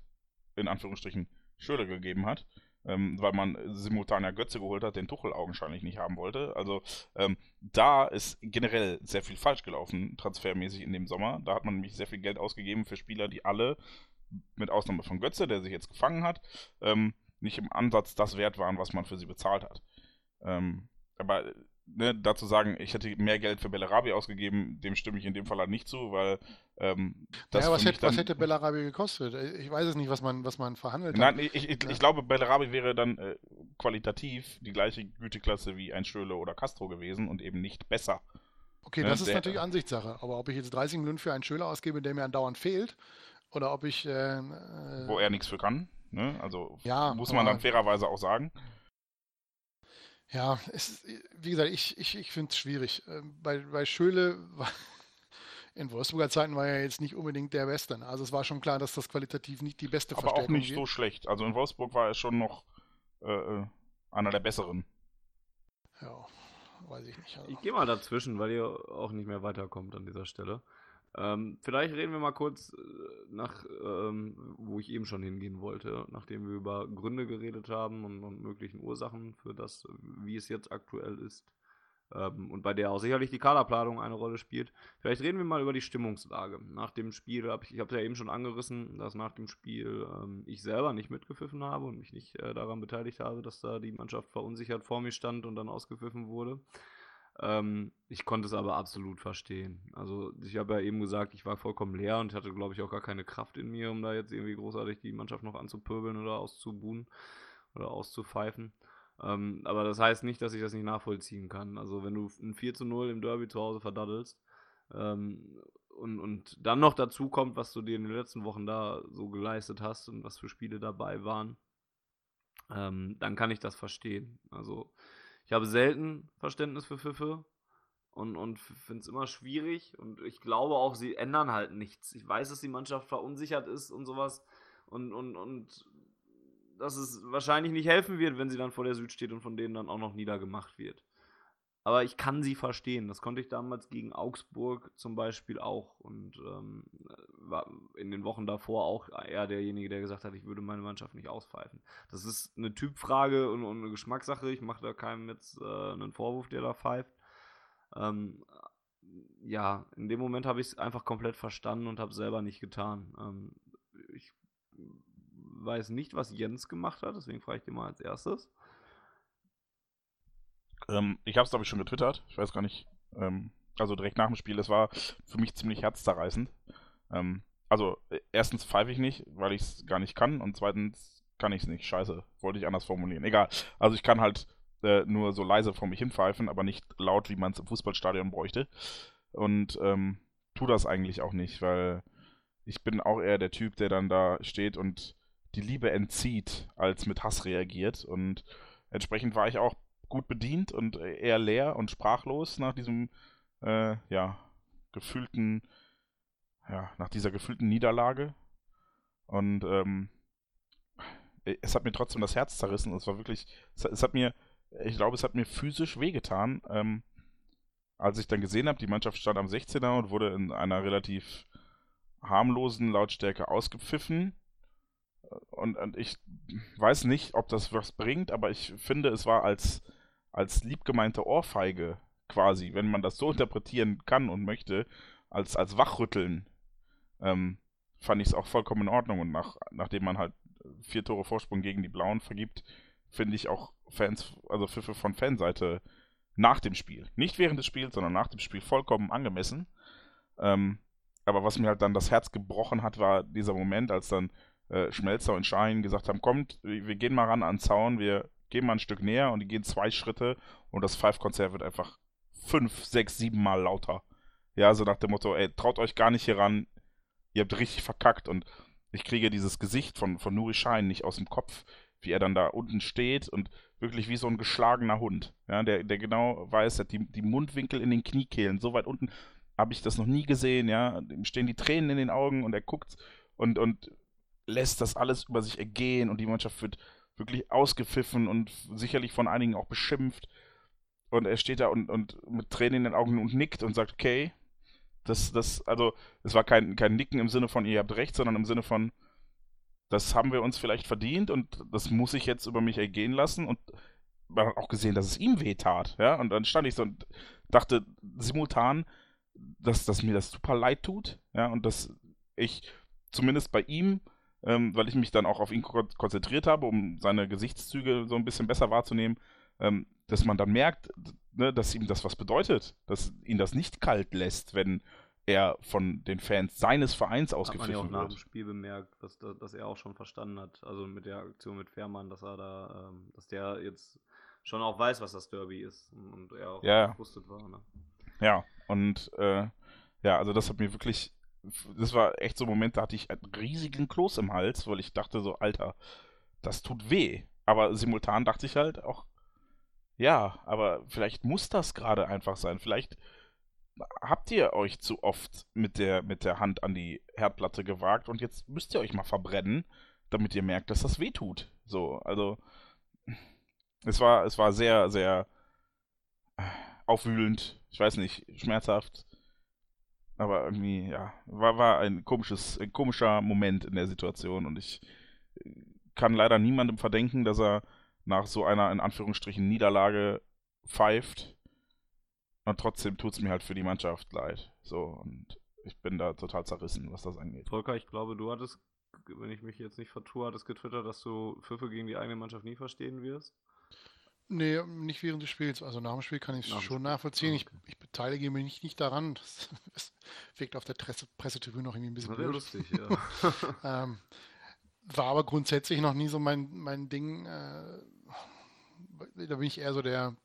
in Anführungsstrichen Schöle gegeben hat ähm, weil man simultan ja Götze geholt hat, den Tuchel augenscheinlich nicht haben wollte. Also ähm, da ist generell sehr viel falsch gelaufen, transfermäßig in dem Sommer. Da hat man nämlich sehr viel Geld ausgegeben für Spieler, die alle, mit Ausnahme von Götze, der sich jetzt gefangen hat, ähm, nicht im Ansatz das wert waren, was man für sie bezahlt hat. Ähm, aber ne, dazu sagen, ich hätte mehr Geld für Bellarabi ausgegeben, dem stimme ich in dem Fall halt nicht zu, weil ähm,
das ja, was, hätte, was hätte Bellarabi gekostet? Ich weiß es nicht, was man, was man verhandelt
Nein, hat. Nein, ich, ich, ja. ich, glaube, Bellarabi wäre dann äh, qualitativ die gleiche Güteklasse wie ein Schöle oder Castro gewesen und eben nicht besser.
Okay, ne, das ist der, natürlich Ansichtssache, aber ob ich jetzt 30 Millionen für einen Schöler ausgebe, der mir andauernd fehlt, oder ob ich... Äh,
äh wo er nichts für kann, ne? also ja, muss man dann fairerweise auch sagen.
Ja, es, wie gesagt, ich, ich, ich finde es schwierig. Ähm, bei, bei Schöle war, <laughs> in Wolfsburger Zeiten war er jetzt nicht unbedingt der Beste. Ne? Also es war schon klar, dass das qualitativ nicht die beste
Aber
Verstärkung
auch nicht wird. so schlecht. Also in Wolfsburg war er schon noch äh, äh, einer der besseren.
Ja, weiß ich nicht. Also.
Ich gehe mal dazwischen, weil ihr auch nicht mehr weiterkommt an dieser Stelle. Ähm, vielleicht reden wir mal kurz äh, nach, ähm, wo ich eben schon hingehen wollte, nachdem wir über Gründe geredet haben und, und möglichen Ursachen für das, wie es jetzt aktuell ist. Ähm, und bei der auch sicherlich die Kaderplanung eine Rolle spielt. Vielleicht reden wir mal über die Stimmungslage. Nach dem Spiel, hab ich, ich habe es ja eben schon angerissen, dass nach dem Spiel ähm, ich selber nicht mitgepfiffen habe und mich nicht äh, daran beteiligt habe, dass da die Mannschaft verunsichert vor mir stand und dann ausgepfiffen wurde. Ähm, ich konnte es aber absolut verstehen. Also ich habe ja eben gesagt, ich war vollkommen leer und hatte, glaube ich, auch gar keine Kraft in mir, um da jetzt irgendwie großartig die Mannschaft noch anzupöbeln oder auszubuhen oder auszupfeifen. Ähm, aber das heißt nicht, dass ich das nicht nachvollziehen kann. Also wenn du ein 4 zu 0 im Derby zu Hause verdaddelst ähm, und, und dann noch dazu kommt, was du dir in den letzten Wochen da so geleistet hast und was für Spiele dabei waren, ähm, dann kann ich das verstehen. Also ich habe selten Verständnis für Pfiffe und, und finde es immer schwierig. Und ich glaube auch, sie ändern halt nichts. Ich weiß, dass die Mannschaft verunsichert ist und sowas. Und, und, und dass es wahrscheinlich nicht helfen wird, wenn sie dann vor der Süd steht und von denen dann auch noch niedergemacht wird. Aber ich kann sie verstehen. Das konnte ich damals gegen Augsburg zum Beispiel auch. Und ähm, war in den Wochen davor auch eher derjenige, der gesagt hat, ich würde meine Mannschaft nicht auspfeifen. Das ist eine Typfrage und, und eine Geschmackssache. Ich mache da keinem jetzt äh, einen Vorwurf, der da pfeift. Ähm, ja, in dem Moment habe ich es einfach komplett verstanden und habe selber nicht getan. Ähm, ich weiß nicht, was Jens gemacht hat, deswegen frage ich dir mal als erstes.
Ähm, ich habe es, glaube ich, schon getwittert. Ich weiß gar nicht. Ähm, also direkt nach dem Spiel. Es war für mich ziemlich herzzerreißend. Ähm, also, äh, erstens pfeife ich nicht, weil ich es gar nicht kann. Und zweitens kann ich es nicht. Scheiße. Wollte ich anders formulieren. Egal. Also, ich kann halt äh, nur so leise vor mich hin pfeifen, aber nicht laut, wie man es im Fußballstadion bräuchte. Und ähm, tu das eigentlich auch nicht, weil ich bin auch eher der Typ, der dann da steht und die Liebe entzieht, als mit Hass reagiert. Und entsprechend war ich auch gut bedient und eher leer und sprachlos nach diesem, äh, ja, gefühlten, ja, nach dieser gefühlten Niederlage. Und ähm, es hat mir trotzdem das Herz zerrissen. Es war wirklich, es, es hat mir, ich glaube, es hat mir physisch wehgetan, ähm, als ich dann gesehen habe, die Mannschaft stand am 16er und wurde in einer relativ harmlosen Lautstärke ausgepfiffen und, und ich weiß nicht, ob das was bringt, aber ich finde, es war als, als liebgemeinte Ohrfeige quasi, wenn man das so interpretieren kann und möchte, als, als Wachrütteln, ähm, fand ich es auch vollkommen in Ordnung. Und nach, nachdem man halt vier Tore Vorsprung gegen die Blauen vergibt, finde ich auch Fans, also Pfiffe von Fanseite nach dem Spiel. Nicht während des Spiels, sondern nach dem Spiel vollkommen angemessen. Ähm, aber was mir halt dann das Herz gebrochen hat, war dieser Moment, als dann äh, Schmelzer und Schein gesagt haben, kommt, wir gehen mal ran an den Zaun, wir gehen mal ein Stück näher und die gehen zwei Schritte und das Five-Konzert wird einfach fünf, sechs, sieben Mal lauter. Ja, so nach dem Motto, ey, traut euch gar nicht hier ran, ihr habt richtig verkackt und ich kriege dieses Gesicht von, von Nuri Schein nicht aus dem Kopf, wie er dann da unten steht und wirklich wie so ein geschlagener Hund, ja, der, der genau weiß, hat die, die Mundwinkel in den Kniekehlen, so weit unten habe ich das noch nie gesehen, ja, ihm stehen die Tränen in den Augen und er guckt und, und lässt das alles über sich ergehen und die Mannschaft wird wirklich ausgepfiffen und sicherlich von einigen auch beschimpft. Und er steht da und, und mit Tränen in den Augen und nickt und sagt, okay, das, das, also, es war kein, kein Nicken im Sinne von, ihr habt recht, sondern im Sinne von, das haben wir uns vielleicht verdient und das muss ich jetzt über mich ergehen lassen. Und man hat auch gesehen, dass es ihm weh tat, ja. Und dann stand ich so und dachte simultan, dass, dass mir das super leid tut, ja, und dass ich zumindest bei ihm ähm, weil ich mich dann auch auf ihn konzentriert habe, um seine Gesichtszüge so ein bisschen besser wahrzunehmen, ähm, dass man dann merkt, ne, dass ihm das was bedeutet, dass ihn das nicht kalt lässt, wenn er von den Fans seines Vereins ausgepfiffen wird. Hat man ja auch nach dem
Spiel bemerkt, dass, dass er auch schon verstanden hat, also mit der Aktion mit Fährmann, dass er da, ähm, dass der jetzt schon auch weiß, was das Derby ist und er auch
ja. gerüstet war. Ne? Ja, und äh, ja, also das hat mir wirklich das war echt so ein Moment, da hatte ich einen riesigen Kloß im Hals, weil ich dachte so, Alter, das tut weh. Aber simultan dachte ich halt auch, ja, aber vielleicht muss das gerade einfach sein. Vielleicht habt ihr euch zu oft mit der, mit der Hand an die Herdplatte gewagt und jetzt müsst ihr euch mal verbrennen, damit ihr merkt, dass das weh tut. So, also es war, es war sehr, sehr aufwühlend, ich weiß nicht, schmerzhaft. Aber irgendwie, ja, war, war ein komisches, ein komischer Moment in der Situation und ich äh, kann leider niemandem verdenken, dass er nach so einer in Anführungsstrichen Niederlage pfeift. Und trotzdem tut es mir halt für die Mannschaft leid. So, und ich bin da total zerrissen, was das angeht.
Volker, ich glaube, du hattest, wenn ich mich jetzt nicht vertue, hattest getwittert, dass du Pfiffe gegen die eigene Mannschaft nie verstehen wirst.
Nee, nicht während des Spiels. Also nach dem Spiel kann ich es schon nachvollziehen. Okay. Ich, ich, beteilige mich nicht, nicht daran. Das, <laughs> das wirkt auf der Presse, Pressetribüne noch irgendwie ein bisschen blöd. lustig, ja. <laughs> ähm, war aber grundsätzlich noch nie so mein, mein Ding. Äh, da bin ich eher so der,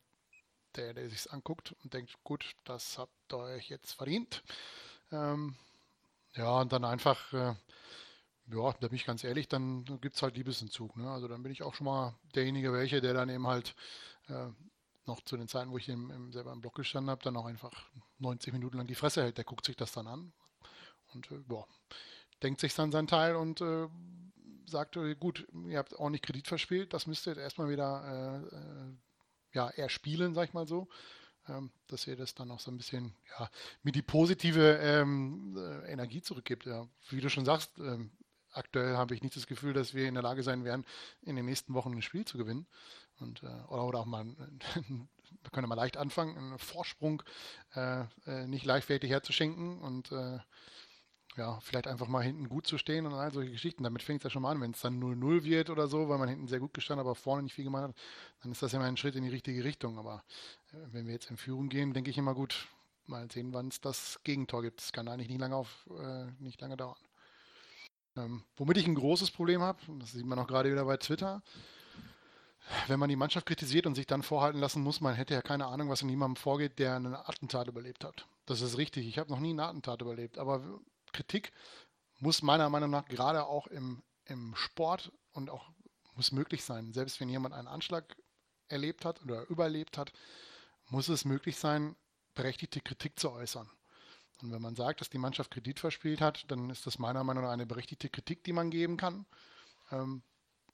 der, der sich anguckt und denkt, gut, das habt ihr euch jetzt verdient. Ähm, ja, und dann einfach äh, ja, da bin ich ganz ehrlich, dann gibt es halt Liebesentzug. Ne? Also dann bin ich auch schon mal derjenige welche, der dann eben halt äh, noch zu den Zeiten, wo ich im, im, selber im Block gestanden habe, dann auch einfach 90 Minuten lang die Fresse hält. Der guckt sich das dann an und äh, boah, denkt sich dann sein Teil und äh, sagt, äh, gut, ihr habt ordentlich Kredit verspielt, das müsst ihr jetzt erstmal wieder äh, äh, ja, eher sag ich mal so ähm, dass ihr das dann auch so ein bisschen, ja, mir die positive ähm, äh, Energie zurückgibt. Ja. Wie du schon sagst, ähm, aktuell habe ich nicht das Gefühl, dass wir in der Lage sein werden, in den nächsten Wochen ein Spiel zu gewinnen. Und, äh, oder, oder auch mal, wir können mal leicht anfangen, einen Vorsprung äh, äh, nicht leichtfertig herzuschenken und äh, ja, vielleicht einfach mal hinten gut zu stehen und all solche Geschichten. Damit fängt es ja schon mal an. Wenn es dann 0-0 wird oder so, weil man hinten sehr gut gestanden, aber vorne nicht viel gemacht hat, dann ist das immer ein Schritt in die richtige Richtung. Aber äh, wenn wir jetzt in Führung gehen, denke ich immer gut, mal sehen, wann es das Gegentor gibt. Das kann eigentlich nicht lange auf, äh, nicht lange dauern. Ähm, womit ich ein großes Problem habe, das sieht man auch gerade wieder bei Twitter, wenn man die Mannschaft kritisiert und sich dann vorhalten lassen muss, man hätte ja keine Ahnung, was in jemandem vorgeht, der einen Attentat überlebt hat. Das ist richtig. Ich habe noch nie einen Attentat überlebt. Aber Kritik muss meiner Meinung nach gerade auch im, im Sport und auch muss möglich sein. Selbst wenn jemand einen Anschlag erlebt hat oder überlebt hat, muss es möglich sein, berechtigte Kritik zu äußern. Und wenn man sagt, dass die Mannschaft Kredit verspielt hat, dann ist das meiner Meinung nach eine berechtigte Kritik, die man geben kann. Ähm,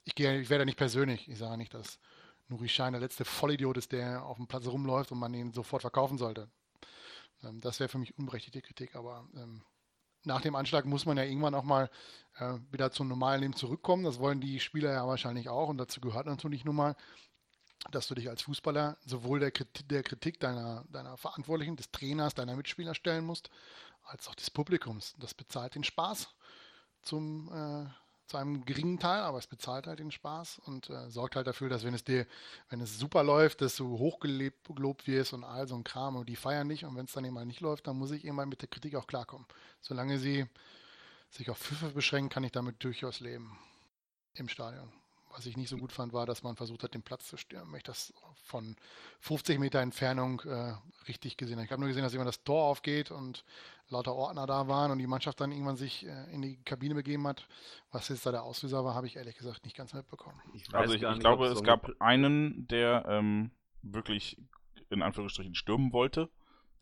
ich, gehe, ich werde nicht persönlich. Ich sage nicht, dass Nuri Schein der letzte Vollidiot ist, der auf dem Platz rumläuft und man ihn sofort verkaufen sollte. Ähm, das wäre für mich unberechtigte Kritik. Aber ähm, nach dem Anschlag muss man ja irgendwann auch mal äh, wieder zum normalen Leben zurückkommen. Das wollen die Spieler ja wahrscheinlich auch. Und dazu gehört natürlich nun mal, dass du dich als Fußballer sowohl der Kritik, der Kritik deiner, deiner Verantwortlichen, des Trainers, deiner Mitspieler stellen musst, als auch des Publikums. Das bezahlt den Spaß zum, äh, zu einem geringen Teil, aber es bezahlt halt den Spaß und äh, sorgt halt dafür, dass wenn es dir, wenn es super läuft, dass du hochgelobt wirst und all so ein Kram und die feiern nicht und wenn es dann eben mal nicht läuft, dann muss ich irgendwann mit der Kritik auch klarkommen. Solange sie sich auf Pfiffe beschränken, kann ich damit durchaus leben im Stadion. Was ich nicht so gut fand, war, dass man versucht hat, den Platz zu stören. Ich das von 50 Meter Entfernung äh, richtig gesehen habe. Ich habe nur gesehen, dass jemand das Tor aufgeht und lauter Ordner da waren und die Mannschaft dann irgendwann sich äh, in die Kabine begeben hat. Was jetzt da der Auslöser war, habe ich ehrlich gesagt nicht ganz mitbekommen.
Ich also ich, ich glaube, es gab einen, der ähm, wirklich in Anführungsstrichen stürmen wollte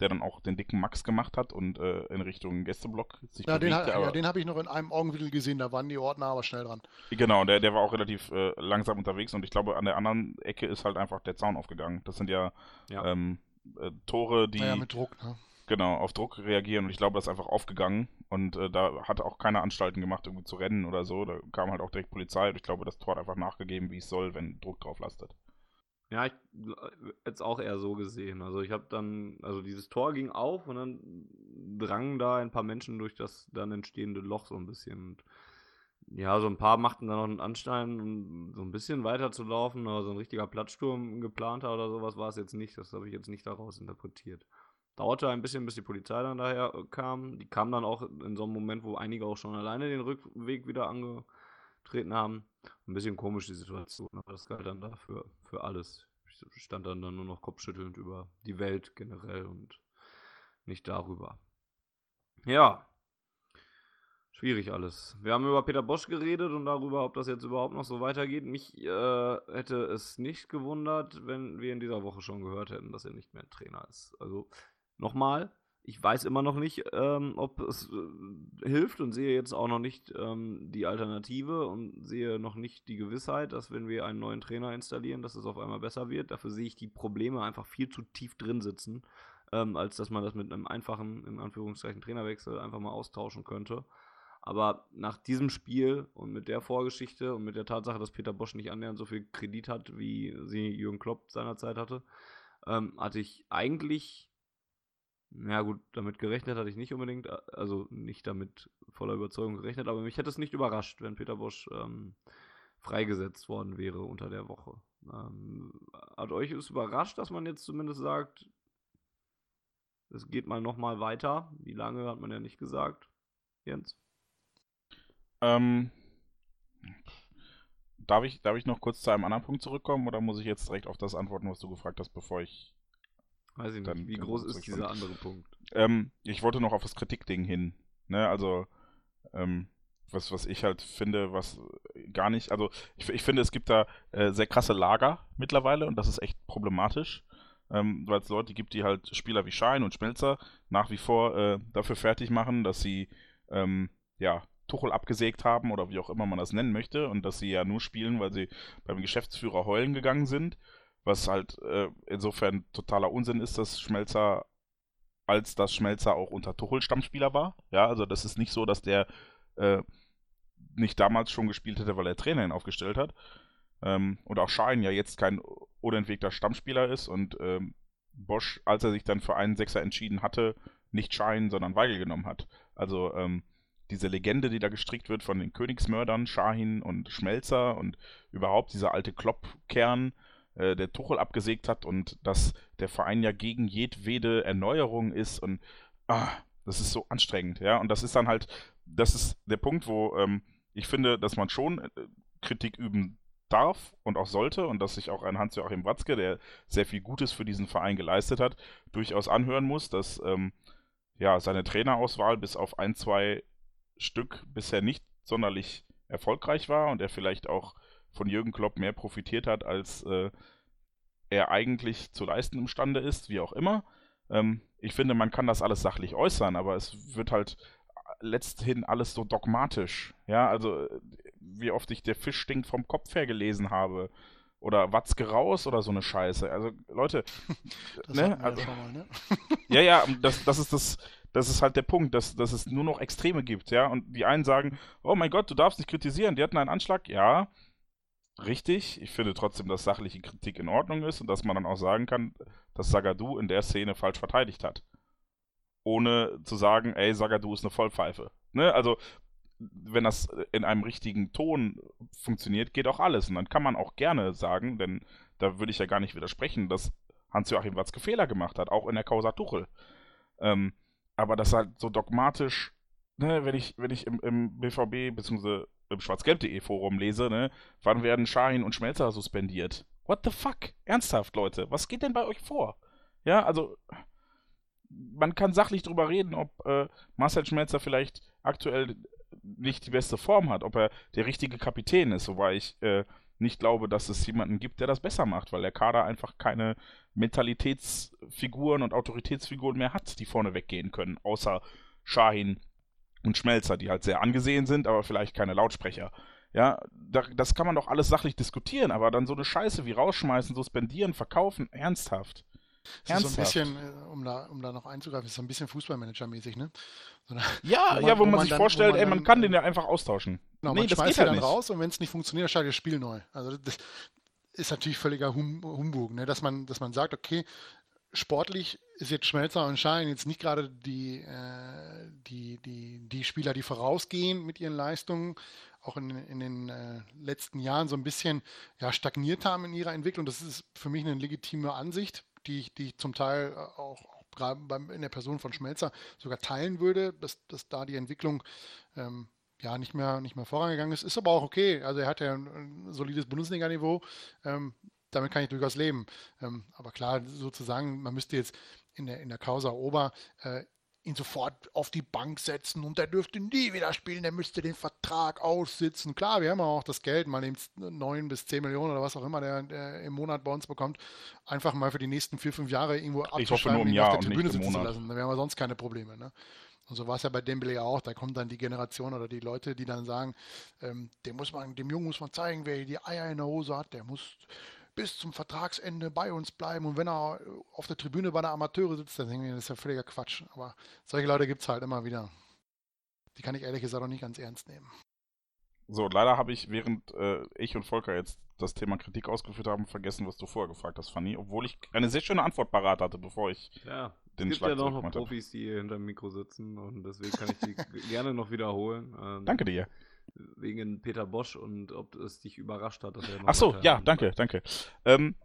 der dann auch den dicken Max gemacht hat und äh, in Richtung Gästeblock sich
ja, bewegte. Den, ja, den habe ich noch in einem Augenwinkel gesehen, da waren die Ordner aber schnell dran.
Genau, der, der war auch relativ äh, langsam unterwegs und ich glaube, an der anderen Ecke ist halt einfach der Zaun aufgegangen. Das sind ja, ja. Ähm, äh, Tore, die.
Ja, mit Druck, ne?
Genau, auf Druck reagieren und ich glaube, das ist einfach aufgegangen und äh, da hat auch keine Anstalten gemacht, irgendwie zu rennen oder so. Da kam halt auch direkt Polizei und ich glaube, das Tor hat einfach nachgegeben, wie es soll, wenn Druck drauf lastet.
Ja, ich es auch eher so gesehen. Also ich habe dann, also dieses Tor ging auf und dann drangen da ein paar Menschen durch das dann entstehende Loch so ein bisschen. Und ja, so ein paar machten dann noch einen Anstein, um so ein bisschen weiter zu so ein richtiger Plattsturm geplanter oder sowas war es jetzt nicht. Das habe ich jetzt nicht daraus interpretiert. Dauerte ein bisschen, bis die Polizei dann daher kam. Die kam dann auch in so einem Moment, wo einige auch schon alleine den Rückweg wieder angetreten haben. Ein bisschen komisch die Situation, aber das galt dann dafür für alles. Ich stand dann, dann nur noch kopfschüttelnd über die Welt generell und nicht darüber. Ja, schwierig alles. Wir haben über Peter Bosch geredet und darüber, ob das jetzt überhaupt noch so weitergeht. Mich äh, hätte es nicht gewundert, wenn wir in dieser Woche schon gehört hätten, dass er nicht mehr Trainer ist. Also nochmal, ich weiß immer noch nicht, ähm, ob es äh, hilft und sehe jetzt auch noch nicht ähm, die Alternative und sehe noch nicht die Gewissheit, dass wenn wir einen neuen Trainer installieren, dass es auf einmal besser wird. Dafür sehe ich die Probleme einfach viel zu tief drin sitzen, ähm, als dass man das mit einem einfachen, in Anführungszeichen, Trainerwechsel einfach mal austauschen könnte. Aber nach diesem Spiel und mit der Vorgeschichte und mit der Tatsache, dass Peter Bosch nicht annähernd so viel Kredit hat, wie sie Jürgen Klopp seinerzeit hatte, ähm, hatte ich eigentlich ja gut, damit gerechnet hatte ich nicht unbedingt, also nicht damit voller Überzeugung gerechnet, aber mich hätte es nicht überrascht, wenn Peter Bosch ähm, freigesetzt worden wäre unter der Woche. Ähm, hat euch es überrascht, dass man jetzt zumindest sagt, es geht mal nochmal weiter? Wie lange hat man ja nicht gesagt, Jens?
Ähm, darf, ich, darf ich noch kurz zu einem anderen Punkt zurückkommen oder muss ich jetzt direkt auf das antworten, was du gefragt hast, bevor ich
Weiß ich nicht. Wie groß ist dieser andere Punkt?
Ähm, ich wollte noch auf das Kritikding hin. Ne, also, ähm, was, was ich halt finde, was gar nicht, also ich, ich finde, es gibt da äh, sehr krasse Lager mittlerweile und das ist echt problematisch, ähm, weil es Leute gibt, die halt Spieler wie Schein und Schmelzer nach wie vor äh, dafür fertig machen, dass sie, ähm, ja, Tuchel abgesägt haben oder wie auch immer man das nennen möchte und dass sie ja nur spielen, weil sie beim Geschäftsführer heulen gegangen sind was halt äh, insofern totaler Unsinn ist, dass Schmelzer als das Schmelzer auch unter Tuchel Stammspieler war. Ja, also das ist nicht so, dass der äh, nicht damals schon gespielt hätte, weil er Trainer ihn aufgestellt hat. Ähm, und auch Schein ja jetzt kein unentwegter Stammspieler ist und ähm, Bosch, als er sich dann für einen Sechser entschieden hatte, nicht Schein, sondern Weigel genommen hat. Also ähm, diese Legende, die da gestrickt wird von den Königsmördern, Shahin und Schmelzer und überhaupt dieser alte Klopp-Kern, äh, der Tuchel abgesägt hat und dass der Verein ja gegen jedwede Erneuerung ist und ah, das ist so anstrengend, ja. Und das ist dann halt, das ist der Punkt, wo ähm, ich finde, dass man schon äh, Kritik üben darf und auch sollte und dass sich auch ein Hans-Joachim Watzke, der sehr viel Gutes für diesen Verein geleistet hat, durchaus anhören muss, dass ähm, ja seine Trainerauswahl bis auf ein, zwei Stück bisher nicht sonderlich erfolgreich war und er vielleicht auch von Jürgen Klopp mehr profitiert hat, als äh, er eigentlich zu leisten imstande ist, wie auch immer. Ähm, ich finde, man kann das alles sachlich äußern, aber es wird halt letzthin alles so dogmatisch. Ja, also wie oft ich der Fisch stinkt vom Kopf her gelesen habe. Oder Watzke raus oder so eine Scheiße. Also, Leute. <laughs>
Das ne? Also, mal, ne?
ja, ja, <laughs> das, das ist das, das ist halt der Punkt, dass, dass es nur noch Extreme gibt, ja. Und die einen sagen, oh mein Gott, du darfst nicht kritisieren, die hatten einen Anschlag, ja richtig. Ich finde trotzdem, dass sachliche Kritik in Ordnung ist und dass man dann auch sagen kann, dass Sagadu in der Szene falsch verteidigt hat. Ohne zu sagen, ey, Sagadu ist eine Vollpfeife. Ne? Also, wenn das in einem richtigen Ton funktioniert, geht auch alles. Und dann kann man auch gerne sagen, denn da würde ich ja gar nicht widersprechen, dass Hans-Joachim Watzke Fehler gemacht hat, auch in der Causa Tuchel. Ähm, aber das halt so dogmatisch, ne, wenn ich, wenn ich im, im BVB bzw. im schwarzgelb.de Forum lese, ne, wann werden Schahin und Schmelzer suspendiert? What the fuck? Ernsthaft, Leute, was geht denn bei euch vor? Ja, also man kann sachlich drüber reden, ob äh, Marcel Schmelzer vielleicht aktuell nicht die beste Form hat, ob er der richtige Kapitän ist, wobei ich äh, nicht glaube, dass es jemanden gibt, der das besser macht, weil der Kader einfach keine Mentalitätsfiguren und Autoritätsfiguren mehr hat, die vorne weggehen können, außer Shahin und Schmelzer, die halt sehr angesehen sind, aber vielleicht keine Lautsprecher. Ja, da, das kann man doch alles sachlich diskutieren, aber dann so eine Scheiße wie rausschmeißen, suspendieren, verkaufen, ernsthaft.
Das ist so ein bisschen, äh, um da, um da noch einzugreifen, ist so ein bisschen Fußballmanager-mäßig, ne?
So eine, ja, wo man, ja, wo, wo man, sich dann, vorstellt, man ey, man kann den ja einfach austauschen.
Genau, nee, man schmeißt ihn halt dann nicht. raus und wenn es nicht funktioniert, dann startet das Spiel neu. Also das ist natürlich völliger hum Humbug, ne? dass, man, dass man sagt, okay, sportlich ist jetzt Schmelzer und Schein jetzt nicht gerade die, äh, die, die, die Spieler, die vorausgehen mit ihren Leistungen, auch in, in den äh, letzten Jahren so ein bisschen ja, stagniert haben in ihrer Entwicklung. Das ist für mich eine legitime Ansicht die ich, die ich zum Teil auch, auch gerade in der Person von Schmelzer sogar teilen würde, dass, dass da die Entwicklung ähm, ja nicht mehr, nicht mehr vorangegangen ist. Ist aber auch okay. Also er hat ja ein, ein solides Bundesliga-Niveau. Ähm, damit kann ich durchaus leben. Ähm, aber klar, sozusagen, man müsste jetzt in der, in der Causa Ober äh, ihn sofort auf die Bank setzen und der dürfte nie wieder spielen, der müsste den Vertrag aussitzen. Klar, wir haben auch das Geld, mal eben 9 bis 10 Millionen oder was auch immer der, der, im Monat bei uns bekommt, einfach mal für die nächsten vier, fünf Jahre irgendwo
abzuschreiben und auf der Tribüne sitzen zu lassen.
Da wären wir sonst keine Probleme. Ne? Und so war es ja bei Dembele auch. Da kommt dann die Generation oder die Leute, die dann sagen, ähm, dem muss man, dem Jungen muss man zeigen, wer die Eier in der Hose hat, der muss bis zum Vertragsende bei uns bleiben. Und wenn er auf der Tribüne bei der Amateure sitzt, dann denke ich, das ist ja völliger Quatsch. Aber solche Leute gibt es halt immer wieder. Die kann ich ehrlich gesagt auch nicht ganz ernst nehmen.
So, leider habe ich, während äh, ich und Volker jetzt das Thema Kritik ausgeführt haben, vergessen, was du vorher gefragt hast, Fanny. Obwohl ich eine sehr schöne Antwort parat hatte, bevor ich
ja, den es gibt ja noch, noch Profis, die hier hinter dem Mikro sitzen und deswegen kann ich die <laughs> gerne noch wiederholen.
Ähm, Danke dir
wegen Peter Bosch und ob es dich überrascht hat, dass er
Ach so, ja, danke, danke. Ähm,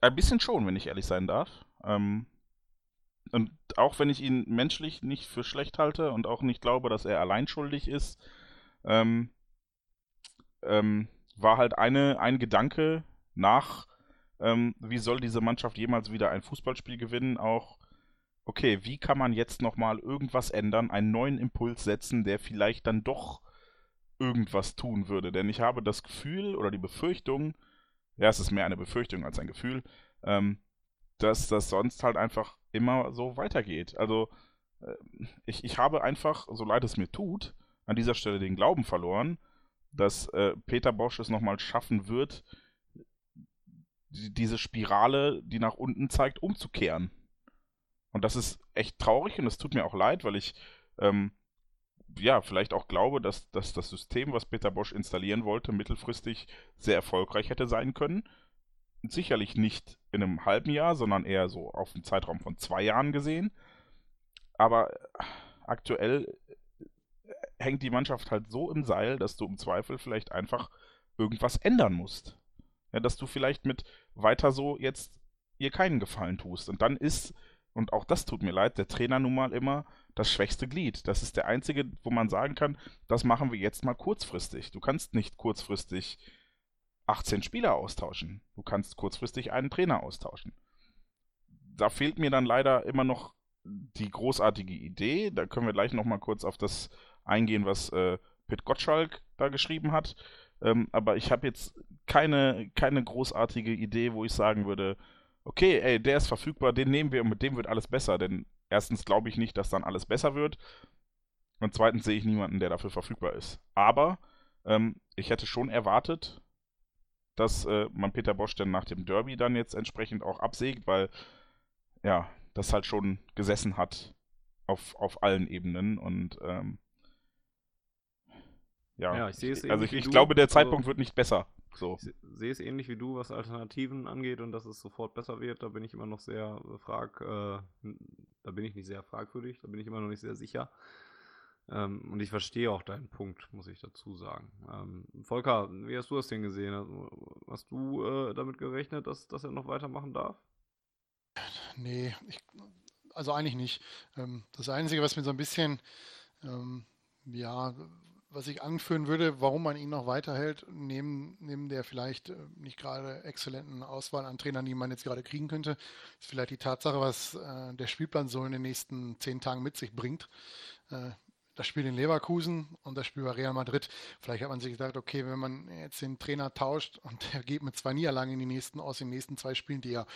ein bisschen schon, wenn ich ehrlich sein darf. Ähm, und auch wenn ich ihn menschlich nicht für schlecht halte und auch nicht glaube, dass er allein schuldig ist, ähm, ähm, war halt eine, ein Gedanke nach, ähm, wie soll diese Mannschaft jemals wieder ein Fußballspiel gewinnen, auch okay, wie kann man jetzt nochmal irgendwas ändern, einen neuen Impuls setzen, der vielleicht dann doch irgendwas tun würde. Denn ich habe das Gefühl oder die Befürchtung, ja, es ist mehr eine Befürchtung als ein Gefühl, ähm, dass das sonst halt einfach immer so weitergeht. Also äh, ich, ich habe einfach, so leid es mir tut, an dieser Stelle den Glauben verloren, dass äh, Peter Bosch es nochmal schaffen wird, die, diese Spirale, die nach unten zeigt, umzukehren. Und das ist echt traurig und es tut mir auch leid, weil ich ähm, ja, vielleicht auch glaube, dass, dass das System, was Peter Bosch installieren wollte, mittelfristig sehr erfolgreich hätte sein können. Sicherlich nicht in einem halben Jahr, sondern eher so auf einen Zeitraum von zwei Jahren gesehen. Aber aktuell hängt die Mannschaft halt so im Seil, dass du im Zweifel vielleicht einfach irgendwas ändern musst. Ja, dass du vielleicht mit weiter so jetzt ihr keinen Gefallen tust. Und dann ist, und auch das tut mir leid, der Trainer nun mal immer das schwächste Glied. Das ist der einzige, wo man sagen kann, das machen wir jetzt mal kurzfristig. Du kannst nicht kurzfristig 18 Spieler austauschen. Du kannst kurzfristig einen Trainer austauschen. Da fehlt mir dann leider immer noch die großartige Idee. Da können wir gleich nochmal kurz auf das eingehen, was äh, Pit Gottschalk da geschrieben hat. Ähm, aber ich habe jetzt keine, keine großartige Idee, wo ich sagen würde, okay, ey, der ist verfügbar, den nehmen wir und mit dem wird alles besser. Denn erstens glaube ich nicht, dass dann alles besser wird. Und zweitens sehe ich niemanden, der dafür verfügbar ist. Aber ähm, ich hätte schon erwartet, dass äh, man Peter Bosch dann nach dem Derby dann jetzt entsprechend auch absägt, weil ja, das halt schon gesessen hat auf, auf allen Ebenen und ähm, ja, ja, ich sehe es also ich, ich glaube, der Zeitpunkt also, wird nicht besser. So.
Ich sehe es ähnlich wie du, was Alternativen angeht und dass es sofort besser wird. Da bin ich immer noch sehr äh, frag, äh, da bin ich nicht sehr fragwürdig, da bin ich immer noch nicht sehr sicher. Ähm, und ich verstehe auch deinen Punkt, muss ich dazu sagen. Ähm, Volker, wie hast du das denn gesehen? Also, hast du äh, damit gerechnet, dass, dass er noch weitermachen darf?
Nee, ich, also eigentlich nicht. Ähm, das Einzige, was mir so ein bisschen, ähm, ja, was ich anführen würde, warum man ihn noch weiterhält, neben, neben der vielleicht äh, nicht gerade exzellenten Auswahl an Trainern, die man jetzt gerade kriegen könnte, ist vielleicht die Tatsache, was äh, der Spielplan so in den nächsten zehn Tagen mit sich bringt. Äh, das Spiel in Leverkusen und das Spiel bei Real Madrid. Vielleicht hat man sich gedacht, okay, wenn man jetzt den Trainer tauscht und <laughs> der geht mit zwei Niederlagen in die nächsten aus den nächsten zwei Spielen, die ja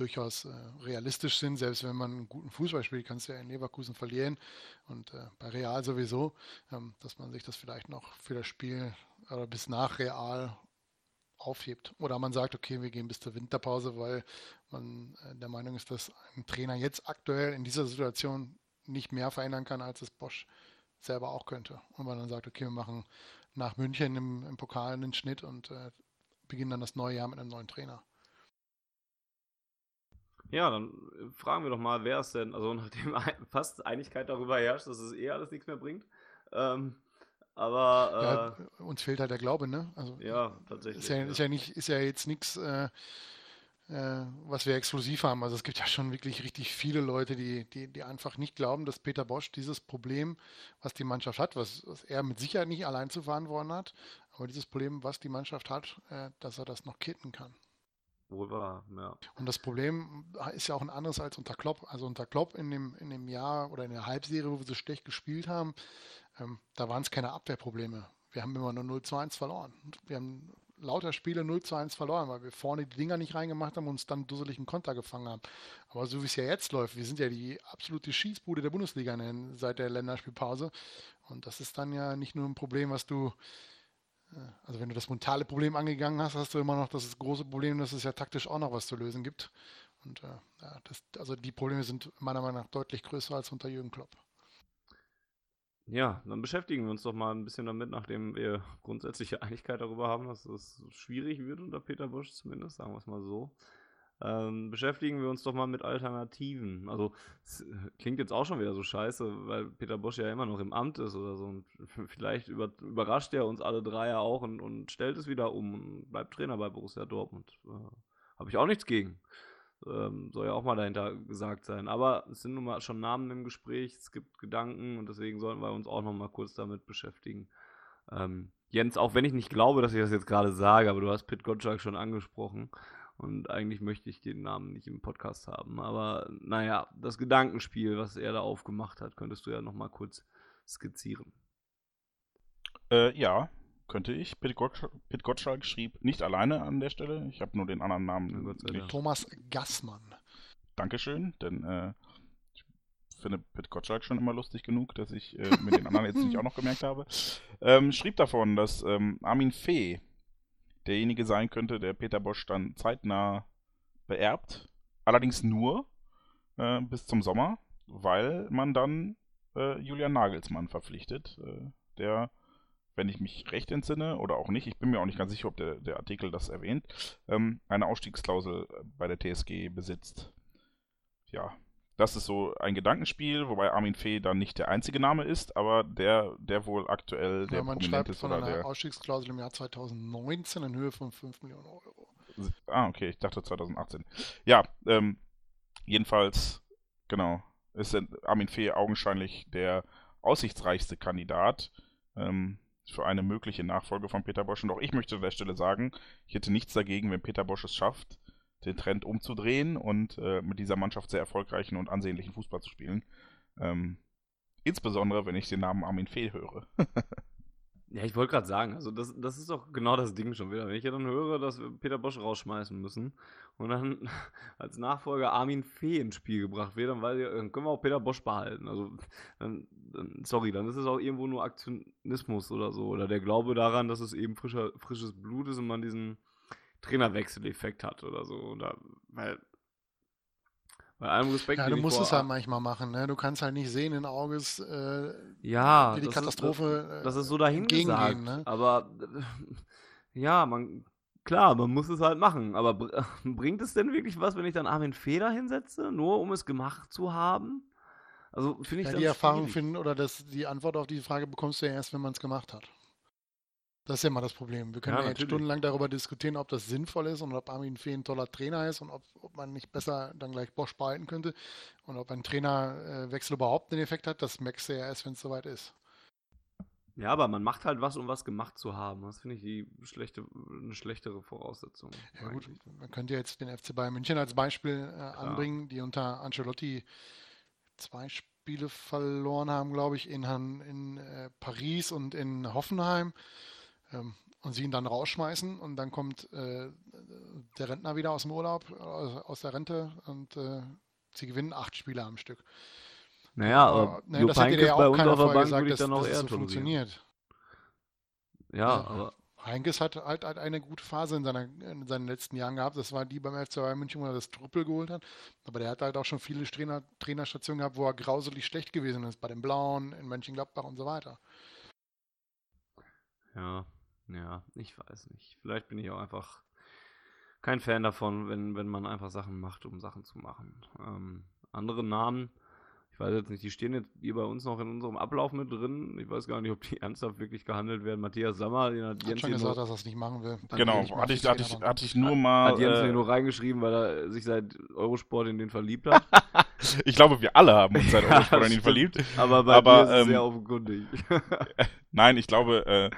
durchaus äh, realistisch sind. Selbst wenn man einen guten Fußball spielt, kannst du ja in Leverkusen verlieren und äh, bei Real sowieso, ähm, dass man sich das vielleicht noch für das Spiel oder bis nach Real aufhebt. Oder man sagt, okay, wir gehen bis zur Winterpause, weil man äh, der Meinung ist, dass ein Trainer jetzt aktuell in dieser Situation nicht mehr verändern kann, als es Bosch selber auch könnte. Und man dann sagt, okay, wir machen nach München im, im Pokal einen Schnitt und äh, beginnen dann das neue Jahr mit einem neuen Trainer.
Ja, dann äh, fragen wir doch mal, wer es denn, also <laughs> nachdem <laughs> fast Einigkeit darüber herrscht, dass es eh alles nichts mehr bringt. Ähm, aber
äh, ja, uns fehlt halt der Glaube, ne? Also
ja, tatsächlich.
Ist ja, ja. Ist ja nicht, ist ja jetzt nichts, äh, äh, was wir exklusiv haben. Also es gibt ja schon wirklich richtig viele Leute, die, die, die einfach nicht glauben, dass Peter Bosch dieses Problem, was die Mannschaft hat, was, was er mit Sicherheit nicht allein zu verantworten hat, aber dieses Problem, was die Mannschaft hat, äh, dass er das noch kitten kann.
Wohl wahr, ja.
Und das Problem ist ja auch ein anderes als unter Klopp. Also unter Klopp in dem, in dem Jahr oder in der Halbserie, wo wir so schlecht gespielt haben, ähm, da waren es keine Abwehrprobleme. Wir haben immer nur 0 zu 1 verloren. Wir haben lauter Spiele 0 zu 1 verloren, weil wir vorne die Dinger nicht reingemacht haben und uns dann dusselig einen Konter gefangen haben. Aber so wie es ja jetzt läuft, wir sind ja die absolute Schießbude der Bundesliga seit der Länderspielpause. Und das ist dann ja nicht nur ein Problem, was du also wenn du das mentale Problem angegangen hast, hast du immer noch das große Problem, dass es ja taktisch auch noch was zu lösen gibt. Und äh, ja, das, also die Probleme sind meiner Meinung nach deutlich größer als unter Jürgen Klopp.
Ja, dann beschäftigen wir uns doch mal ein bisschen damit, nachdem wir grundsätzliche Einigkeit darüber haben, dass es schwierig wird unter Peter Busch zumindest, sagen wir es mal so ähm, beschäftigen wir uns doch mal mit Alternativen. Also, es klingt jetzt auch schon wieder so scheiße, weil Peter Bosch ja immer noch im Amt ist oder so. Und vielleicht über, überrascht er uns alle drei ja auch und, und stellt es wieder um und bleibt Trainer bei Borussia Dortmund. Äh, Habe ich auch nichts gegen. Ähm, soll ja auch mal dahinter gesagt sein. Aber es sind nun mal schon Namen im Gespräch, es gibt Gedanken und deswegen sollten wir uns auch noch mal kurz damit beschäftigen. Ähm, Jens, auch wenn ich nicht glaube, dass ich das jetzt gerade sage, aber du hast Pit Gottschalk schon angesprochen. Und eigentlich möchte ich den Namen nicht im Podcast haben. Aber naja, das Gedankenspiel, was er da aufgemacht hat, könntest du ja nochmal kurz skizzieren.
Äh, ja, könnte ich. Pit, Gottsch Pit Gottschalk schrieb nicht alleine an der Stelle. Ich habe nur den anderen Namen.
Nicht. Thomas Gassmann.
Dankeschön, denn äh, ich finde Pit Gottschalk schon immer lustig genug, dass ich äh, mir den anderen jetzt nicht <laughs> auch noch gemerkt habe. Ähm, schrieb davon, dass ähm, Armin Fee derjenige sein könnte, der Peter Bosch dann zeitnah beerbt. Allerdings nur äh, bis zum Sommer, weil man dann äh, Julian Nagelsmann verpflichtet, äh, der, wenn ich mich recht entsinne oder auch nicht, ich bin mir auch nicht ganz sicher, ob der, der Artikel das erwähnt, ähm, eine Ausstiegsklausel bei der TSG besitzt. Ja, das ist so ein Gedankenspiel, wobei Armin Fee dann nicht der einzige Name ist, aber der, der wohl aktuell der ja, man prominent ist.
Von
oder
einer
der
Ausstiegsklausel im Jahr 2019 in Höhe von 5 Millionen Euro.
Ah, okay, ich dachte 2018. Ja, ähm, jedenfalls, genau, ist Armin Fee augenscheinlich der aussichtsreichste Kandidat ähm, für eine mögliche Nachfolge von Peter Bosch. Und auch ich möchte an der Stelle sagen, ich hätte nichts dagegen, wenn Peter Bosch es schafft, den Trend umzudrehen und äh, mit dieser Mannschaft sehr erfolgreichen und ansehnlichen Fußball zu spielen. Ähm, insbesondere, wenn ich den Namen Armin Fehl höre. <laughs>
ja, ich wollte gerade sagen, also das, das ist doch genau das Ding schon wieder. Wenn ich ja dann höre, dass wir Peter Bosch rausschmeißen müssen und dann <laughs> als Nachfolger Armin Fee ins Spiel gebracht wird, dann, ich, dann können wir auch Peter Bosch behalten. Also, dann, dann, sorry, dann ist es auch irgendwo nur Aktionismus oder so. Oder der Glaube daran, dass es eben frischer, frisches Blut ist und man diesen Trainerwechseleffekt hat oder so. Oder, weil, bei allem Respekt.
Ja, du musst es halt manchmal machen, ne? Du kannst halt nicht sehen in Auges, äh,
ja,
wie die Katastrophe.
Das, das, ist so dahin gesagt, ne? Aber <laughs> ja, man, klar, man muss es halt machen. Aber <laughs> bringt es denn wirklich was, wenn ich dann Armin Feder hinsetze, nur um es gemacht zu haben? Also finde ich
Ja,
das
die Erfahrung
schwierig.
finden oder das, die Antwort auf die Frage bekommst du ja erst, wenn man es gemacht hat. Das ist ja immer das Problem. Wir können
Ja,
ja, stundenlang darüber diskutieren, ob das sinnvoll ist und ob Armin Fee ein toller Trainer ist und ob, ob man nicht besser dann gleich Bosch behalten könnte und ob ein Trainerwechsel überhaupt einen Effekt hat. Das merkst du ja erst, wenn es soweit ist.
Ja, aber man macht halt was, um was gemacht zu haben. Das finde ich die schlechte, eine schlechtere Voraussetzung.
Ja gut, man könnte jetzt den FC Bayern München als Beispiel äh, anbringen, die unter Ancelotti zwei Spiele verloren haben, glaube ich, in, in äh, Paris und in Hoffenheim und sie ihn dann rausschmeißen und dann kommt äh, der Rentner wieder aus dem Urlaub, aus, aus der Rente und äh, sie gewinnen acht Spiele am Stück.
Naja, aber
ne,
Jupp
das hätte ja auch keiner vorher gesagt, dass,
dann auch
dass
eher
so funktioniert.
Ja,
Ja.
aber
Heinkes hat halt, halt eine gute Phase in, seiner, in seinen letzten Jahren gehabt. Das war die beim FC Bayern München, wo er das Triple geholt hat. Aber der hat halt auch schon viele Trainer, Trainerstationen gehabt, wo er grauselig schlecht gewesen ist. Bei den Blauen, in Mönchengladbach und so weiter.
ja, ja, ich weiß nicht. Vielleicht bin ich auch einfach kein Fan davon, wenn, wenn man einfach Sachen macht, um Sachen zu machen. Ähm, andere Namen, ich weiß jetzt nicht, die stehen jetzt hier bei uns noch in unserem Ablauf mit drin. Ich weiß gar nicht, ob die <laughs> ernsthaft wirklich gehandelt werden. Matthias Sammer, den hat
Hat
Jens
schon gesagt, dass er es nicht machen will. Dann
Genau,
ich
hatte ich, hatte, ich, hatte ich nur mal.
hat Jens hier
Äh,
nur reingeschrieben, weil er sich seit Eurosport in den verliebt hat. <laughs>
ich glaube, wir alle haben uns seit Eurosport ihn
stimmt.
verliebt.
Aber bei
Aber,
mir ist es
ähm,
sehr offenkundig. <laughs>
Nein, ich glaube, äh,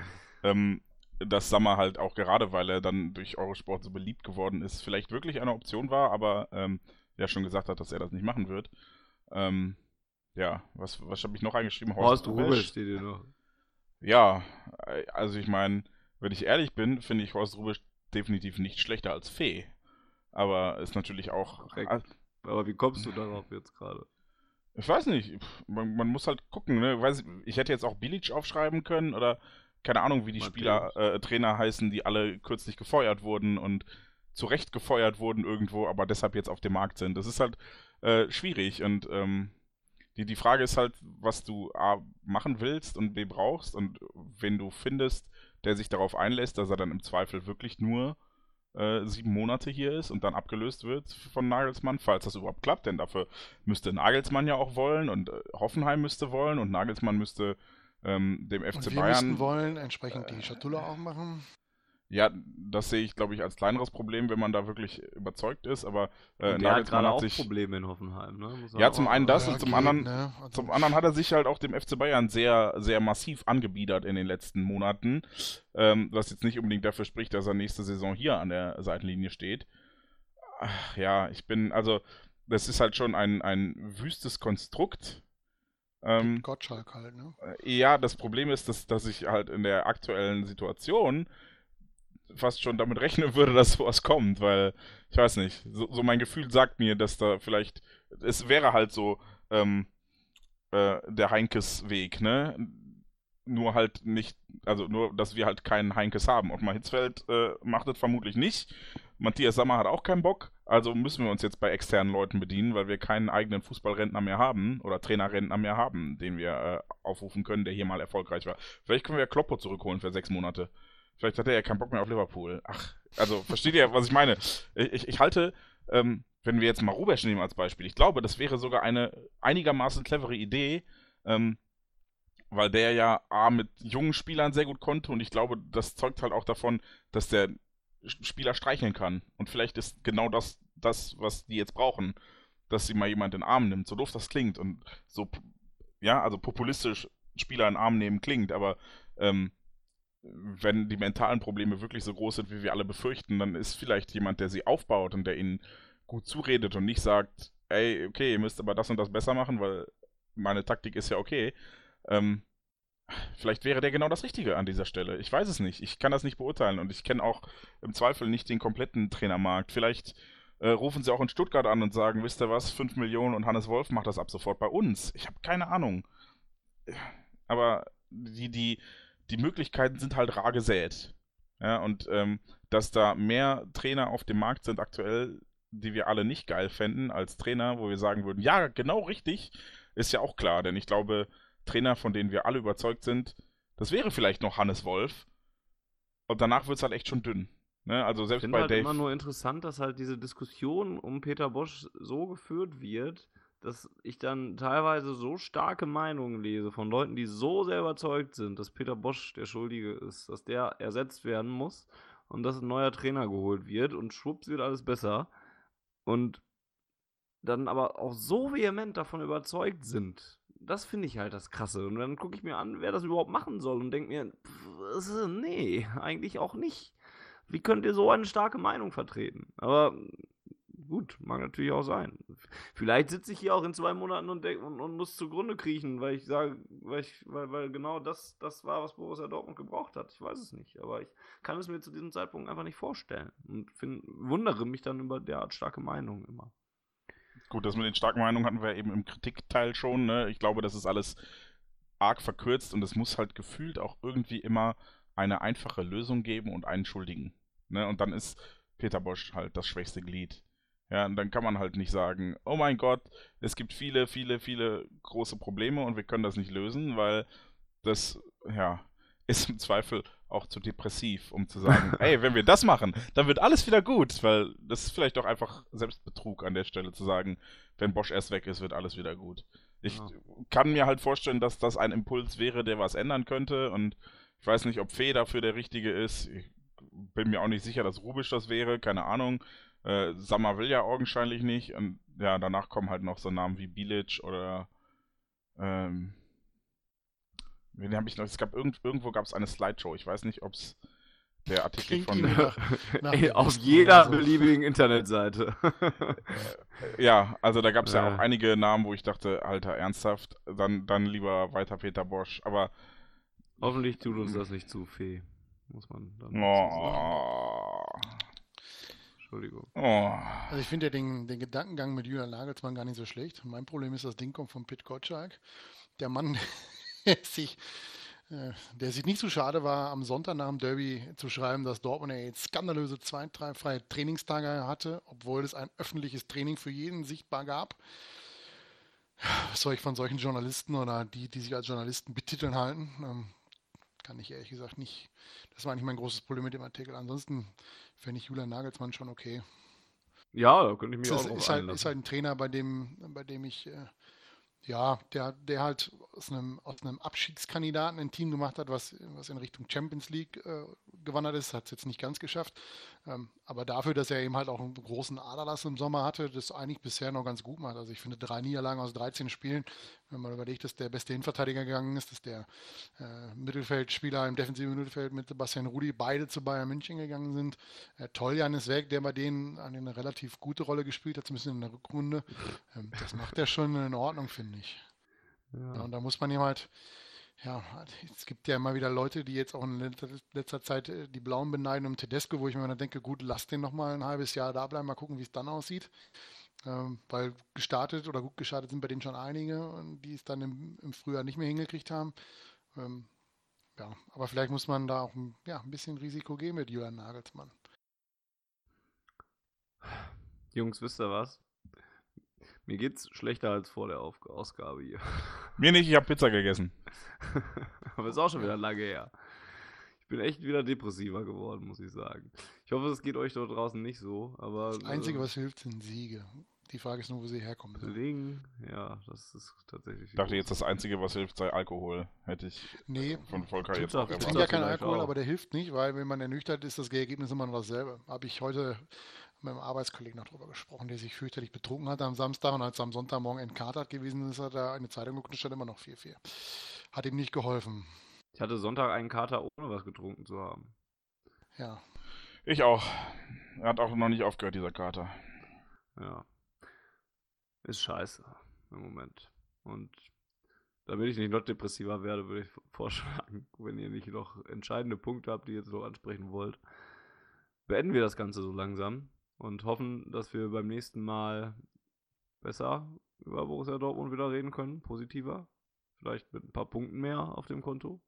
ähm, dass Sammer halt auch gerade, weil er dann durch Eurosport so beliebt geworden ist, vielleicht wirklich eine Option war, aber ähm, ja schon gesagt hat, dass er das nicht machen wird. Ähm, ja, was, was habe ich noch eingeschrieben?
Horst. Rubisch steht hier noch.
Ja, also ich meine, wenn ich ehrlich bin, finde ich Horst Rubisch definitiv nicht schlechter als Fee. Aber ist natürlich auch.
Korrekt. Aber wie kommst du darauf jetzt gerade?
Ich weiß nicht, man, man muss halt gucken, ne? Weiß, ich hätte jetzt auch Bilic aufschreiben können oder keine Ahnung, wie die
Matthäus.
Spieler, äh, Trainer heißen, die alle kürzlich gefeuert wurden und zu Recht gefeuert wurden irgendwo, aber deshalb jetzt auf dem Markt sind. Das ist halt äh, schwierig und ähm, die, die Frage ist halt, was du A machen willst und B brauchst und wenn du findest, der sich darauf einlässt, dass er dann im Zweifel wirklich nur äh, sieben Monate hier ist und dann abgelöst wird von Nagelsmann, falls das überhaupt klappt, denn dafür müsste Nagelsmann ja auch wollen und äh, Hoffenheim müsste wollen und Nagelsmann müsste ähm, dem FC
Und wir
Bayern.
wollen entsprechend die Schatulle aufmachen.
Ja, das sehe ich, glaube ich, als kleineres Problem, wenn man da wirklich überzeugt ist, aber äh,
Und der hat gerade
hat
auch
sich.
Probleme in Hoffenheim, ne?
Ja, zum
auch
einen das und zum anderen-
ne? Also,
Zum anderen hat er sich halt auch dem FC Bayern sehr, sehr massiv angebiedert in den letzten Monaten, ähm, was jetzt nicht unbedingt dafür spricht, dass er nächste Saison hier an der Seitenlinie steht. Ach, ja, ich bin, also, das ist halt schon ein, ein wüstes Konstrukt. Ähm,
Gottschalk halt, ne?
äh, Ja, das Problem ist, dass, dass ich halt in der aktuellen Situation fast schon damit rechnen würde, <laughs> dass sowas kommt, weil ich weiß nicht, so, so mein Gefühl sagt mir, dass da vielleicht, es wäre halt so ähm, äh, der Heinkes Weg, ne? Nur halt nicht, also nur, dass wir halt keinen Heinkes haben. Und mal Hitzfeld äh, macht das vermutlich nicht. Matthias Sammer hat auch keinen Bock. Also müssen wir uns jetzt bei externen Leuten bedienen, weil wir keinen eigenen Fußballrentner mehr haben oder Trainerrentner mehr haben, den wir äh, aufrufen können, der hier mal erfolgreich war. Vielleicht können wir ja Kloppo zurückholen für sechs Monate. Vielleicht hat er ja keinen Bock mehr auf Liverpool. Ach, also versteht ihr, was ich meine? Ich, ich, ich halte, ähm, wenn wir jetzt mal Rubesch nehmen als Beispiel, ich glaube, das wäre sogar eine einigermaßen clevere Idee, ähm, weil der ja A mit jungen Spielern sehr gut konnte und ich glaube, das zeugt halt auch davon, dass der Spieler streicheln kann. Und vielleicht ist genau das, das, was die jetzt brauchen, dass sie mal jemand in den Arm nimmt, so doof das klingt und so, ja, also populistisch Spieler in den Arm nehmen klingt, aber ähm, wenn die mentalen Probleme wirklich so groß sind, wie wir alle befürchten, dann ist vielleicht jemand, der sie aufbaut und der ihnen gut zuredet und nicht sagt, ey, okay, ihr müsst aber das und das besser machen, weil meine Taktik ist ja okay. Ähm, vielleicht wäre der genau das Richtige an dieser Stelle. Ich weiß es nicht. Ich kann das nicht beurteilen und ich kenne auch im Zweifel nicht den kompletten Trainermarkt. Vielleicht äh, rufen sie auch in Stuttgart an und sagen, wisst ihr was, 5 Millionen und Hannes Wolf macht das ab sofort bei uns. Ich habe keine Ahnung. Aber die, die, die Möglichkeiten sind halt rar gesät. Ja, und ähm, dass da mehr Trainer auf dem Markt sind aktuell, die wir alle nicht geil fänden als Trainer, wo wir sagen würden, ja, genau richtig, ist ja auch klar, denn ich glaube, Trainer, von denen wir alle überzeugt sind, das wäre vielleicht noch Hannes Wolf. Und danach wird es halt echt schon dünn. Ne? Also
Ich
selbst
finde
bei
halt
Dave.
immer nur interessant, dass halt diese Diskussion um Peter Bosch so geführt wird, dass ich dann teilweise so starke Meinungen lese von Leuten, die so sehr überzeugt sind, dass Peter Bosch der Schuldige ist, dass der ersetzt werden muss und dass ein neuer Trainer geholt wird und schwupps wird alles besser. Und dann aber auch so vehement davon überzeugt sind. Das finde ich halt das Krasse. Und dann gucke ich mir an, wer das überhaupt machen soll und denke mir, pff, nee, eigentlich auch nicht. Wie könnt ihr so eine starke Meinung vertreten? Aber gut, mag natürlich auch sein. Vielleicht sitze ich hier auch in zwei Monaten und, denk, und, und, muss zugrunde kriechen, weil ich sage, weil, weil, weil genau das, das war, was Borussia Dortmund gebraucht hat. Ich weiß es nicht, aber ich kann es mir zu diesem Zeitpunkt einfach nicht vorstellen und find, wundere mich dann über derart starke Meinungen immer.
Gut, das mit den starken Meinungen hatten wir eben im Kritikteil schon. Ne? Ich glaube, das ist alles arg verkürzt und es muss halt gefühlt auch irgendwie immer eine einfache Lösung geben und einen Schuldigen. Ne? Und dann ist Peter Bosch halt das schwächste Glied. Ja, und dann kann man halt nicht sagen, oh mein Gott, es gibt viele, viele, viele große Probleme und wir können das nicht lösen, weil das, ja, ist im Zweifel auch zu depressiv, um zu sagen, <laughs> ey, wenn wir das machen, dann wird alles wieder gut, weil das ist vielleicht auch einfach Selbstbetrug an der Stelle zu sagen, wenn Bosch erst weg ist, wird alles wieder gut. Ich ja. kann mir halt vorstellen, dass das ein Impuls wäre, der was ändern könnte und ich weiß nicht, ob Fee dafür der richtige ist. Ich bin mir auch nicht sicher, dass Rubisch das wäre, keine Ahnung. Äh, Sammer will ja augenscheinlich nicht. Und ja, danach kommen halt noch so Namen wie Bilic oder ähm, wen habe ich noch? Es gab irgend, irgendwo gab es eine Slideshow. Ich weiß nicht, ob es der Artikel
Klingt von nach, nach <laughs> auf jeder so. beliebigen <laughs> Internetseite.
Äh, ja, also da gab es ja. ja. auch einige Namen, wo ich dachte, Alter, ernsthaft, dann, dann lieber weiter Peter Bosch. Aber
hoffentlich tut uns das nicht zu fee, muss man dann
oh.
Entschuldigung. Oh. Also ich finde ja den, den Gedankengang mit Julian Nagelsmann gar nicht so schlecht. Mein Problem ist, das Ding kommt von Pit Gottschalk. Der Mann, <laughs> sich, äh, der sich nicht so schade war, am Sonntag nach dem Derby zu schreiben, dass Dortmund jetzt skandalöse zwei, drei freie Trainingstage hatte, obwohl es ein öffentliches Training für jeden sichtbar gab. Was soll ich von solchen Journalisten oder die, die sich als Journalisten betiteln halten? Ähm, kann ich ehrlich gesagt nicht. Das war nicht mein großes Problem mit dem Artikel. Ansonsten fände ich Julian Nagelsmann schon okay.
Ja, da könnte ich mich
ist,
auch drauf
ist halt, ist halt ein Trainer, bei dem, bei dem ich äh, ja, der, der halt aus einem, aus einem Abschiedskandidaten ein Team gemacht hat, was, was in Richtung Champions League äh, gewandert ist, hat es jetzt nicht ganz geschafft. Ähm, aber dafür, dass er eben halt auch einen großen Aderlass im Sommer hatte, das eigentlich bisher noch ganz gut macht. Also ich finde drei Niederlagen aus 13 Spielen, wenn man überlegt, dass der beste Innenverteidiger gegangen ist, dass der äh, Mittelfeldspieler im defensiven Mittelfeld mit Sebastian Rudi beide zu Bayern München gegangen sind. Äh, Toljan ist weg, der bei denen eine relativ gute Rolle gespielt hat, zumindest in der Rückrunde. Ähm, das macht er schon in Ordnung, finde ich. Ja. ja. und da muss man ihm halt, ja, es gibt ja immer wieder Leute, die jetzt auch in letzter Zeit äh, die Blauen beneiden um Tedesco, wo ich mir dann denke, gut, lass den nochmal ein halbes Jahr da bleiben, mal gucken, wie es dann aussieht. Ähm, weil gestartet oder gut gestartet sind bei denen schon einige, die es dann im, im Frühjahr nicht mehr hingekriegt haben. Ähm, ja, aber vielleicht muss man da auch ein, ja, ein bisschen Risiko geben mit Julian Nagelsmann.
Jungs, wisst ihr was? Mir geht's schlechter als vor der Auf Ausgabe hier.
Mir nicht, ich habe Pizza gegessen. <laughs>
Aber ist auch schon wieder lange her. Ich bin echt wieder depressiver geworden, muss ich sagen. Ich hoffe, es geht euch dort draußen nicht so, aber.
Das Einzige, äh, was hilft, sind Siege. Die Frage ist nur, wo sie herkommen.
Singen, ja, das ist tatsächlich.
Ich dachte jetzt, das Einzige, was hilft, sei Alkohol. Hätte ich
nee,
von Volker jetzt auch
erwartet. Ich trinke ja keinen Alkohol, auch. aber der hilft nicht, weil wenn man ernüchtert ist, das Ergebnis immer noch dasselbe. Habe ich heute mit einem Arbeitskollegen noch drüber gesprochen, der sich fürchterlich betrunken hat am Samstag und als er am Sonntagmorgen entkatert gewesen ist, hat er eine Zeitung geguckt, stand immer noch 4-4. Hat ihm nicht geholfen.
Ich hatte Sonntag einen Kater, ohne was getrunken zu haben.
Ja.
Ich auch. Er hat auch noch nicht aufgehört, dieser Kater.
Ja. Ist scheiße im Moment. Und damit ich nicht noch depressiver werde, würde ich <laughs> vorschlagen, wenn ihr nicht noch entscheidende Punkte habt, die ihr jetzt noch ansprechen wollt, beenden wir das Ganze so langsam und hoffen, dass wir beim nächsten Mal besser über Borussia Dortmund wieder reden können, positiver. Vielleicht mit ein paar Punkten mehr auf dem Konto.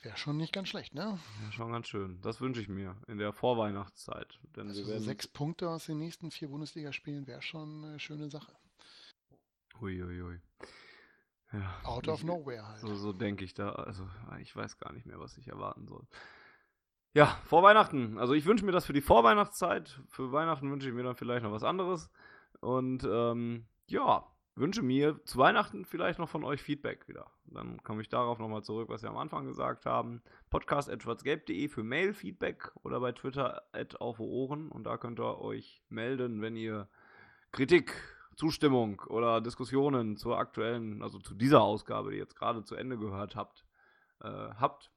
Wäre schon nicht ganz schlecht, ne?
Ja, schon ganz schön. Das wünsche ich mir in der Vorweihnachtszeit.
Denn also werden... sechs Punkte aus den nächsten vier Bundesligaspielen wäre schon eine schöne Sache.
Uiuiui. Ui, ui.
ja, Out of nowhere halt.
So, so denke ich da. Also, ich weiß gar nicht mehr, was ich erwarten soll. Ja, vor Weihnachten. Also ich wünsche mir das für die Vorweihnachtszeit. Für Weihnachten wünsche ich mir dann vielleicht noch was anderes. Und ähm, ja, wünsche mir zu Weihnachten vielleicht noch von euch Feedback wieder. Dann komme ich darauf nochmal zurück, was wir am Anfang gesagt haben. Podcast.schwarzgelb.de für Mail-Feedback oder bei Twitter at auf Ohren. Und da könnt ihr euch melden, wenn ihr Kritik, Zustimmung oder Diskussionen zur aktuellen, also zu dieser Ausgabe, die jetzt gerade zu Ende gehört habt, äh, habt.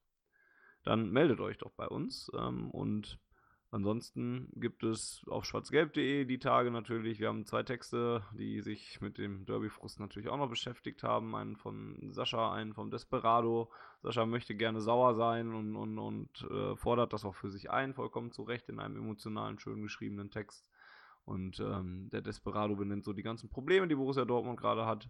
Dann meldet euch doch bei uns. Ähm, und Ansonsten gibt es auf schwarzgelb.de die Tage natürlich. Wir haben zwei Texte, die sich mit dem Derby-Frust natürlich auch noch beschäftigt haben. Einen von Sascha, einen vom Desperado. Sascha möchte gerne sauer sein und, und, und äh, fordert das auch für sich ein, vollkommen zu Recht in einem emotionalen, schön geschriebenen Text. Und ähm, der Desperado benennt so die ganzen Probleme, die Borussia Dortmund gerade hat.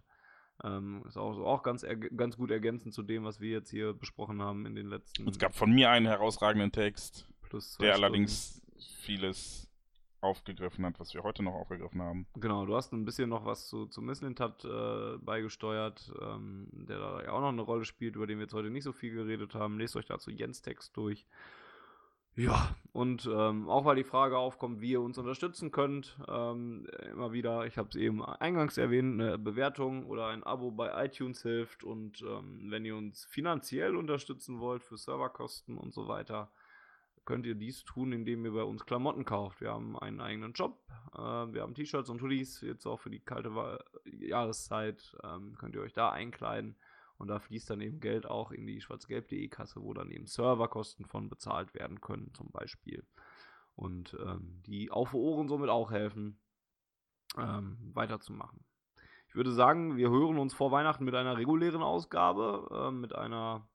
Ähm, ist auch, auch ganz, ganz gut ergänzend zu dem, was wir jetzt hier besprochen haben in den letzten.
Es gab von mir einen herausragenden Text Der Stunden. allerdings vieles aufgegriffen hat, was wir heute noch aufgegriffen haben.
Genau, du hast ein bisschen noch was zu, zu Misslintat äh, beigesteuert, ähm, der da ja auch noch eine Rolle spielt, über den wir jetzt heute nicht so viel geredet haben. Lest euch dazu Jens Text durch. Ja, und ähm, auch weil die Frage aufkommt, wie ihr uns unterstützen könnt, ähm, immer wieder, ich habe es eben eingangs erwähnt, eine Bewertung oder ein Abo bei iTunes hilft und ähm, wenn ihr uns finanziell unterstützen wollt für Serverkosten und so weiter, könnt ihr dies tun, indem ihr bei uns Klamotten kauft. Wir haben einen eigenen Job, äh, wir haben T-Shirts und Hoodies, jetzt auch für die kalte Jahreszeit, ähm, könnt ihr euch da einkleiden und da fließt dann eben Geld auch in die schwarzgelb.de Kasse, wo dann eben Serverkosten von bezahlt werden können, zum Beispiel. Und ähm, die auf Ohren somit auch helfen, ähm, weiterzumachen. Ich würde sagen, wir hören uns vor Weihnachten mit einer regulären Ausgabe, äh, mit einer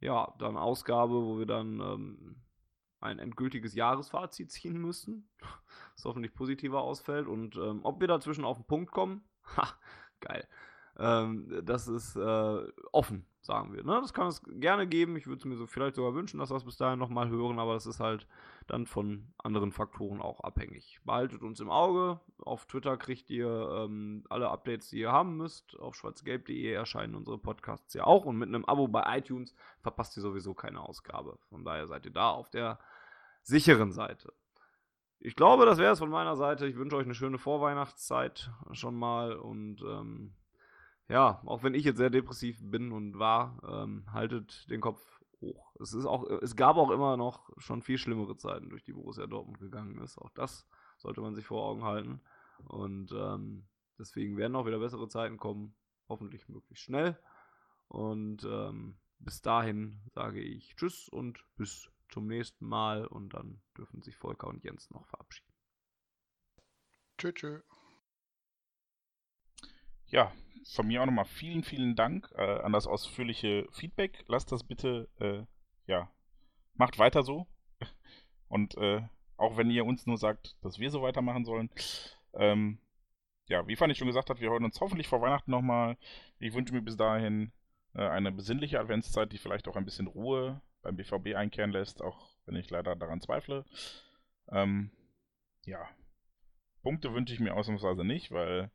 ja, dann Ausgabe, wo wir dann ähm, ein endgültiges Jahresfazit ziehen müssen, <laughs> das hoffentlich positiver ausfällt. Und ähm, ob wir dazwischen auf den Punkt kommen, <laughs> ha, geil. Ähm, das ist äh, offen, sagen wir. Ne? Das kann es gerne geben. Ich würde es mir so vielleicht sogar wünschen, dass wir es bis dahin nochmal hören, aber das ist halt dann von anderen Faktoren auch abhängig. Behaltet uns im Auge. Auf Twitter kriegt ihr ähm, alle Updates, die ihr haben müsst. Auf schwarzgelb.de erscheinen unsere Podcasts ja auch. Und mit einem Abo bei iTunes verpasst ihr sowieso keine Ausgabe. Von daher seid ihr da auf der sicheren Seite. Ich glaube, das wäre es von meiner Seite. Ich wünsche euch eine schöne Vorweihnachtszeit schon mal und ähm, ja, auch wenn ich jetzt sehr depressiv bin und war, ähm, haltet den Kopf hoch. Es ist auch, es gab auch immer noch schon viel schlimmere Zeiten, durch die Borussia Dortmund gegangen ist. Auch das sollte man sich vor Augen halten. Und ähm, deswegen werden auch wieder bessere Zeiten kommen, hoffentlich möglichst schnell. Und ähm, bis dahin sage ich Tschüss und bis zum nächsten Mal. Und dann dürfen sich Volker und Jens noch verabschieden.
Tschö, tschö.
Ja, von mir auch nochmal vielen, vielen Dank äh, an das ausführliche Feedback. Lasst das bitte, äh, ja, macht weiter so. <laughs> Und äh, auch wenn ihr uns nur sagt, dass wir so weitermachen sollen. Ähm, ja, wie Fanny schon gesagt hat, wir hören uns hoffentlich vor Weihnachten nochmal. Ich wünsche mir bis dahin äh, eine besinnliche Adventszeit, die vielleicht auch ein bisschen Ruhe beim BVB einkehren lässt, auch wenn ich leider daran zweifle. Ähm, ja, Punkte wünsche ich mir ausnahmsweise nicht, weil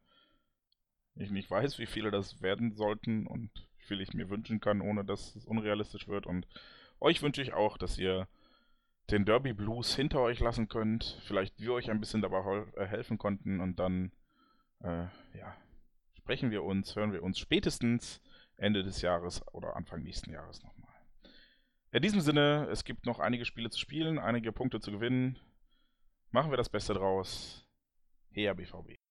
ich nicht weiß, wie viele das werden sollten und wie viel ich mir wünschen kann, ohne dass es unrealistisch wird. Und euch wünsche ich auch, dass ihr den Derby Blues hinter euch lassen könnt. Vielleicht wir euch ein bisschen dabei äh, helfen konnten und dann, äh, ja, sprechen wir uns, hören wir uns spätestens Ende des Jahres oder Anfang nächsten Jahres nochmal. In diesem Sinne, es gibt noch einige Spiele zu spielen, einige Punkte zu gewinnen. Machen wir das Beste draus. Her BVB.